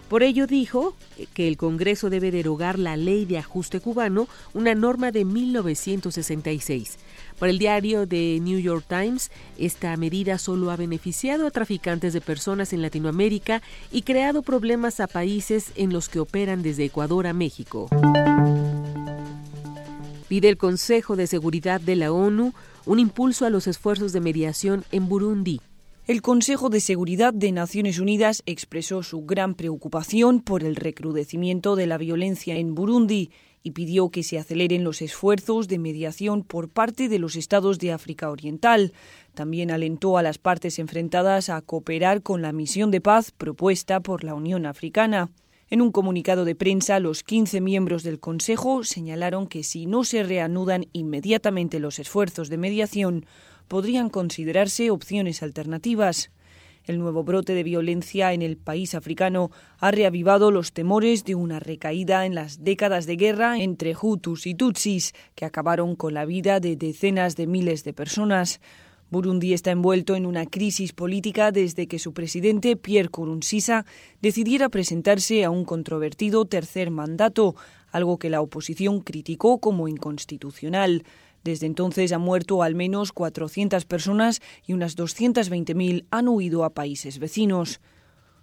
Por ello dijo que el Congreso debe derogar la ley de ajuste cubano, una norma de 1966. Para el diario The New York Times, esta medida solo ha beneficiado a traficantes de personas en Latinoamérica y creado problemas a países en los que operan desde Ecuador a México. Pide el Consejo de Seguridad de la ONU un impulso a los esfuerzos de mediación en Burundi. El Consejo de Seguridad de Naciones Unidas expresó su gran preocupación por el recrudecimiento de la violencia en Burundi y pidió que se aceleren los esfuerzos de mediación por parte de los estados de África Oriental. También alentó a las partes enfrentadas a cooperar con la misión de paz propuesta por la Unión Africana. En un comunicado de prensa, los 15 miembros del Consejo señalaron que si no se reanudan inmediatamente los esfuerzos de mediación, podrían considerarse opciones alternativas. El nuevo brote de violencia en el país africano ha reavivado los temores de una recaída en las décadas de guerra entre Hutus y Tutsis, que acabaron con la vida de decenas de miles de personas. Burundi está envuelto en una crisis política desde que su presidente Pierre Nkurunziza decidiera presentarse a un controvertido tercer mandato, algo que la oposición criticó como inconstitucional. Desde entonces han muerto al menos 400 personas y unas 220.000 han huido a países vecinos.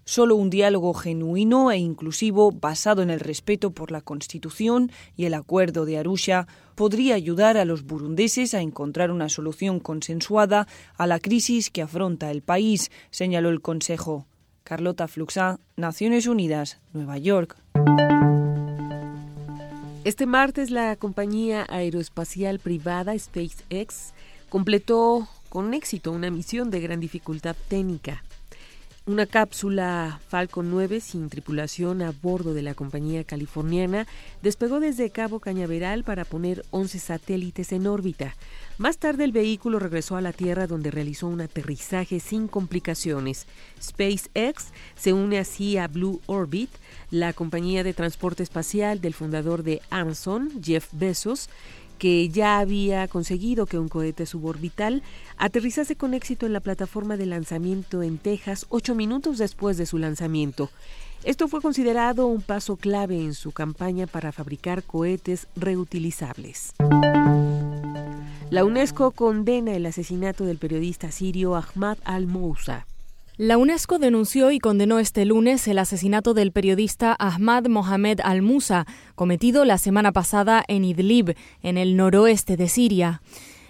Solo un diálogo genuino e inclusivo basado en el respeto por la Constitución y el Acuerdo de Arusha podría ayudar a los burundeses a encontrar una solución consensuada a la crisis que afronta el país, señaló el Consejo. Carlota Fluxá, Naciones Unidas, Nueva York. Este martes la compañía aeroespacial privada SpaceX completó con éxito una misión de gran dificultad técnica. Una cápsula Falcon 9 sin tripulación a bordo de la compañía californiana despegó desde Cabo Cañaveral para poner 11 satélites en órbita. Más tarde el vehículo regresó a la Tierra donde realizó un aterrizaje sin complicaciones. SpaceX se une así a Blue Orbit, la compañía de transporte espacial del fundador de Amazon, Jeff Bezos, que ya había conseguido que un cohete suborbital aterrizase con éxito en la plataforma de lanzamiento en Texas ocho minutos después de su lanzamiento. Esto fue considerado un paso clave en su campaña para fabricar cohetes reutilizables. La UNESCO condena el asesinato del periodista sirio Ahmad al-Mousa. La UNESCO denunció y condenó este lunes el asesinato del periodista Ahmad Mohamed al-Musa, cometido la semana pasada en Idlib, en el noroeste de Siria.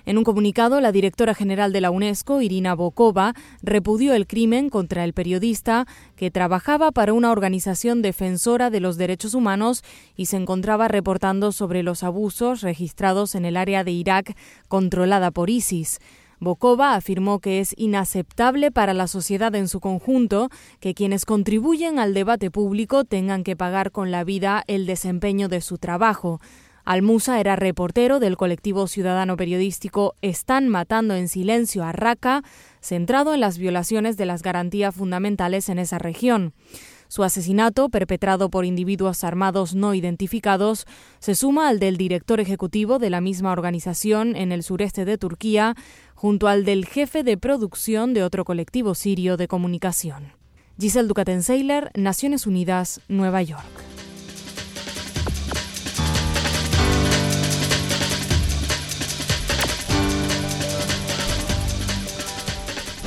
En un comunicado, la directora general de la UNESCO, Irina Bokova, repudió el crimen contra el periodista que trabajaba para una organización defensora de los derechos humanos y se encontraba reportando sobre los abusos registrados en el área de Irak controlada por ISIS. Bokova afirmó que es inaceptable para la sociedad en su conjunto que quienes contribuyen al debate público tengan que pagar con la vida el desempeño de su trabajo. Almusa era reportero del colectivo ciudadano periodístico Están matando en silencio a Raqqa, centrado en las violaciones de las garantías fundamentales en esa región. Su asesinato, perpetrado por individuos armados no identificados, se suma al del director ejecutivo de la misma organización en el sureste de Turquía, junto al del jefe de producción de otro colectivo sirio de comunicación. Giselle Ducaten-Seiler, Naciones Unidas, Nueva York.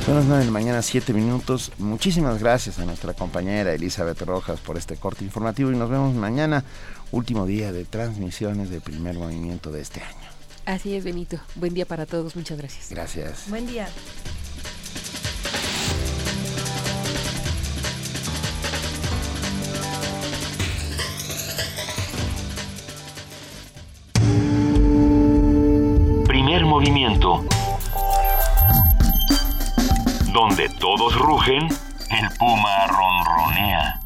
Son las 9 de la mañana, 7 minutos. Muchísimas gracias a nuestra compañera Elizabeth Rojas por este corte informativo y nos vemos mañana, último día de transmisiones del primer movimiento de este año. Así es, Benito. Buen día para todos. Muchas gracias. Gracias. Buen día. Primer movimiento donde todos rugen, el puma ronronea.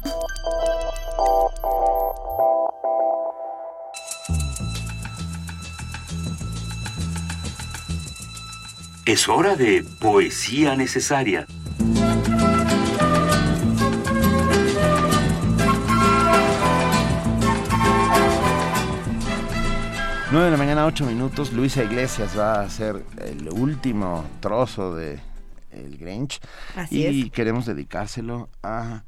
Es hora de poesía necesaria. Nueve de la mañana, ocho minutos. Luisa Iglesias va a hacer el último trozo de el Grinch. y queremos dedicárselo a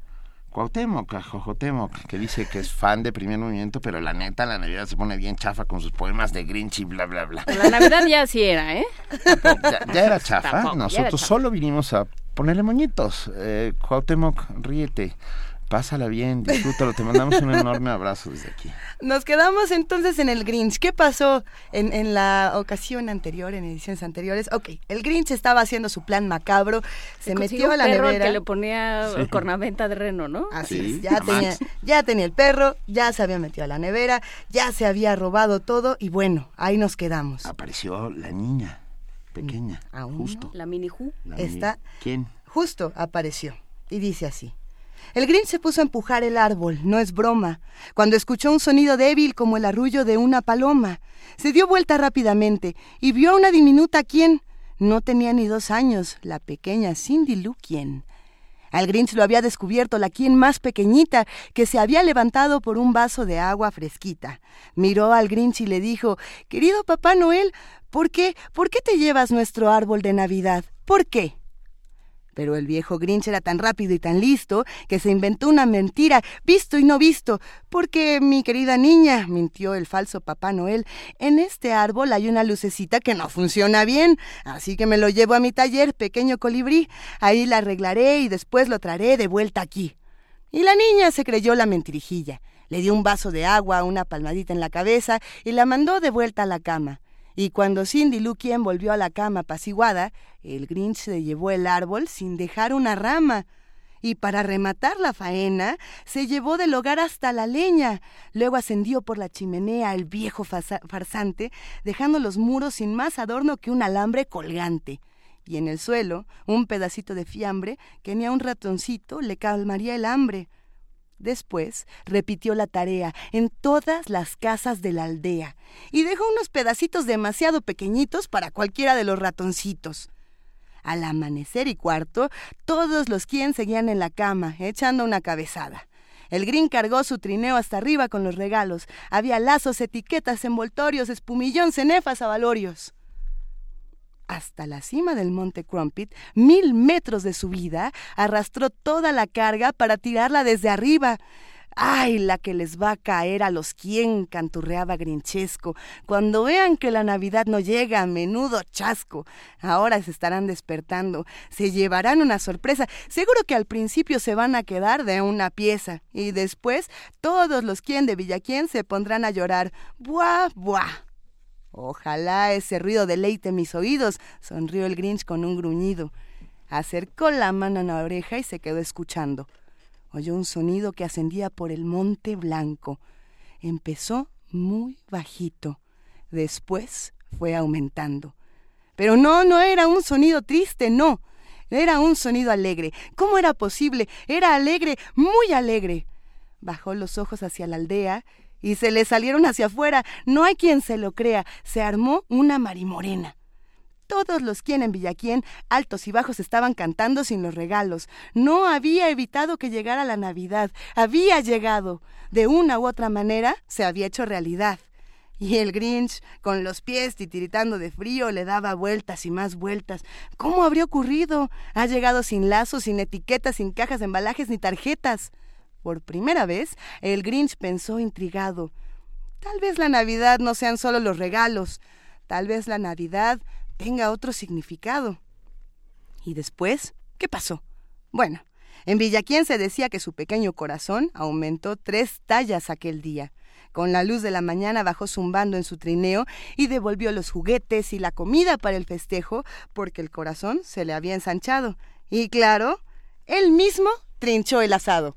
Cuauhtémoc, a Jojotemoc, que dice que es fan de Primer Movimiento, pero la neta, la Navidad se pone bien chafa con sus poemas de Grinch y bla, bla, bla. La Navidad ya sí era, ¿eh? Ya, era chafa. Nosotros solo vinimos a ponerle moñitos. Eh, Cuauhtémoc, ríete. Pásala bien, disfrútalo. Te mandamos un enorme abrazo desde aquí. Nos quedamos entonces en el Grinch. ¿Qué pasó en, en, la ocasión anterior, en ediciones anteriores? Ok, el Grinch estaba haciendo su plan macabro, se, metió a la perro nevera. que le ponía cornamenta de reno, ¿no? Así es, ya tenía, ya tenía el perro, ya se había metido a la nevera, ya se había robado todo y bueno, ahí nos quedamos. Apareció la niña, pequeña, justo. La mini Ju. Está, ¿Quién? Justo apareció y dice así. El Grinch se puso a empujar el árbol, no es broma, cuando escuchó un sonido débil como el arrullo de una paloma. Se dio vuelta rápidamente y vio a una diminuta quien no tenía ni dos años, la pequeña Cindy Lou quien. Al Grinch lo había descubierto la quien más pequeñita, que se había levantado por un vaso de agua fresquita. Miró al Grinch y le dijo, Querido Papá Noel, ¿por qué? ¿Por qué te llevas nuestro árbol de Navidad? ¿Por qué? Pero el viejo Grinch era tan rápido y tan listo que se inventó una mentira, visto y no visto, porque mi querida niña, mintió el falso Papá Noel, en este árbol hay una lucecita que no funciona bien, así que me lo llevo a mi taller, pequeño colibrí, ahí la arreglaré y después lo traeré de vuelta aquí. Y la niña se creyó la mentirijilla, le dio un vaso de agua, una palmadita en la cabeza y la mandó de vuelta a la cama. Y cuando Cindy Lou quien volvió a la cama apaciguada, el Grinch se llevó el árbol sin dejar una rama. Y para rematar la faena, se llevó del hogar hasta la leña. Luego ascendió por la chimenea el viejo farsante, dejando los muros sin más adorno que un alambre colgante. Y en el suelo, un pedacito de fiambre que ni a un ratoncito le calmaría el hambre. Después repitió la tarea en todas las casas de la aldea y dejó unos pedacitos demasiado pequeñitos para cualquiera de los ratoncitos. Al amanecer y cuarto, todos los quien seguían en la cama, echando una cabezada. El Green cargó su trineo hasta arriba con los regalos. Había lazos, etiquetas, envoltorios, espumillón, cenefas, avalorios hasta la cima del monte Crumpit, mil metros de subida, arrastró toda la carga para tirarla desde arriba. ¡Ay, la que les va a caer a los quien! canturreaba Grinchesco. Cuando vean que la Navidad no llega, menudo chasco. Ahora se estarán despertando, se llevarán una sorpresa. Seguro que al principio se van a quedar de una pieza, y después todos los quien de Villaquien se pondrán a llorar. ¡Buah, buah! Ojalá ese ruido deleite mis oídos, sonrió el Grinch con un gruñido. Acercó la mano a la oreja y se quedó escuchando. Oyó un sonido que ascendía por el monte blanco. Empezó muy bajito. Después fue aumentando. Pero no, no era un sonido triste, no. Era un sonido alegre. ¿Cómo era posible? Era alegre, muy alegre. Bajó los ojos hacia la aldea y se le salieron hacia afuera. No hay quien se lo crea. Se armó una marimorena. todos los quien en Villaquien, altos y bajos, estaban cantando sin los regalos. No había evitado que llegara la Navidad, había llegado. De una u otra manera se había hecho realidad. Y el Grinch, con los pies titiritando de frío, le daba vueltas y más vueltas. ¿Cómo habría ocurrido? Ha llegado sin lazos, sin etiquetas, sin cajas de embalajes ni tarjetas. Por primera vez, el Grinch pensó intrigado. Tal vez la Navidad no sean solo los regalos, tal vez la Navidad tenga otro significado. ¿Y después? ¿Qué pasó? Bueno, en Villaquien se decía que su pequeño corazón aumentó tres tallas aquel día. Con la luz de la mañana bajó zumbando en su trineo y devolvió los juguetes y la comida para el festejo porque el corazón se le había ensanchado. Y claro, él mismo trinchó el asado.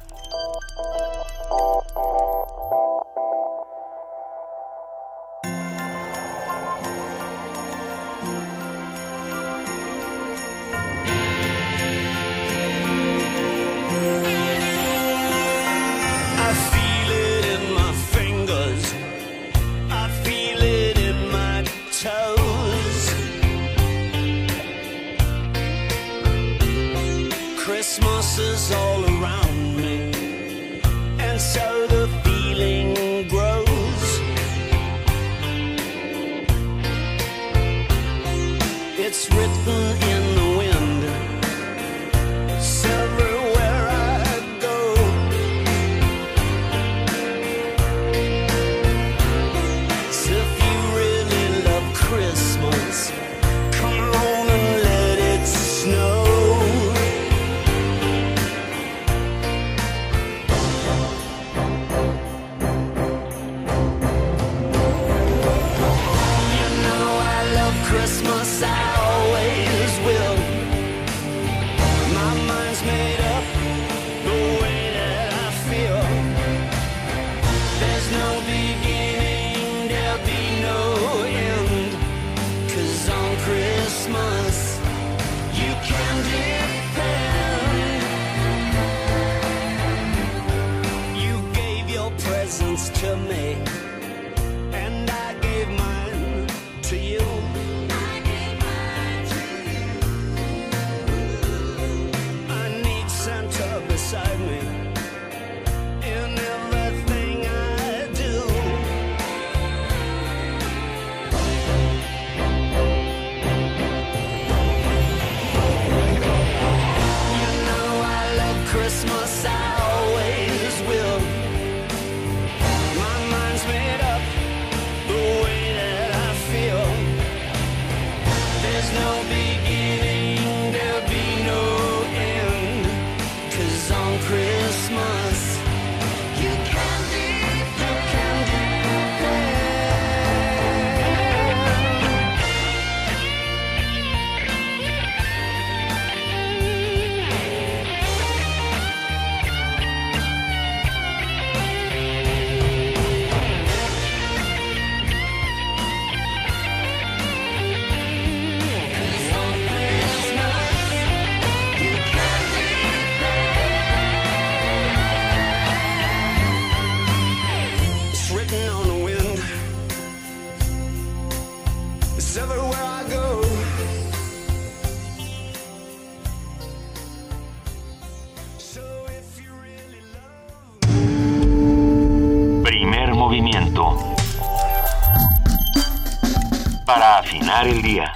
El día.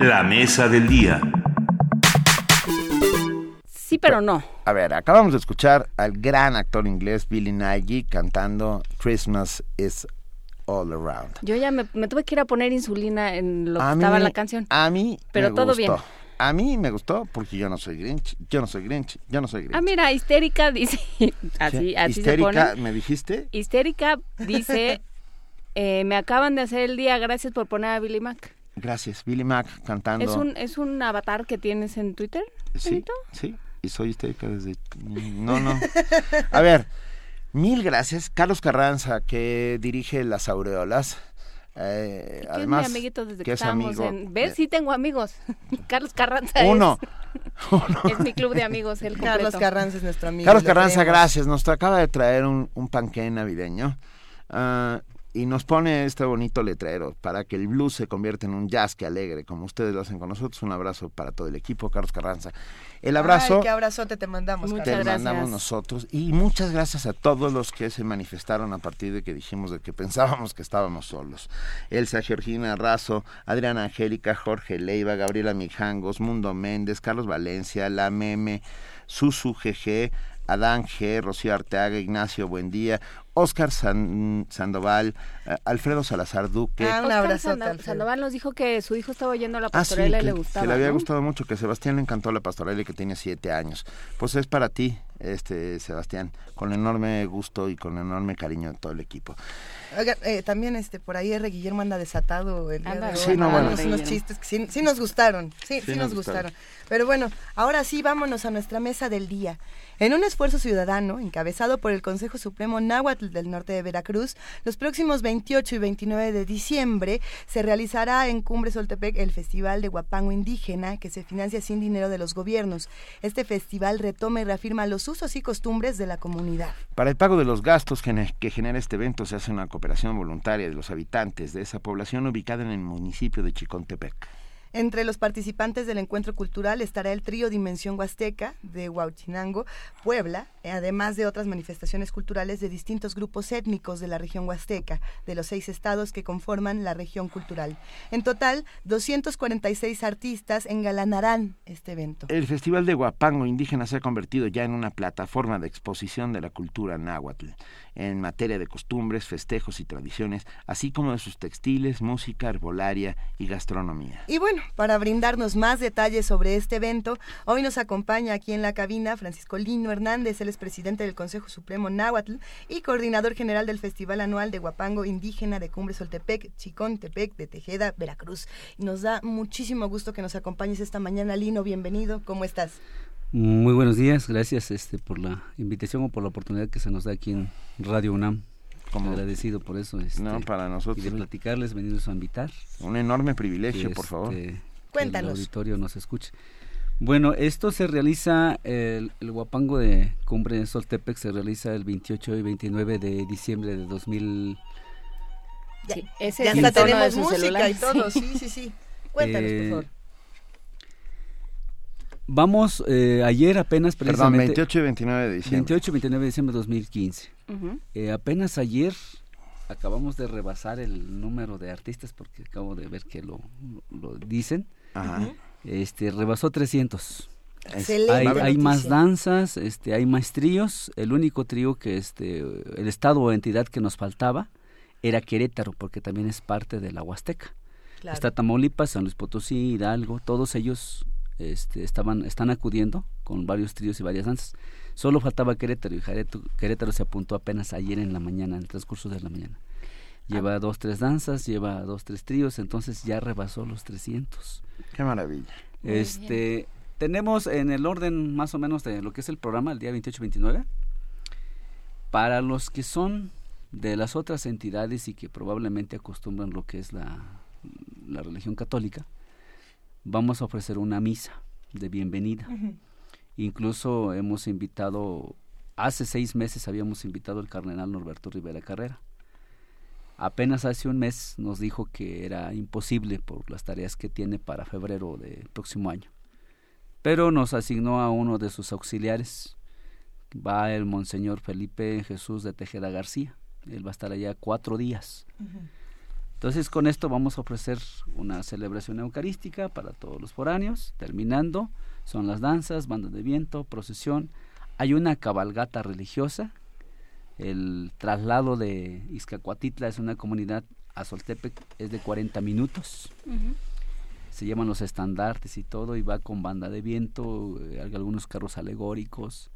La mesa del día. Sí, pero no. A ver, acabamos de escuchar al gran actor inglés Billy Nighy cantando Christmas is All Around. Yo ya me, me tuve que ir a poner insulina en lo que A estaba mí- en la canción. A mí Pero me todo gustó. bien. A mí me gustó porque yo no soy Grinch, yo no soy Grinch, yo no soy Grinch. Ah, mira, histérica dice, así, Sí, así se Histérica, pone. ¿me dijiste? Histérica dice, eh, me acaban de hacer el día, gracias por poner a Billy Mac. Gracias, Billy Mac cantando. ¿Es un, ¿Es un avatar que tienes en Twitter? Sí, sí, y soy histérica desde... No, no. A ver, mil gracias. Carlos Carranza, que dirige Las Aureolas, Eh, ¿Quién además, es mi amiguito desde que que, es estábamos amigo en... ¿Ves? Sí tengo amigos. Carlos Carranza Uno. es... es mi club de amigos, el Carlos completo. Carranza es nuestro amigo. Carlos lo Carranza, queremos. gracias. Nos acaba de traer un, un panqué navideño. ah, y nos pone este bonito letrero para que el blues se convierta en un jazz que alegre, como ustedes lo hacen con nosotros. Un abrazo para todo el equipo, Carlos Carranza. El abrazo Ay, qué abrazote te mandamos, te Carlos. mandamos nosotros y muchas gracias a todos los que se manifestaron a partir de que dijimos de que pensábamos que estábamos solos. Elsa Georgina Razo, Adriana Angélica, Jorge Leiva, Gabriela Mijangos, Mundo Méndez, Carlos Valencia, La Meme, Susu GG, Adán G, Rocío Arteaga, Ignacio Buendía, Oscar San- Sandoval, eh, Alfredo Salazar Duque. Ah, un Alfredo. Sandoval nos dijo que su hijo estaba oyendo la Ah, sí, pastorela y que, le que gustaba. le había ¿no? gustado mucho, que a Sebastián le encantó la pastorela y que tiene siete años. Pues es para ti, este Sebastián, con enorme gusto y con enorme cariño de todo el equipo. Oiga, eh, también este por ahí R. Guillermo anda desatado el día Anda de hoy. Sí, no, bueno. Unos- unos chistes que sí, sí nos gustaron, sí, sí, Sí nos nos gustaron. gustaron. Pero bueno, ahora sí vámonos a nuestra mesa del día. En un esfuerzo ciudadano encabezado por el Consejo Supremo Náhuatl del norte de Veracruz, los próximos 28 y 29 de diciembre se realizará en Cumbre Soltepec el Festival de Guapango Indígena que se financia sin dinero de los gobiernos. Este festival retoma y reafirma los usos y costumbres de la comunidad. Para el pago de los gastos que genera este evento se hace una cooperación voluntaria de los habitantes de esa población ubicada en el municipio de Chicontepec. Entre los participantes del encuentro cultural estará el trío Dimensión Huasteca de Huauchinango, Puebla, eh, además de otras manifestaciones culturales de distintos grupos étnicos de la región huasteca, de los seis estados que conforman la región cultural. En total, 246 artistas engalanarán este evento. El Festival de Guapango Indígena se ha convertido ya en una plataforma de exposición de la cultura náhuatl, en materia de costumbres, festejos y tradiciones, así como de sus textiles, música, herbolaria y gastronomía. Y bueno, para brindarnos más detalles sobre este evento, hoy nos acompaña aquí en la cabina Francisco Lino Hernández, él es presidente del Consejo Supremo Náhuatl y coordinador general del Festival Anual de Guapango Indígena de Cumbre Soltepec, Chicontepec de Tejeda, Veracruz. Nos da muchísimo gusto que nos acompañes esta mañana, Lino, bienvenido, ¿cómo estás? Muy buenos días, gracias este por la invitación o por la oportunidad que se nos da aquí en Radio UNAM. Como- agradecido por eso. Este, No, para nosotros. Y de platicarles, venirles a invitar. Un enorme privilegio, que, por favor. este, que Cuéntanos. el auditorio nos escuche. Bueno, esto se realiza, el, el Guapango de Cumbre Soltepec se realiza el 28 y 29 de diciembre de 2000. Ya, Sí, ese ya hasta de tenemos su música celular, y todo, sí. sí, sí, sí. Cuéntanos, Eh, por favor. Vamos, eh, ayer apenas Perdón, precisamente... 28 y 29 de diciembre. 28 y 29 de diciembre de 2015. Ujú. Eh, apenas ayer acabamos de rebasar el número de artistas porque acabo de ver que lo, lo dicen. Ajá. Este rebasó 300. Excelente Hay, hay más danzas, este, hay más tríos. El único trío que este, el estado o entidad que nos faltaba era Querétaro, porque también es parte de la Huasteca. Claro. Está Tamaulipas, San Luis Potosí, Hidalgo, todos ellos este, estaban, están acudiendo con varios tríos y varias danzas. Solo faltaba Querétaro y Querétaro, Querétaro se apuntó apenas ayer en la mañana, en el transcurso de la mañana. Lleva dos, tres danzas, lleva dos, tres tríos, entonces ya rebasó los 300. Qué maravilla. Este, tenemos en el orden más o menos de lo que es el programa, el día 28-29, para los que son de las otras entidades y que probablemente acostumbran lo que es la, la religión católica, vamos a ofrecer una misa de bienvenida. Incluso hemos invitado, hace seis meses habíamos invitado al cardenal Norberto Rivera Carrera. Apenas hace un mes nos dijo que era imposible por las tareas que tiene para febrero del próximo año. Pero nos asignó a uno de sus auxiliares. Va el Monseñor Felipe Jesús de Tejeda García. Él va a estar allá cuatro días. Entonces con esto vamos a ofrecer una celebración eucarística para todos los foráneos. Terminando, son las danzas, bandas de viento, procesión. Hay una cabalgata religiosa. El traslado de Izcacuatitla es una comunidad a Soltepec, es de 40 minutos. Se llaman los estandartes y todo, y va con banda de viento, eh, hay algunos carros alegóricos.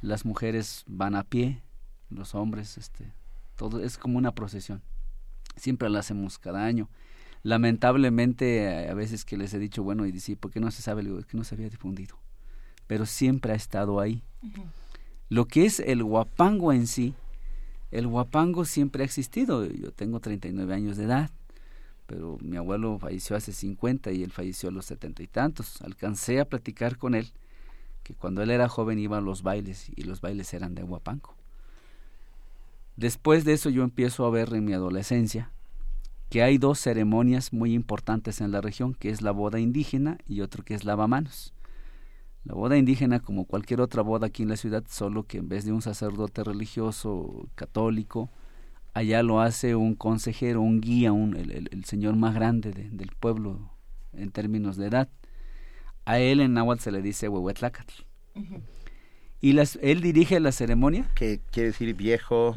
Las mujeres van a pie, los hombres, este, todo es como una procesión siempre la hacemos cada año. Lamentablemente, a a veces que les he dicho, bueno, y dice, ¿por qué no se sabe? Le digo, "Es que no se había difundido. Pero siempre ha estado ahí. Lo que es el guapango en sí, el guapango siempre ha existido. Yo tengo 39 años de edad. pero mi abuelo falleció hace 50 y él falleció a los setenta y tantos. Alcancé a platicar con él que cuando él era joven iba a los bailes y los bailes eran de Huapanco. Después de eso yo empiezo a ver en mi adolescencia que hay dos ceremonias muy importantes en la región, que es la boda indígena y otro que es lavamanos. La boda indígena, como cualquier otra boda aquí en la ciudad, solo que en vez de un sacerdote religioso católico, allá lo hace un consejero, un guía, un, el, señor más grande de- del pueblo en términos de edad. A él en náhuatl se le dice Huehuetlacatl. Y las, él dirige la ceremonia. ¿Qué quiere decir viejo?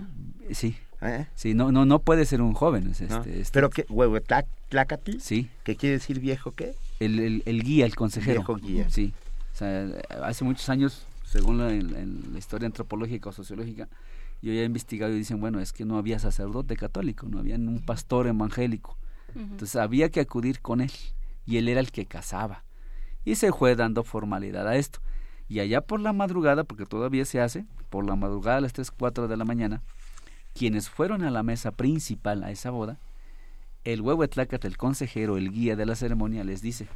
Sí. ¿Eh? Sí, no, no, no puede ser un joven. es ¿No? Este, este- ¿Pero qué? ¿Huehuetlacatl? Sí. ¿Qué quiere decir viejo qué? El, el, el guía, el consejero. Viejo guía. Sí. O sea, hace muchos años, según la, en- en la historia antropológica o sociológica, yo ya he investigado y dicen, bueno, es que no había sacerdote católico, no había un pastor evangélico. Entonces había que acudir con él y él era el que casaba. Y se fue dando formalidad a esto. Y allá por la madrugada, porque todavía se hace, por la madrugada a las 3, 4 de la mañana, quienes fueron a la mesa principal a esa boda, el Huehuetlacatl, el consejero, el guía de la ceremonia, les dice,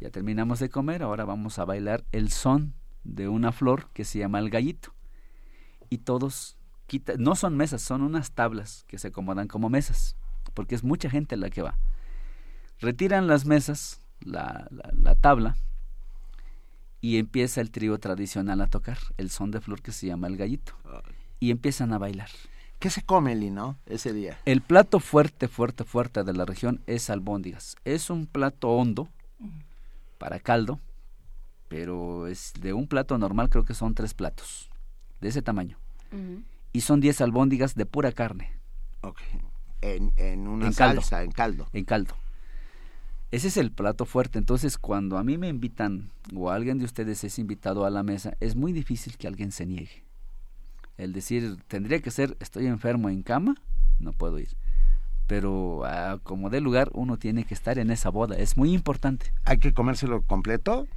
ya terminamos de comer, ahora vamos a bailar el son de una flor que se llama el gallito. Y todos quita, no son mesas, son unas tablas que se acomodan como mesas, porque es mucha gente la que va. Retiran las mesas, la- la tabla, y empieza el trío tradicional a tocar, el son de flor que se llama el gallito. Y empiezan a bailar. ¿Qué se come, Lino, ese día? El plato fuerte, fuerte, fuerte de la región es albóndigas. Es un plato hondo para caldo, pero es de un plato normal creo que son tres platos de ese tamaño. Y son 10 albóndigas de pura carne. Ok. En, en una En caldo. salsa, en caldo. En caldo. Ese es el plato fuerte. Entonces, cuando a mí me invitan o alguien de ustedes es invitado a la mesa, es muy difícil que alguien se niegue. El decir, tendría que ser, estoy enfermo en cama, no puedo ir. Pero ah, como de lugar, uno tiene que estar en esa boda. Es muy importante. ¿Hay que comérselo completo?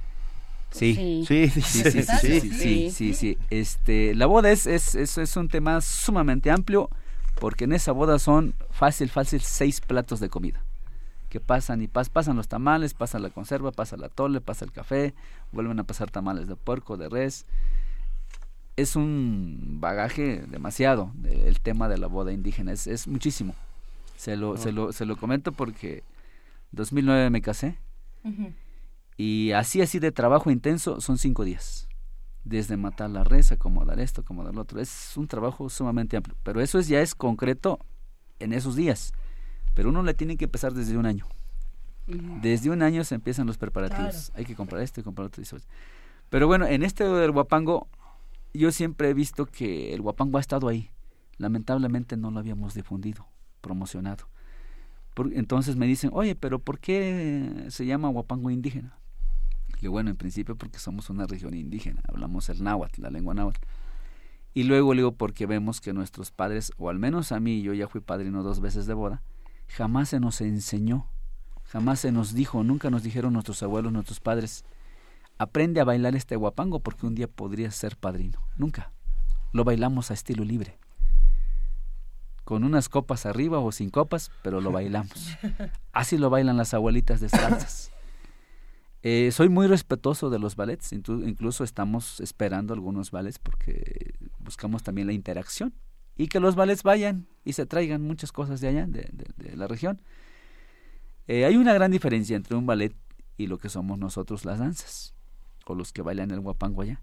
Sí. Sí, sí, dice, sí, sí, sí, sí, sí, sí. Este, la boda es, es, es, es un tema sumamente amplio porque en esa boda son fácil, fácil seis platos de comida que pasan y pas, pasan los tamales, pasa la conserva, pasa la tole, pasa el café, vuelven a pasar tamales de puerco, de res. Es un bagaje demasiado el tema de la boda indígena, es, es muchísimo. Se lo, se, lo, se lo comento porque 2009 me casé y así, así de trabajo intenso son cinco días. Desde matar la res, acomodar esto, acomodar lo otro. Es un trabajo sumamente amplio. Pero eso es, ya es concreto en esos días. Pero uno le tiene que empezar desde un año. Desde un año se empiezan los preparativos. Hay que comprar esto y comprar otro. Pero bueno, en este del Huapango, yo siempre he visto que el Huapango ha estado ahí. Lamentablemente no lo habíamos difundido, promocionado. Por- entonces me dicen, oye, pero ¿por qué se llama Huapango indígena? Y bueno, en principio porque somos una región indígena, hablamos el náhuatl, la lengua náhuatl. Y luego le digo porque vemos que nuestros padres, o al menos a mí, yo ya fui padrino dos veces de boda, jamás se nos enseñó, jamás se nos dijo, nunca nos dijeron nuestros abuelos, nuestros padres, aprende a bailar este guapango porque un día podrías ser padrino. Nunca. Lo bailamos a estilo libre. Con unas copas arriba o sin copas, pero lo bailamos. Así lo bailan las abuelitas descalzas. Eh, soy muy respetuoso de los ballets, incluso estamos esperando algunos ballets porque buscamos también la interacción y que los ballets vayan y se traigan muchas cosas de allá, de, de- de la región. Eh, hay una gran diferencia entre un ballet y lo que somos nosotros las danzas, o los que bailan el guapango allá.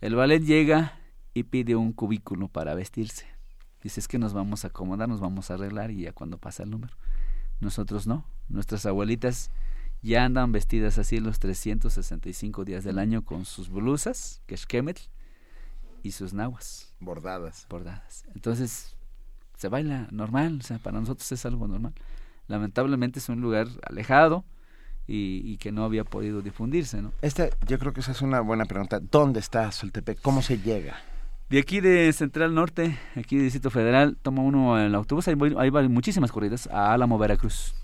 El ballet llega y pide un cubículo para vestirse. Dice, es que nos vamos a acomodar, nos vamos a arreglar y ya cuando pasa el número. Nosotros no. Nuestras abuelitas ya andan vestidas así los 365 días del año con sus blusas, que es y sus nahuas. Bordadas. Bordadas. Entonces, se baila normal, o sea, para nosotros es algo normal. Lamentablemente es un lugar alejado y, y que no había podido difundirse, ¿no? Este, yo creo que esa es una buena pregunta. ¿Dónde está Soltepec? ¿Cómo se llega? De aquí de Central Norte, aquí de Distrito Federal, toma uno el autobús, hay, muy- hay va- muchísimas corridas a Álamo, Veracruz.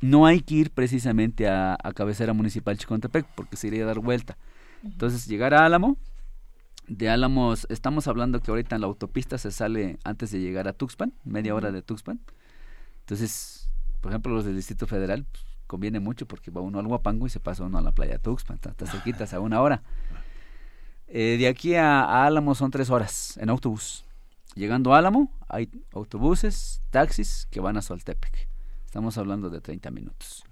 No hay que ir precisamente a, a cabecera municipal Chicontepec porque se iría a dar vuelta. Entonces, llegar a Álamo, de Álamo, estamos hablando que ahorita en la autopista se sale antes de llegar a Tuxpan, media hora de Tuxpan. Entonces, por ejemplo, los del Distrito Federal, pues, conviene mucho porque va uno al Huapango y se pasa uno a la playa Tuxpan, está, está cerquita, a una hora. Eh, de aquí a, a Álamo son tres horas en autobús. Llegando a Álamo, hay autobuses, taxis que van a Soltepec. Estamos hablando de 30 minutos.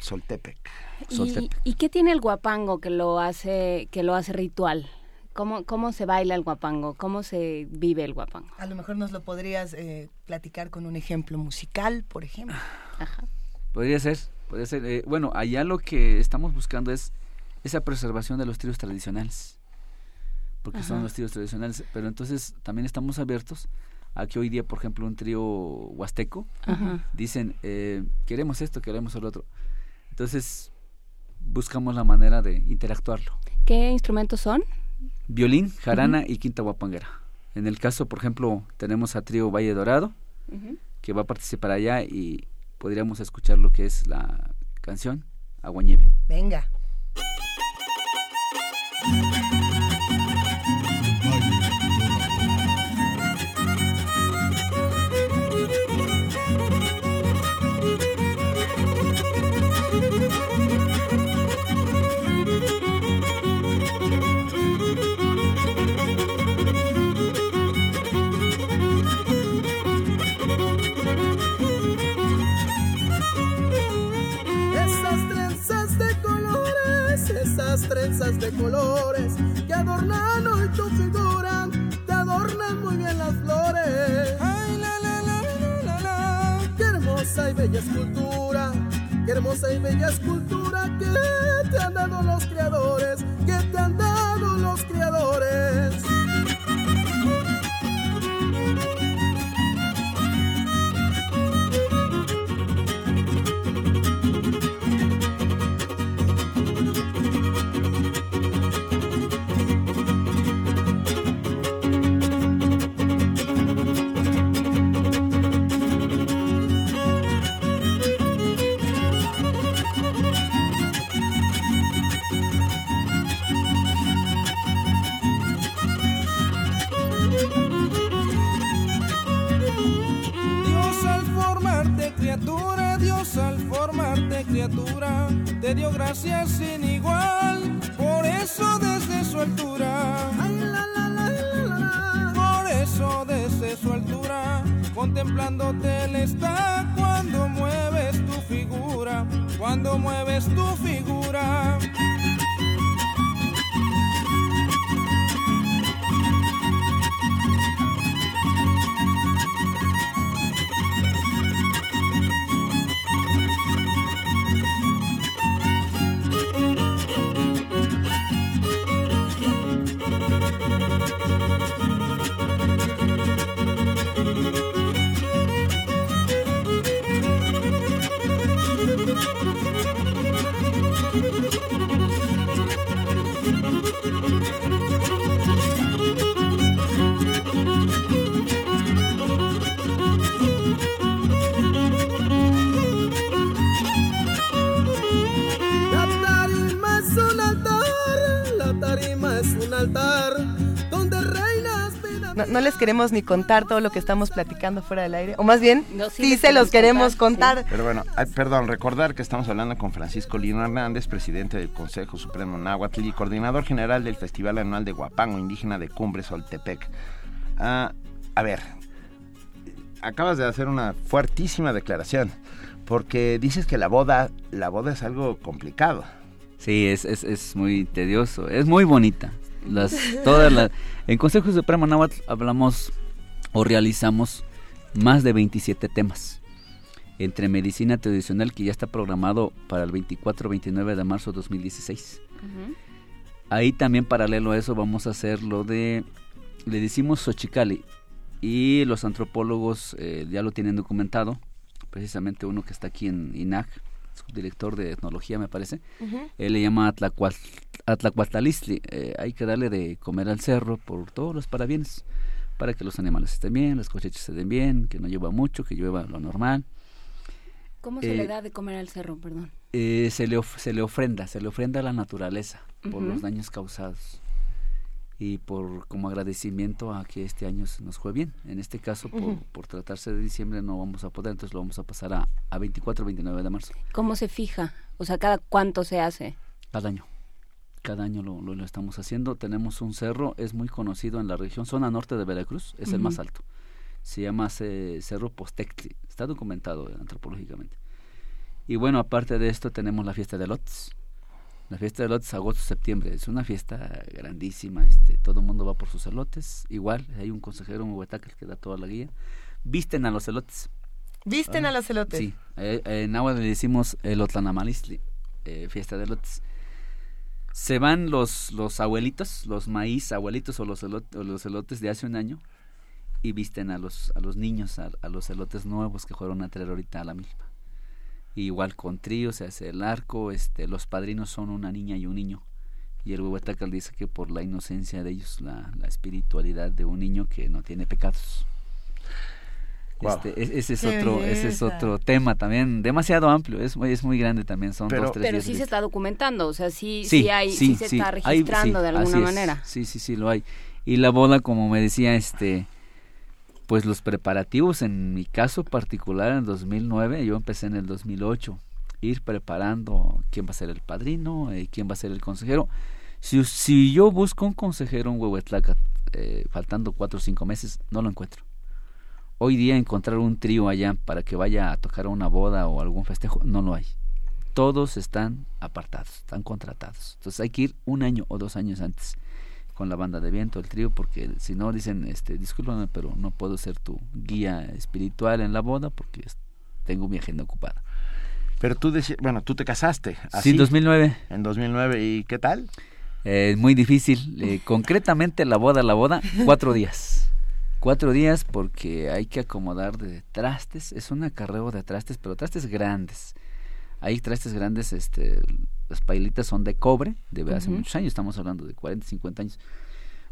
Soltepec. ¿Y, y qué tiene el guapango que lo hace que lo hace ritual? ¿Cómo, ¿Cómo se baila el guapango? ¿Cómo se vive el guapango? A lo mejor nos lo podrías eh, platicar con un ejemplo musical, por ejemplo. Ajá. Podría ser, podría ser. eh, bueno, allá lo que estamos buscando es esa preservación de los tríos tradicionales. Porque son los tríos tradicionales. Pero entonces también estamos abiertos a que hoy día, por ejemplo, un trío huasteco Ajá. dicen, eh, queremos esto, queremos el otro. Entonces buscamos la manera de interactuarlo. ¿Qué instrumentos son? Violín, jarana y quinta guapanguera. En el caso, por ejemplo, tenemos a Trío Valle Dorado, que va a participar allá y podríamos escuchar lo que es la canción Aguañeve. Venga. Trenzas de colores que adornan hoy tu figura, te adornan muy bien las flores. Ay, la, la, la, la, la, la. Qué hermosa y bella escultura, qué hermosa y bella escultura que te han dado los creadores, que te han dado los creadores. Te queremos ni contar todo lo que estamos platicando fuera del aire. O más bien, No, sí se los queremos contar. Pero bueno, ay, perdón, recordar que estamos hablando con Francisco Lino Hernández, presidente del Consejo Supremo Náhuatl y coordinador general del Festival Anual de Guapango Indígena de Cumbre Soltepec. Ah, a ver, acabas de hacer una fuertísima declaración, porque dices que la boda, la boda es algo complicado. Sí, es, es, es muy tedioso, es muy bonita. Las, todas las, en Consejo Supremo Náhuatl hablamos o realizamos más de 27 temas. Entre medicina tradicional, que ya está programado para el 24-29 de marzo de 2016. Ahí también paralelo a eso vamos a hacer lo de, le decimos Xochicali, y los antropólogos eh, ya lo tienen documentado, precisamente uno que está aquí en INAG, subdirector de etnología me parece, él le llama Atlacualtalistli, eh, hay que darle de comer al cerro por todos los parabienes, para que los animales estén bien, las cosechas estén bien, que no llueva mucho, que llueva lo normal. ¿Cómo se Eh, le da de comer al cerro, perdón? Eh, se, le of- se le ofrenda, se le ofrenda a la naturaleza por los daños causados. Y por como agradecimiento a que este año se nos fue bien. En este caso, por, tratarse de diciembre no vamos a poder, entonces lo vamos a pasar a, a 24 29 de marzo, ¿Cómo se fija? O sea, ¿cada cuánto se hace? cada año. Cada año lo, lo, lo estamos haciendo. Tenemos un cerro, es muy conocido en la región, zona norte de Veracruz, es el más alto. Se llama ce- Cerro Postectli, está documentado antropológicamente. Y bueno, aparte de esto tenemos la fiesta de lotes. La fiesta de lotes agosto-septiembre, es una fiesta grandísima, este, todo el mundo va por sus elotes, igual, hay un consejero en Huehuetaca que da toda la guía. Visten a los elotes. ¿Visten a los elotes? Sí, eh, eh, en agua le decimos el Otlanamalisli, eh, fiesta de elotes. Se van los, los abuelitos, los maíz abuelitos o los, elot- o los elotes de hace un año y visten a los, a los niños, a, a los elotes nuevos que fueron a traer ahorita a la misma. Igual con trío se hace el arco, este, los padrinos son una niña y un niño. Y el Huehuetacal dice que por la inocencia de ellos, la, la espiritualidad de un niño que no tiene pecados. Guau. Este, e- ese es Qué otro, ese es otro tema también, demasiado amplio, es muy, es muy grande también, son dos, tres Pero sí se está documentando, o sea, sí, sí, hay, sí, se está hay- registrando sí, de alguna es. manera. Sí, sí, sí, lo hay. Y la boda, como me decía, este, pues los preparativos, en mi caso particular, en 2009, yo empecé en el 2008, ir preparando quién va a ser el padrino, eh, quién va a ser el consejero. Si, yo busco un consejero en Huehuetlaca, eh, faltando cuatro o cinco meses, no lo encuentro. Hoy día encontrar un trío allá para que vaya a tocar una boda o algún festejo, no lo hay. Todos están apartados, están contratados. Entonces hay que ir un año o dos años antes con la banda de viento, el trío, porque si no dicen, este, discúlpame, pero no puedo ser tu guía espiritual en la boda porque tengo mi agenda ocupada. Pero tú bueno, tú te casaste. Sí, 2009. En 2009, ¿y qué tal? Eh, muy difícil. Eh, concretamente la boda, la boda, cuatro días. Cuatro días porque hay que acomodar de trastes. Es un acarreo de trastes, pero trastes grandes. Hay trastes grandes, este, las pailitas son de cobre, de hace muchos años, estamos hablando de 40, 50 años.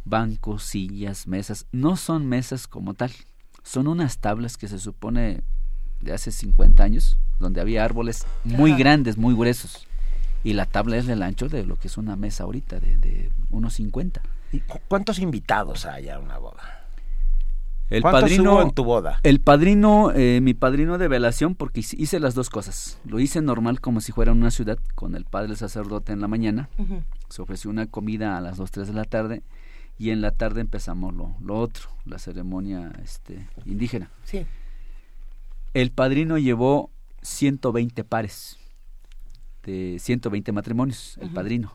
Bancos, sillas, mesas. No son mesas como tal. Son unas tablas que se supone de hace 50 años, donde había árboles muy Ajá. grandes, muy gruesos. Y la tabla es del ancho de lo que es una mesa ahorita, de, de unos 50. ¿Y cu- cuántos invitados hay a una boda? El ¿Cuántos padrino hubo en tu boda? El padrino, eh, mi padrino de velación, porque hice- las dos cosas. Lo hice normal como si fuera una ciudad, con el padre sacerdote en la mañana. Se ofreció una comida a las 2, 3 de la tarde. Y en la tarde empezamos lo, lo otro, la ceremonia este, indígena. Sí. El padrino llevó 120 pares, de 120 matrimonios, el padrino.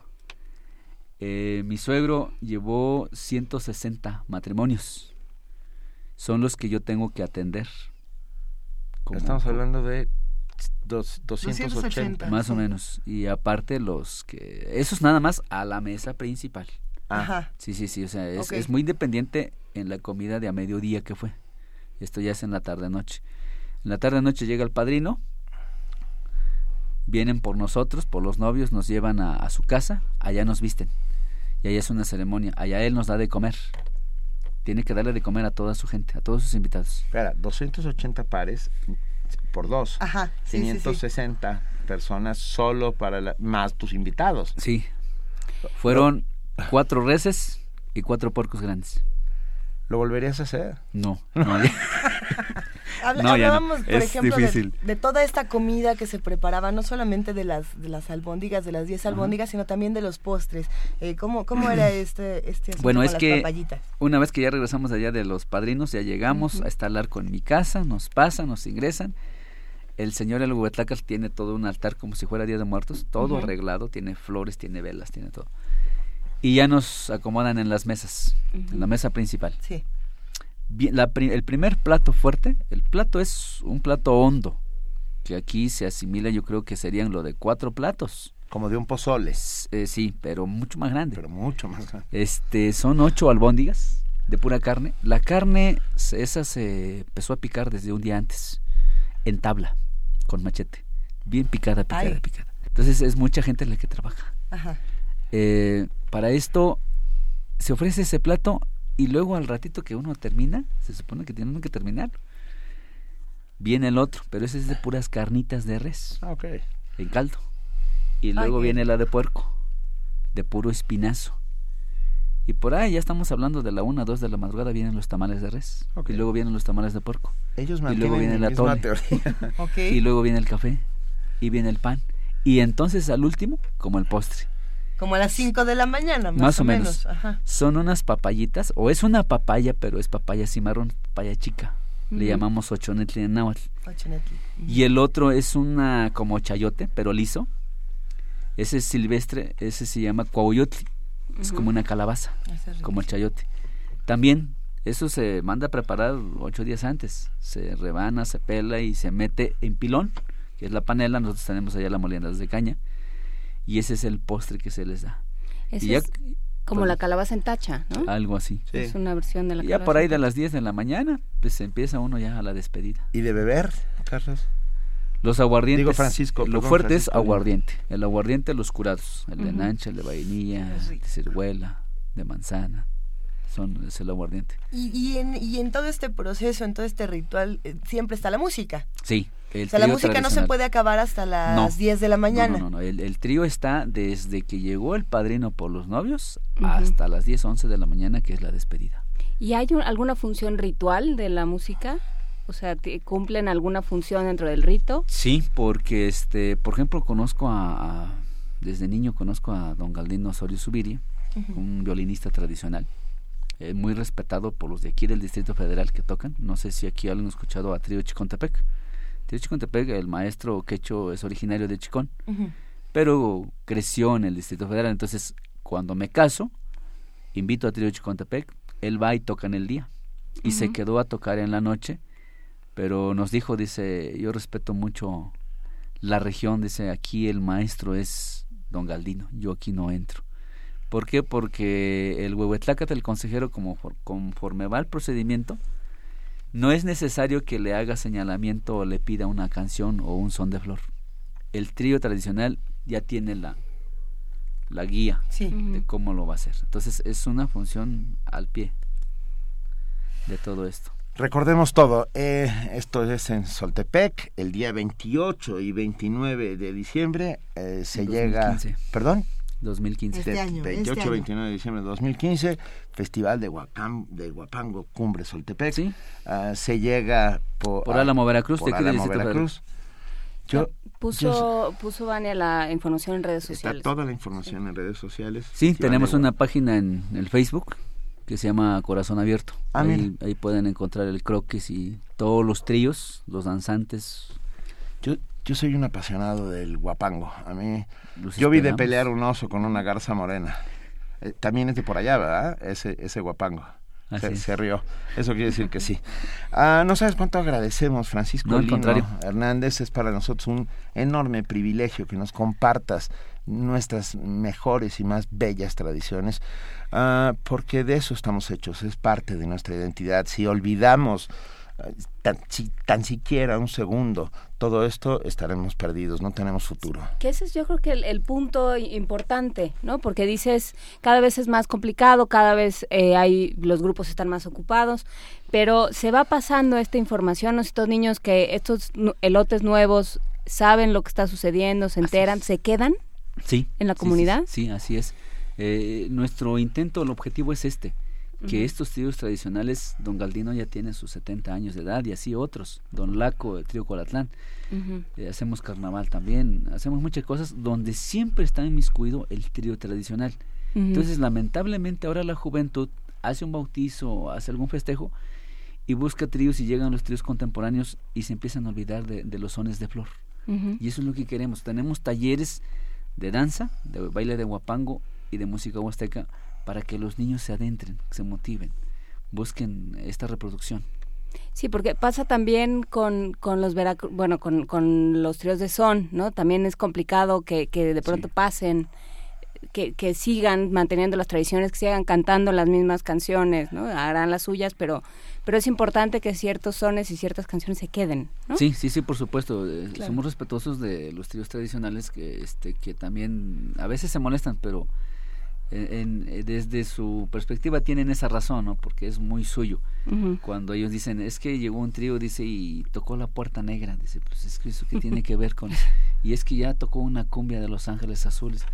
Eh, mi suegro llevó 160 matrimonios. Son los que yo tengo que atender. Como- Estamos hablando de dos, 280. Más o menos. Y aparte los que... Eso es nada más a la mesa principal. Ajá. Sí, sí, sí. O sea, es, es muy independiente en la comida de a mediodía que fue. Esto ya es en la tarde-noche. En la tarde-noche llega el padrino. Vienen por nosotros, por los novios, nos llevan a, a su casa. Allá nos visten. Y allá es una ceremonia. Allá él nos da de comer. Tiene que darle de comer a toda su gente, a todos sus invitados. Espera, 280 pares por dos. Ajá, sí, sí, sí. 560 personas solo para la, más tus invitados. Sí. Fueron cuatro reses y cuatro puercos grandes. ¿Lo volverías a hacer? No, no, No, no. hablábamos, por ejemplo, de, de toda esta comida que se preparaba, no solamente de las, de las albóndigas, de las 10 albóndigas, sino también de los postres. Eh, ¿cómo, ¿Cómo era este, este asunto Bueno, con es las que papayitas? una vez que ya regresamos allá de los padrinos, ya llegamos, el arco en mi casa, nos pasan, nos ingresan. El señor El Huetlacal tiene todo un altar como si fuera Día de Muertos, todo arreglado, tiene flores, tiene velas, tiene todo. Y ya nos acomodan en las mesas, en la mesa principal. Sí. La el primer plato fuerte, el plato es un plato hondo, que aquí se asimila, yo creo que serían lo de cuatro platos. Como de un pozole. sí, pero mucho más grande. Pero mucho más grande. Este, son ocho albóndigas de pura carne. La carne, esa se empezó a picar desde un día antes, en tabla, con machete. Bien picada, picada, Ay. picada. Entonces es mucha gente la que trabaja. Ajá. Eh, para esto se ofrece ese plato y luego al ratito que uno termina, se supone que tienen que terminar. Viene el otro, pero ese es de puras carnitas de res. Ah, ok. En caldo. Y luego viene la de puerco, de puro espinazo. Y por ahí ya estamos hablando de la una, dos de la madrugada vienen los tamales de res. Y luego vienen los tamales de puerco. Ellos y luego viene la misma teoría. Y luego viene el café. Y viene el pan. Y entonces al último, como el postre. Como a las 5 de la mañana, más, Más o menos. Ajá. Son unas papayitas, o es una papaya, pero es papaya cimarrón, papaya chica. Le llamamos ochonetli en náhuatl. Ochinetli. Y el otro es una como chayote, pero liso. Ese es silvestre, ese se llama cuauyotli. Es como una calabaza, es como el chayote. También, eso se manda a preparar ocho días antes. Se rebana, se pela y se mete en pilón, que es la panela. Nosotros tenemos allá la moliendas de caña. Y ese es el postre que se les da. Ese Y ya- es como la calabaza en tacha, ¿no? Algo así. Es una versión de la Y calabaza. ya por ahí de las 10 de la mañana, pues empieza uno ya a la despedida. ¿Y de beber, Carlos? Los aguardientes. Digo, Francisco, Lo fuerte es aguardiente. El aguardiente, los curados. El de nancha, el de vainilla, de ciruela, de manzana. Son, es el aguardiente. Y, y, en, y en todo este proceso, en todo este ritual, eh, siempre está la música. Sí. El o sea, la música no se puede acabar hasta las No. 10 de la mañana. No, no, no. El, el trío está desde que llegó el padrino por los novios hasta las 10, 11 de la mañana, que es la despedida. ¿Y hay un- alguna función ritual de la música? O sea, ¿cumplen alguna función dentro del rito? Sí, porque, este, por ejemplo, conozco a, a- desde niño conozco a don Galdino Osorio Subiria, Ujú. un violinista tradicional, eh, muy respetado por los de aquí del Distrito Federal que tocan. No sé si aquí alguien ha escuchado a Trío Chicontepec. Trío Chicontepec, el maestro Quecho es originario de Chicón, pero creció en el Distrito Federal. Entonces, cuando me caso, invito a Trío Chicontepec, él va y toca en el día. Y se quedó a tocar en la noche, pero nos dijo, dice, yo respeto mucho la región, dice, aquí el maestro es don Galdino, yo aquí no entro. ¿Por qué? Porque el huehuetlácate, el consejero, como for- conforme va el procedimiento, no es necesario que le haga señalamiento o le pida una canción o un son de flor. El trío tradicional ya tiene la, la guía Sí. de cómo lo va a hacer. Entonces es una función al pie de todo esto. Recordemos todo, eh, esto es en Soltepec, el día 28 y 29 de diciembre eh, se 2015. llega... ¿Perdón? 2015. Este De- año, 28 este año. 29 de diciembre de 2015, Festival de, Huacam, de Huapango, Cumbre Soltepec. Ah, se llega por, Por Álamo, Veracruz, por Álamo, Veracruz. Yo, Puso, puso Vania la información en redes está sociales. toda la información en redes sociales. Sí, Festival tenemos una página en el Facebook que se llama Corazón Abierto. Ah, ahí, ahí pueden encontrar el croquis y todos los tríos, los danzantes. Yo, yo soy un apasionado del guapango. A mí, Los yo vi de pelear un oso con una garza morena. Eh, también es de por allá, ¿verdad? Ese, ese guapango. Se, rió. Eso quiere decir que sí. Ah, no sabes cuánto agradecemos, Francisco No, al Lino contrario. Hernández. Es para nosotros un enorme privilegio que nos compartas nuestras mejores y más bellas tradiciones, ah, porque de eso estamos hechos, es parte de nuestra identidad. Si olvidamos tan, si- tan siquiera un segundo todo esto, estaremos perdidos, no tenemos futuro. Que ese es yo creo que el, el punto importante, ¿no? Porque dices, cada vez es más complicado, cada vez eh, hay, los grupos están más ocupados, pero se va pasando esta información, ¿no? estos niños que estos elotes nuevos saben lo que está sucediendo, se enteran, se quedan Sí. en la sí, sí, comunidad. Sí, así es. Eh, nuestro intento, el objetivo es este, que estos tríos tradicionales, don Galdino ya tiene sus 70 años de edad y así otros, don Laco, el trío Colatlán, eh, hacemos carnaval también, hacemos muchas cosas donde siempre está inmiscuido el trío tradicional. Entonces, lamentablemente ahora la juventud hace un bautizo, hace algún festejo y busca tríos y llegan los tríos contemporáneos y se empiezan a olvidar de, de los sones de flor. Y eso es lo que queremos. Tenemos talleres de danza, de baile de guapango y de música huasteca para que los niños se adentren, se motiven, busquen esta reproducción. Sí, porque pasa también con, con los Veracru- bueno, con, con los tríos de son, ¿no? También es complicado que, que de pronto pasen, que, que sigan manteniendo las tradiciones, que sigan cantando las mismas canciones, ¿no? Harán las suyas, pero, pero es importante que ciertos sones y ciertas canciones se queden, ¿no? Sí, sí, sí, por supuesto. eh, Claro. Somos respetuosos de los tríos tradicionales que, este, que también a veces se molestan, pero en- en- eh, desde su perspectiva tienen esa razón, ¿no? Porque es muy suyo. Cuando ellos dicen, es que llegó un trío, dice, y tocó la puerta negra, dice, pues es que eso que tiene que ver con... Y es que ya tocó una cumbia de Los Ángeles Azules.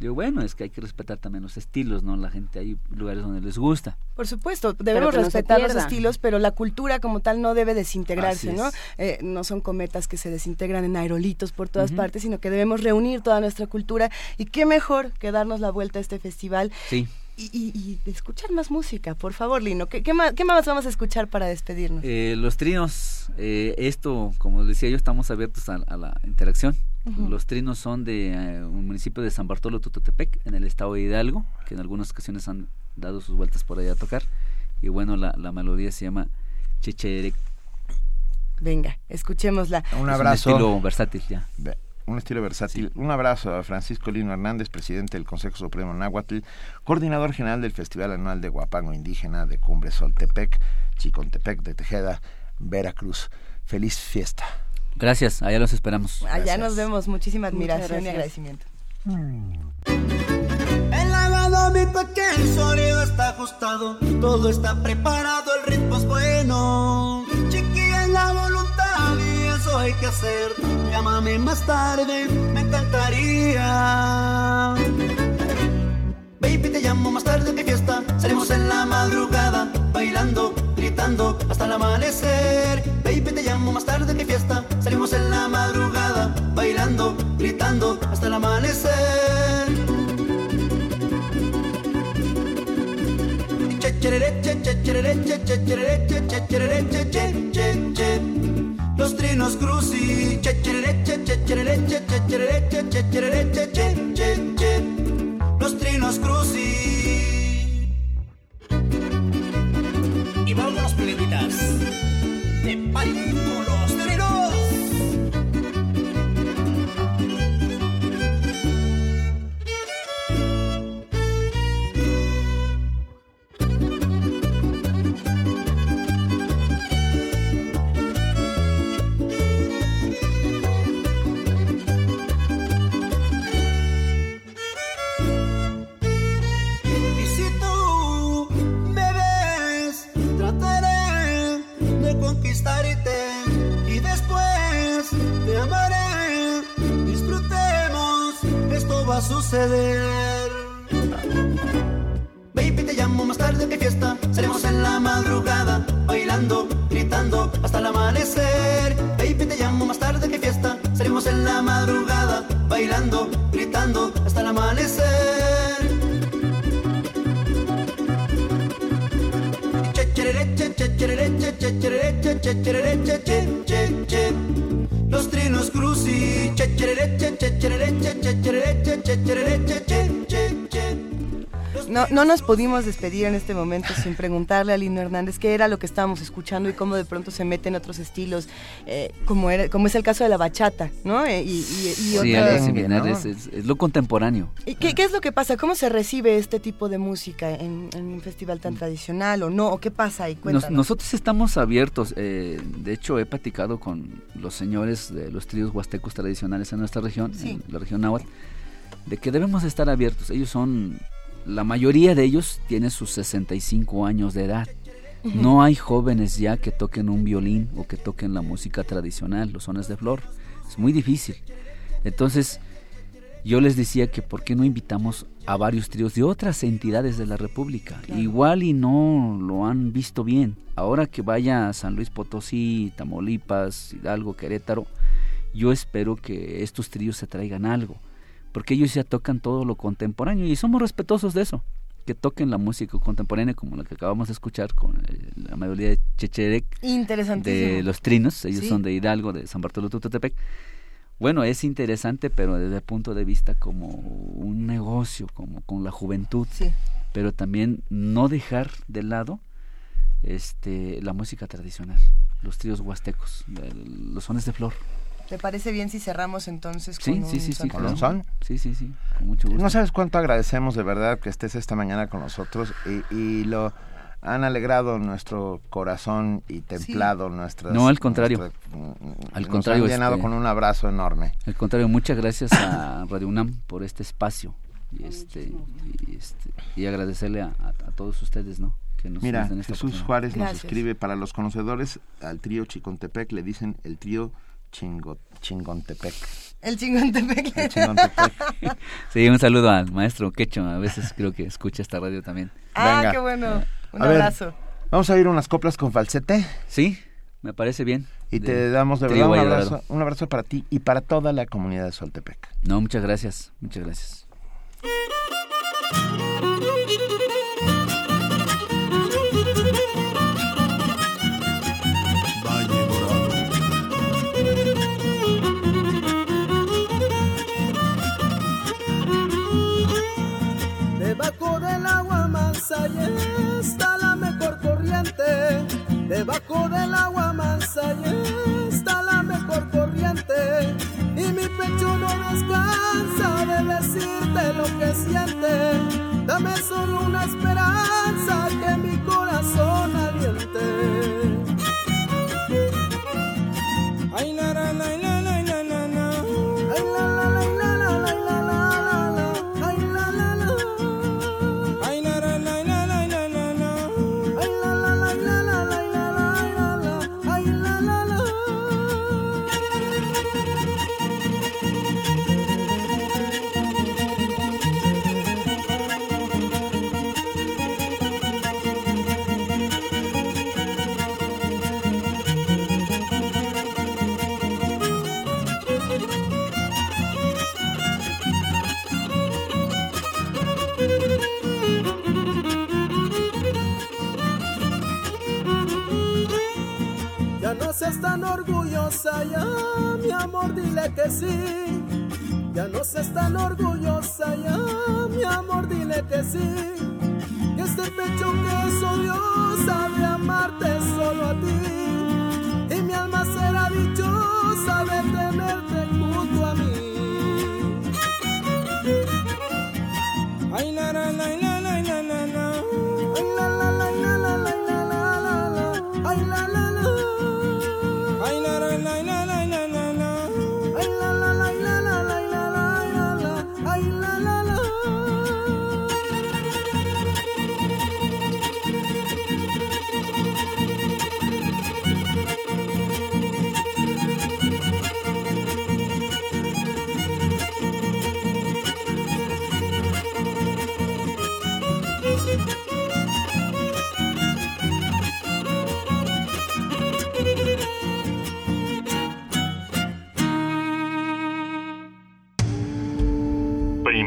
Digo, bueno, es que hay que respetar también los estilos, ¿no? La gente hay lugares donde les gusta. Por supuesto, debemos no respetar los estilos, pero la cultura como tal no debe desintegrarse, ¿no? Eh, no son cometas que se desintegran en aerolitos por todas partes, sino que debemos reunir toda nuestra cultura. Y qué mejor que darnos la vuelta a este festival Sí. y, y- y escuchar más música. Por favor, Lino, ¿qué, qué más, qué más vamos a escuchar para despedirnos? Eh, los trinos, eh, esto, como decía yo, estamos abiertos a, a la interacción. Los trinos son de eh, un municipio de San Bartolo Tututepec, en el estado de Hidalgo, que en algunas ocasiones han dado sus vueltas por allá a tocar. Y bueno, la, la melodía se llama Checherec. Venga, escuchémosla. Un Es abrazo. Un estilo versátil ya. Un estilo versátil. Un abrazo a Francisco Lino Hernández, presidente del Consejo Supremo Náhuatl, coordinador general del Festival Anual de Guapango Indígena de Cumbre Soltepec, Chicontepec de Tejeda, Veracruz. Feliz fiesta. Gracias, allá los esperamos. Allá nos vemos. Muchísima admiración y gracias. agradecimiento. El lavado mi pequeño, el sonido está ajustado, todo está preparado, el ritmo es bueno. Chiquilla es la voluntad y eso hay que hacer. Llámame más tarde, me encantaría. Baby, te llamo más tarde mi fiesta. Salimos en la madrugada, bailando, gritando hasta el amanecer. Baby, más tarde mi fiesta. Salimos en la madrugada, bailando, gritando hasta el amanecer. Los trinos cruci. Los trinos cruci. Y vámonos. De party Baby, te llamo más tarde que fiesta. Salimos en la madrugada, bailando, gritando hasta el amanecer. Baby, te llamo más tarde que fiesta. Salimos en la madrugada, bailando, gritando hasta el amanecer. Los trinos Che che che che che che che che che che che che. No, no nos pudimos despedir en este momento sin preguntarle a Lino Hernández qué era lo que estábamos escuchando y cómo de pronto se mete en otros estilos, eh, como, era, como es el caso de la bachata, ¿no? Eh, y, y- y Sí, similar, es, es- es lo contemporáneo. ¿Y qué, qué es lo que pasa? ¿Cómo se recibe este tipo de música en, en un festival tan tradicional o no? ¿O qué pasa ahí? Nos- Cuéntanos. nosotros estamos abiertos. eh, de hecho, he platicado con los señores de los tríos huastecos tradicionales en nuestra región, Sí. en la región náhuatl, de que debemos estar abiertos. Ellos son, la mayoría de ellos tiene sus 65 años de edad. No hay jóvenes ya que toquen un violín o que toquen la música tradicional, los sones de flor. Es muy difícil. Entonces, yo les decía que por qué no invitamos a varios tríos de otras entidades de la República. Igual y no lo han visto bien. Ahora que vaya a San Luis Potosí, Tamaulipas, Hidalgo, Querétaro, yo espero que estos tríos se traigan algo. Porque ellos ya tocan todo lo contemporáneo y somos respetuosos de eso. Que toquen la música contemporánea como la que acabamos de escuchar con eh, la melodía de Checherec de los trinos, ellos Sí. son de Hidalgo, de San Bartolo Tututepec. Bueno, es interesante, pero desde el punto de vista como un negocio, como con la juventud, pero también no dejar de lado este la música tradicional, los tríos huastecos, los sones de flor. ¿Te parece bien si cerramos entonces Sí, con sí, un sí, sí, son? ¿Con un son? Sí, sí, sí, con mucho gusto. No sabes cuánto agradecemos de verdad que estés esta mañana con nosotros y, y lo han alegrado nuestro corazón y templado nuestras... No, al contrario. nuestra- mm, Al nos contrario, han llenado este, con un abrazo enorme. Al contrario, muchas gracias a Radio UNAM por este espacio y este y, este, y agradecerle a, a- a todos ustedes, ¿no? Que nos, Mira, Jesús. Juárez nos escribe, para los conocedores, al trío Chicontepec le dicen el trío Chingo, Chingontepec. El Chingontepec. El Chingontepec. Sí, un saludo al maestro Quecho. A veces creo que escucha esta radio también. Ah, Venga. qué bueno. Un A ver, abrazo. Vamos a ir unas coplas con falsete. Sí, me parece bien. Y De te damos de verdad un Valladolid. abrazo, un abrazo para ti y para toda la comunidad de Soltepec. No, muchas gracias. Muchas gracias. Debajo del agua mansa y está la mejor corriente. Debajo del agua mansa y está la mejor corriente. Y mi pecho no descansa de decirte lo que siente. Dame solo una esperanza que mi corazón aliente. Ay, na, na, na, na, na, na, na. Na, seas tan orgullosa, ya, mi amor, dile que sí. Ya no seas tan orgullosa, ya, mi amor, dile que sí. Que este pecho que es odiosa de amarte solo a ti. Y mi alma será dichosa de tenerte junto a mí. Ay, la, la, la,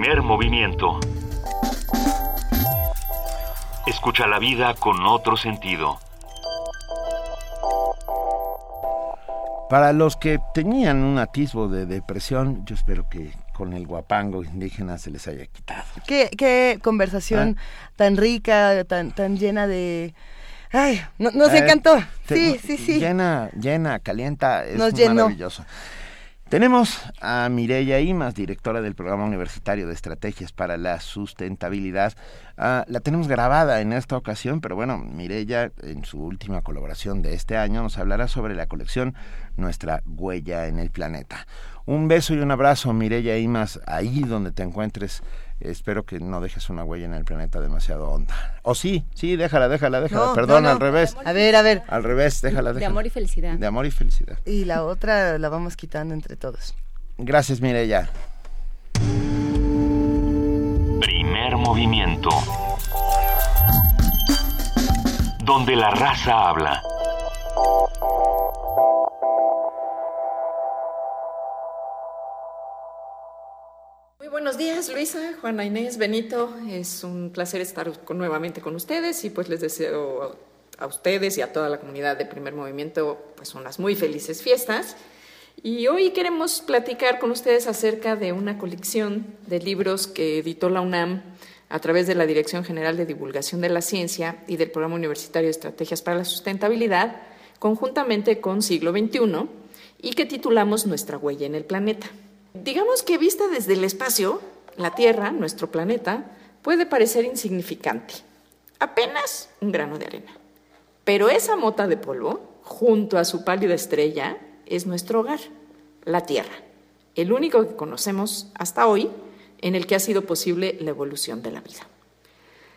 Primer movimiento. Escucha la vida con otro sentido. Para los que tenían un atisbo de depresión, yo espero que con el guapango indígena se les haya quitado. Qué, qué conversación Ah. tan rica, tan, tan llena de... Ay, no- nos Eh, encantó. te- Sí, sí, sí. Llena, llena, calienta, es Nos llenó. maravilloso. Tenemos a Mireya Imas, directora del Programa Universitario de Estrategias para la Sustentabilidad. Ah, la tenemos grabada en esta ocasión, pero bueno, Mireya, en su última colaboración de este año, nos hablará sobre la colección Nuestra Huella en el Planeta. Un beso y un abrazo, Mireya Imas, ahí donde te encuentres. Espero que no dejes una huella en el planeta demasiado honda. O sí, sí, déjala, déjala, déjala. No, Perdón, no, no. al revés. A ver, a ver. Al revés, déjala, De déjala. amor y felicidad. De amor y felicidad. Y la otra la vamos quitando entre todos. Gracias, Mireya. Primer movimiento. Donde la raza habla. Buenos días, Luisa, Juana Inés, Benito. Es un placer estar nuevamente con ustedes y pues les deseo a, a ustedes y a toda la comunidad de Primer Movimiento pues unas muy felices fiestas. Y hoy queremos platicar con ustedes acerca de una colección de libros que editó la UNAM a través de la Dirección General de Divulgación de la Ciencia y del Programa Universitario de Estrategias para la Sustentabilidad, conjuntamente con Siglo XXI, y que titulamos Nuestra huella en el planeta. Digamos que vista desde el espacio, la Tierra, nuestro planeta, puede parecer insignificante, apenas un grano de arena. Pero esa mota de polvo, junto a su pálida estrella, es nuestro hogar, la Tierra, el único que conocemos hasta hoy en el que ha sido posible la evolución de la vida.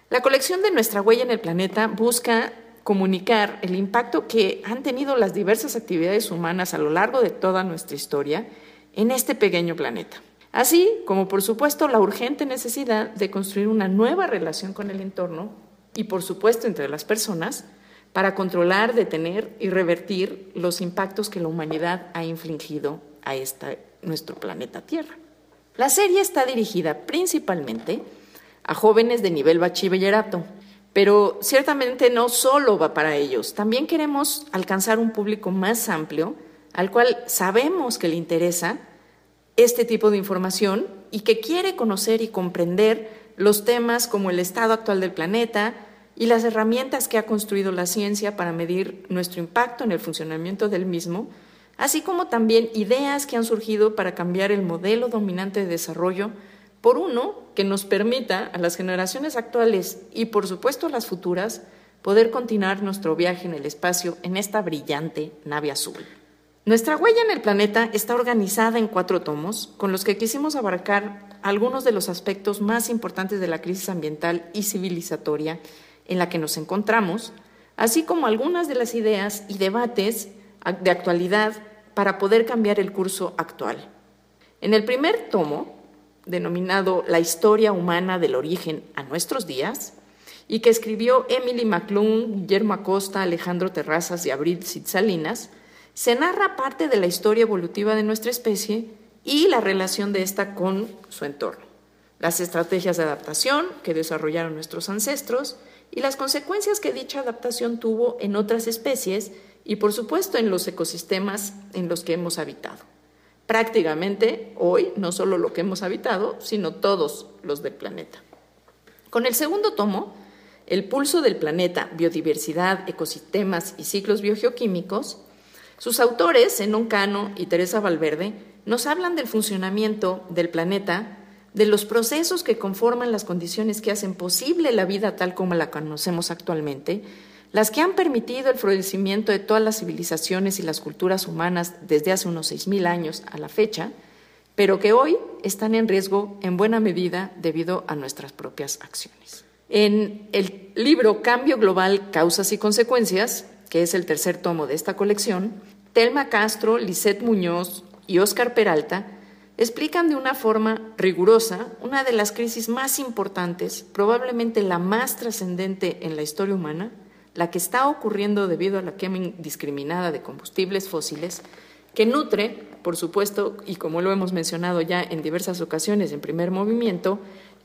La colección de nuestra huella en el planeta busca comunicar el impacto que han tenido las diversas actividades humanas a lo largo de toda nuestra historia en este pequeño planeta. Así como, por supuesto, la urgente necesidad de construir una nueva relación con el entorno y, por supuesto, entre las personas, para controlar, detener y revertir los impactos que la humanidad ha infligido a esta, nuestro planeta Tierra. La serie está dirigida principalmente a jóvenes de nivel bachillerato, pero ciertamente no solo va para ellos, también queremos alcanzar un público más amplio al cual sabemos que le interesa este tipo de información y que quiere conocer y comprender los temas como el estado actual del planeta y las herramientas que ha construido la ciencia para medir nuestro impacto en el funcionamiento del mismo, así como también ideas que han surgido para cambiar el modelo dominante de desarrollo por uno que nos permita a las generaciones actuales y por supuesto a las futuras poder continuar nuestro viaje en el espacio en esta brillante nave azul. Nuestra huella en el planeta está organizada en cuatro tomos, con los que quisimos abarcar algunos de los aspectos más importantes de la crisis ambiental y civilizatoria en la que nos encontramos, así como algunas de las ideas y debates de actualidad para poder cambiar el curso actual. En el primer tomo, denominado La historia humana del origen a nuestros días, y que escribió Emily McClung, Guillermo Acosta, Alejandro Terrazas y Abril Salinas, se narra parte de la historia evolutiva de nuestra especie y la relación de esta con su entorno, las estrategias de adaptación que desarrollaron nuestros ancestros y las consecuencias que dicha adaptación tuvo en otras especies y por supuesto en los ecosistemas en los que hemos habitado. Prácticamente hoy no solo lo que hemos habitado, sino todos los del planeta. Con el segundo tomo, El pulso del planeta, biodiversidad, ecosistemas y ciclos biogeoquímicos, sus autores, Zenón Cano y Teresa Valverde, nos hablan del funcionamiento del planeta, de los procesos que conforman las condiciones que hacen posible la vida tal como la conocemos actualmente, las que han permitido el florecimiento de todas las civilizaciones y las culturas humanas desde hace unos 6.000 años a la fecha, pero que hoy están en riesgo en buena medida debido a nuestras propias acciones. En el libro Cambio Global, Causas y Consecuencias, que es el tercer tomo de esta colección, Telma Castro, Lisette Muñoz y Óscar Peralta explican de una forma rigurosa una de las crisis más importantes, probablemente la más trascendente en la historia humana, la que está ocurriendo debido a la quema indiscriminada de combustibles fósiles, que nutre, por supuesto, y como lo hemos mencionado ya en diversas ocasiones en primer movimiento,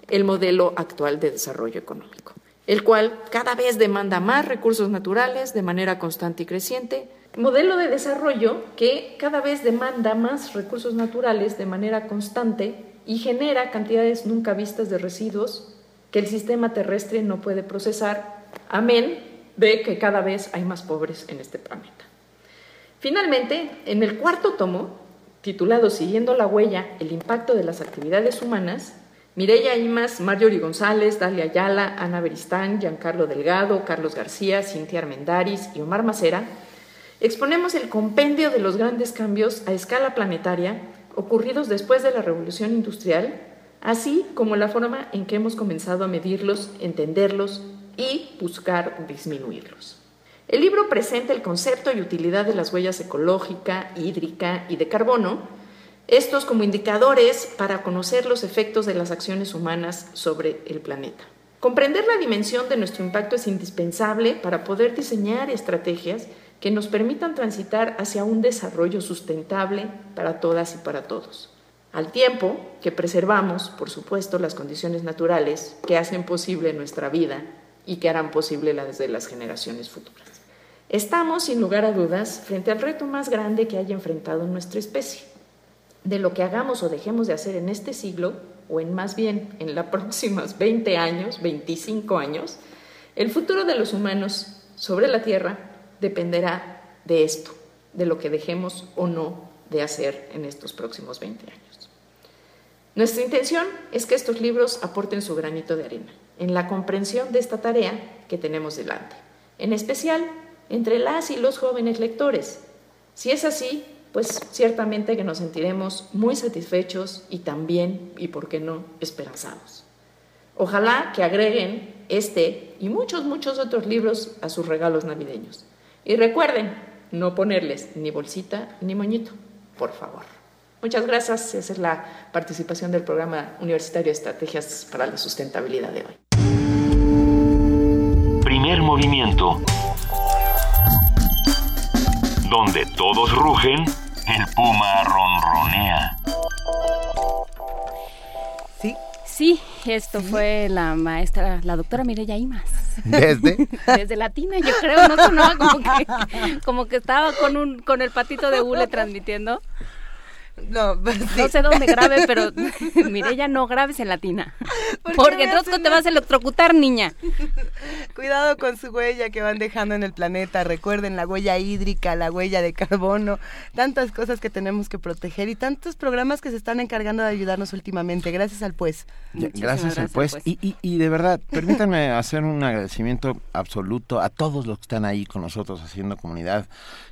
el modelo actual de desarrollo económico el cual cada vez demanda más recursos naturales de manera constante y creciente, modelo de desarrollo que cada vez demanda más recursos naturales de manera constante y genera cantidades nunca vistas de residuos que el sistema terrestre no puede procesar, amén de que cada vez hay más pobres en este planeta. Finalmente, en el cuarto tomo, titulado Siguiendo la huella, el impacto de las actividades humanas, Mireya Imas, Marjorie González, Dalia Ayala, Ana Beristán, Giancarlo Delgado, Carlos García, Cintia Armendaris y Omar Macera, exponemos el compendio de los grandes cambios a escala planetaria ocurridos después de la revolución industrial, así como la forma en que hemos comenzado a medirlos, entenderlos y buscar disminuirlos. El libro presenta el concepto y utilidad de las huellas ecológica, hídrica y de carbono, estos como indicadores para conocer los efectos de las acciones humanas sobre el planeta. Comprender la dimensión de nuestro impacto es indispensable para poder diseñar estrategias que nos permitan transitar hacia un desarrollo sustentable para todas y para todos. Al tiempo que preservamos, por supuesto, las condiciones naturales que hacen posible nuestra vida y que harán posible la de las generaciones futuras. Estamos, sin lugar a dudas, frente al reto más grande que haya enfrentado nuestra especie de lo que hagamos o dejemos de hacer en este siglo, o en más bien en los próximos 20 años, 25 años, el futuro de los humanos sobre la Tierra dependerá de esto, de lo que dejemos o no de hacer en estos próximos 20 años. Nuestra intención es que estos libros aporten su granito de arena en la comprensión de esta tarea que tenemos delante, en especial entre las y los jóvenes lectores. Si es así, pues ciertamente que nos sentiremos muy satisfechos y también, y por qué no, esperanzados. Ojalá que agreguen este y muchos, muchos otros libros a sus regalos navideños. Y recuerden no ponerles ni bolsita ni moñito, por favor. Muchas gracias. Esa es la participación del programa universitario de Estrategias para la Sustentabilidad de hoy. Primer movimiento. Donde todos rugen, el puma ronronea. Sí. Sí, esto fue la maestra, la doctora Mireya Imas. ¿Desde? Desde Latina, yo creo, no sonaba como que, como que estaba con un, con el patito de hule transmitiendo. No, No sé dónde grabe, pero Mireya, no grabes en Latina. ¿Por Porque hacen te vas a electrocutar, niña. Cuidado con su huella que van dejando en el planeta. Recuerden la huella hídrica, la huella de carbono, tantas cosas que tenemos que proteger y tantos programas que se están encargando de ayudarnos últimamente. Gracias al pues. Gracias al pues. Y, y, y de verdad, permítanme hacer un agradecimiento absoluto a todos los que están ahí con nosotros haciendo comunidad,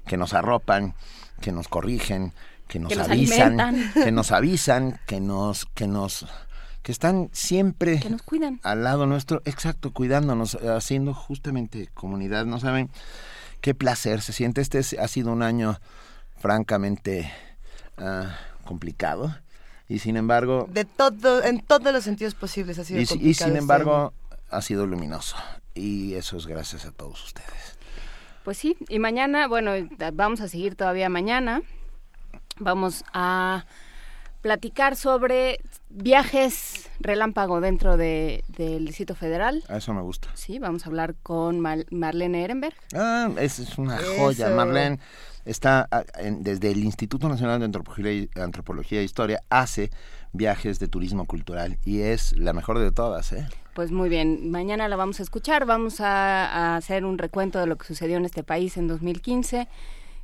que nos arropan, que nos corrigen, que nos, Que nos avisan, alimentan. que nos avisan, que nos, que nos, que están siempre Que nos cuidan. al lado nuestro, exacto, cuidándonos, haciendo justamente comunidad. No saben qué placer se siente. Este es- ha sido un año francamente ah, complicado y sin embargo De todo, en todos los sentidos posibles ha sido y, y complicado sin este embargo ha sido luminoso y eso es gracias a todos ustedes. Pues sí, y mañana, bueno, vamos a seguir todavía mañana. Vamos a platicar sobre viajes relámpago dentro de, del Distrito Federal. A eso me gusta. Sí, vamos a hablar con Marlene Ehrenberg. Ah, es una Eso. joya. Marlene está ah, en- desde el Instituto Nacional de Antropología, y- Antropología e Historia, hace viajes de turismo cultural y es la mejor de todas, ¿eh? Pues muy bien, mañana la vamos a escuchar, vamos a, a hacer un recuento de lo que sucedió en este país en 2015.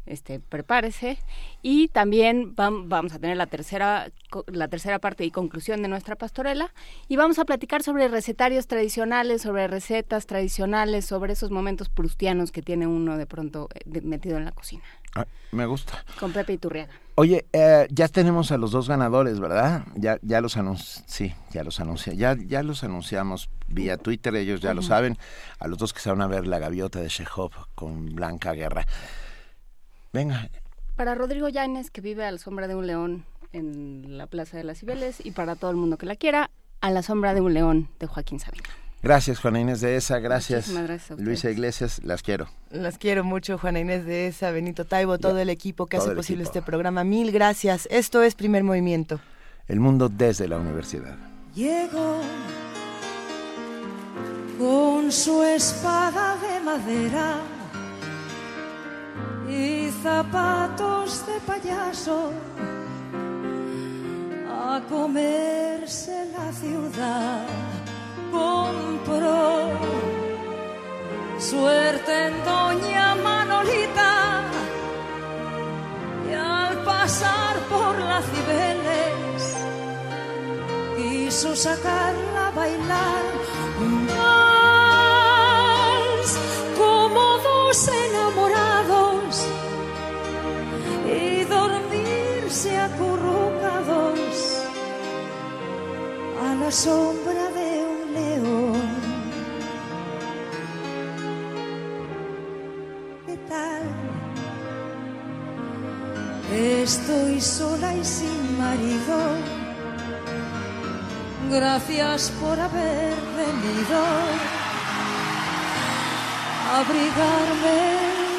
Este, prepárese y también vam- vamos a tener la tercera la tercera parte y conclusión de nuestra pastorela y vamos a platicar sobre recetarios tradicionales, sobre recetas tradicionales, sobre esos momentos prustianos que tiene uno de pronto eh, de- metido en la cocina Ah, me gusta. con Pepe Iturriaga. Oye, eh, ya tenemos a los dos ganadores, ¿verdad? Ya, ya los anunciamos, sí, ya los anuncia, ya, ya los anunciamos vía Twitter, ellos ya lo saben, a los dos que se van a ver la gaviota de Chekhov con Blanca Guerra. Venga, Para Rodrigo Llanes, que vive a la sombra de un león en la Plaza de las Cibeles, y para todo el mundo que la quiera, a la sombra de un león de Joaquín Sabina. gracias Juana Inés de esa, gracias, Muchísimas gracias. Luisa Iglesias, las quiero. Las quiero mucho, Juana Inés de esa, Benito Taibo, todo el equipo que todo hace posible equipo. este programa. Mil gracias. Esto es Primer Movimiento. El mundo desde la universidad. Llegó con su espada de madera y zapatos de payaso a comerse la ciudad. Compró suerte en Doña Manolita y al pasar por las Cibeles quiso sacarla a bailar vals como dos acurrucados y dormirse acurrucados a la sombra de un león. ¿Qué tal? Estoy sola y sin marido. Gracias por haber venido a abrigarme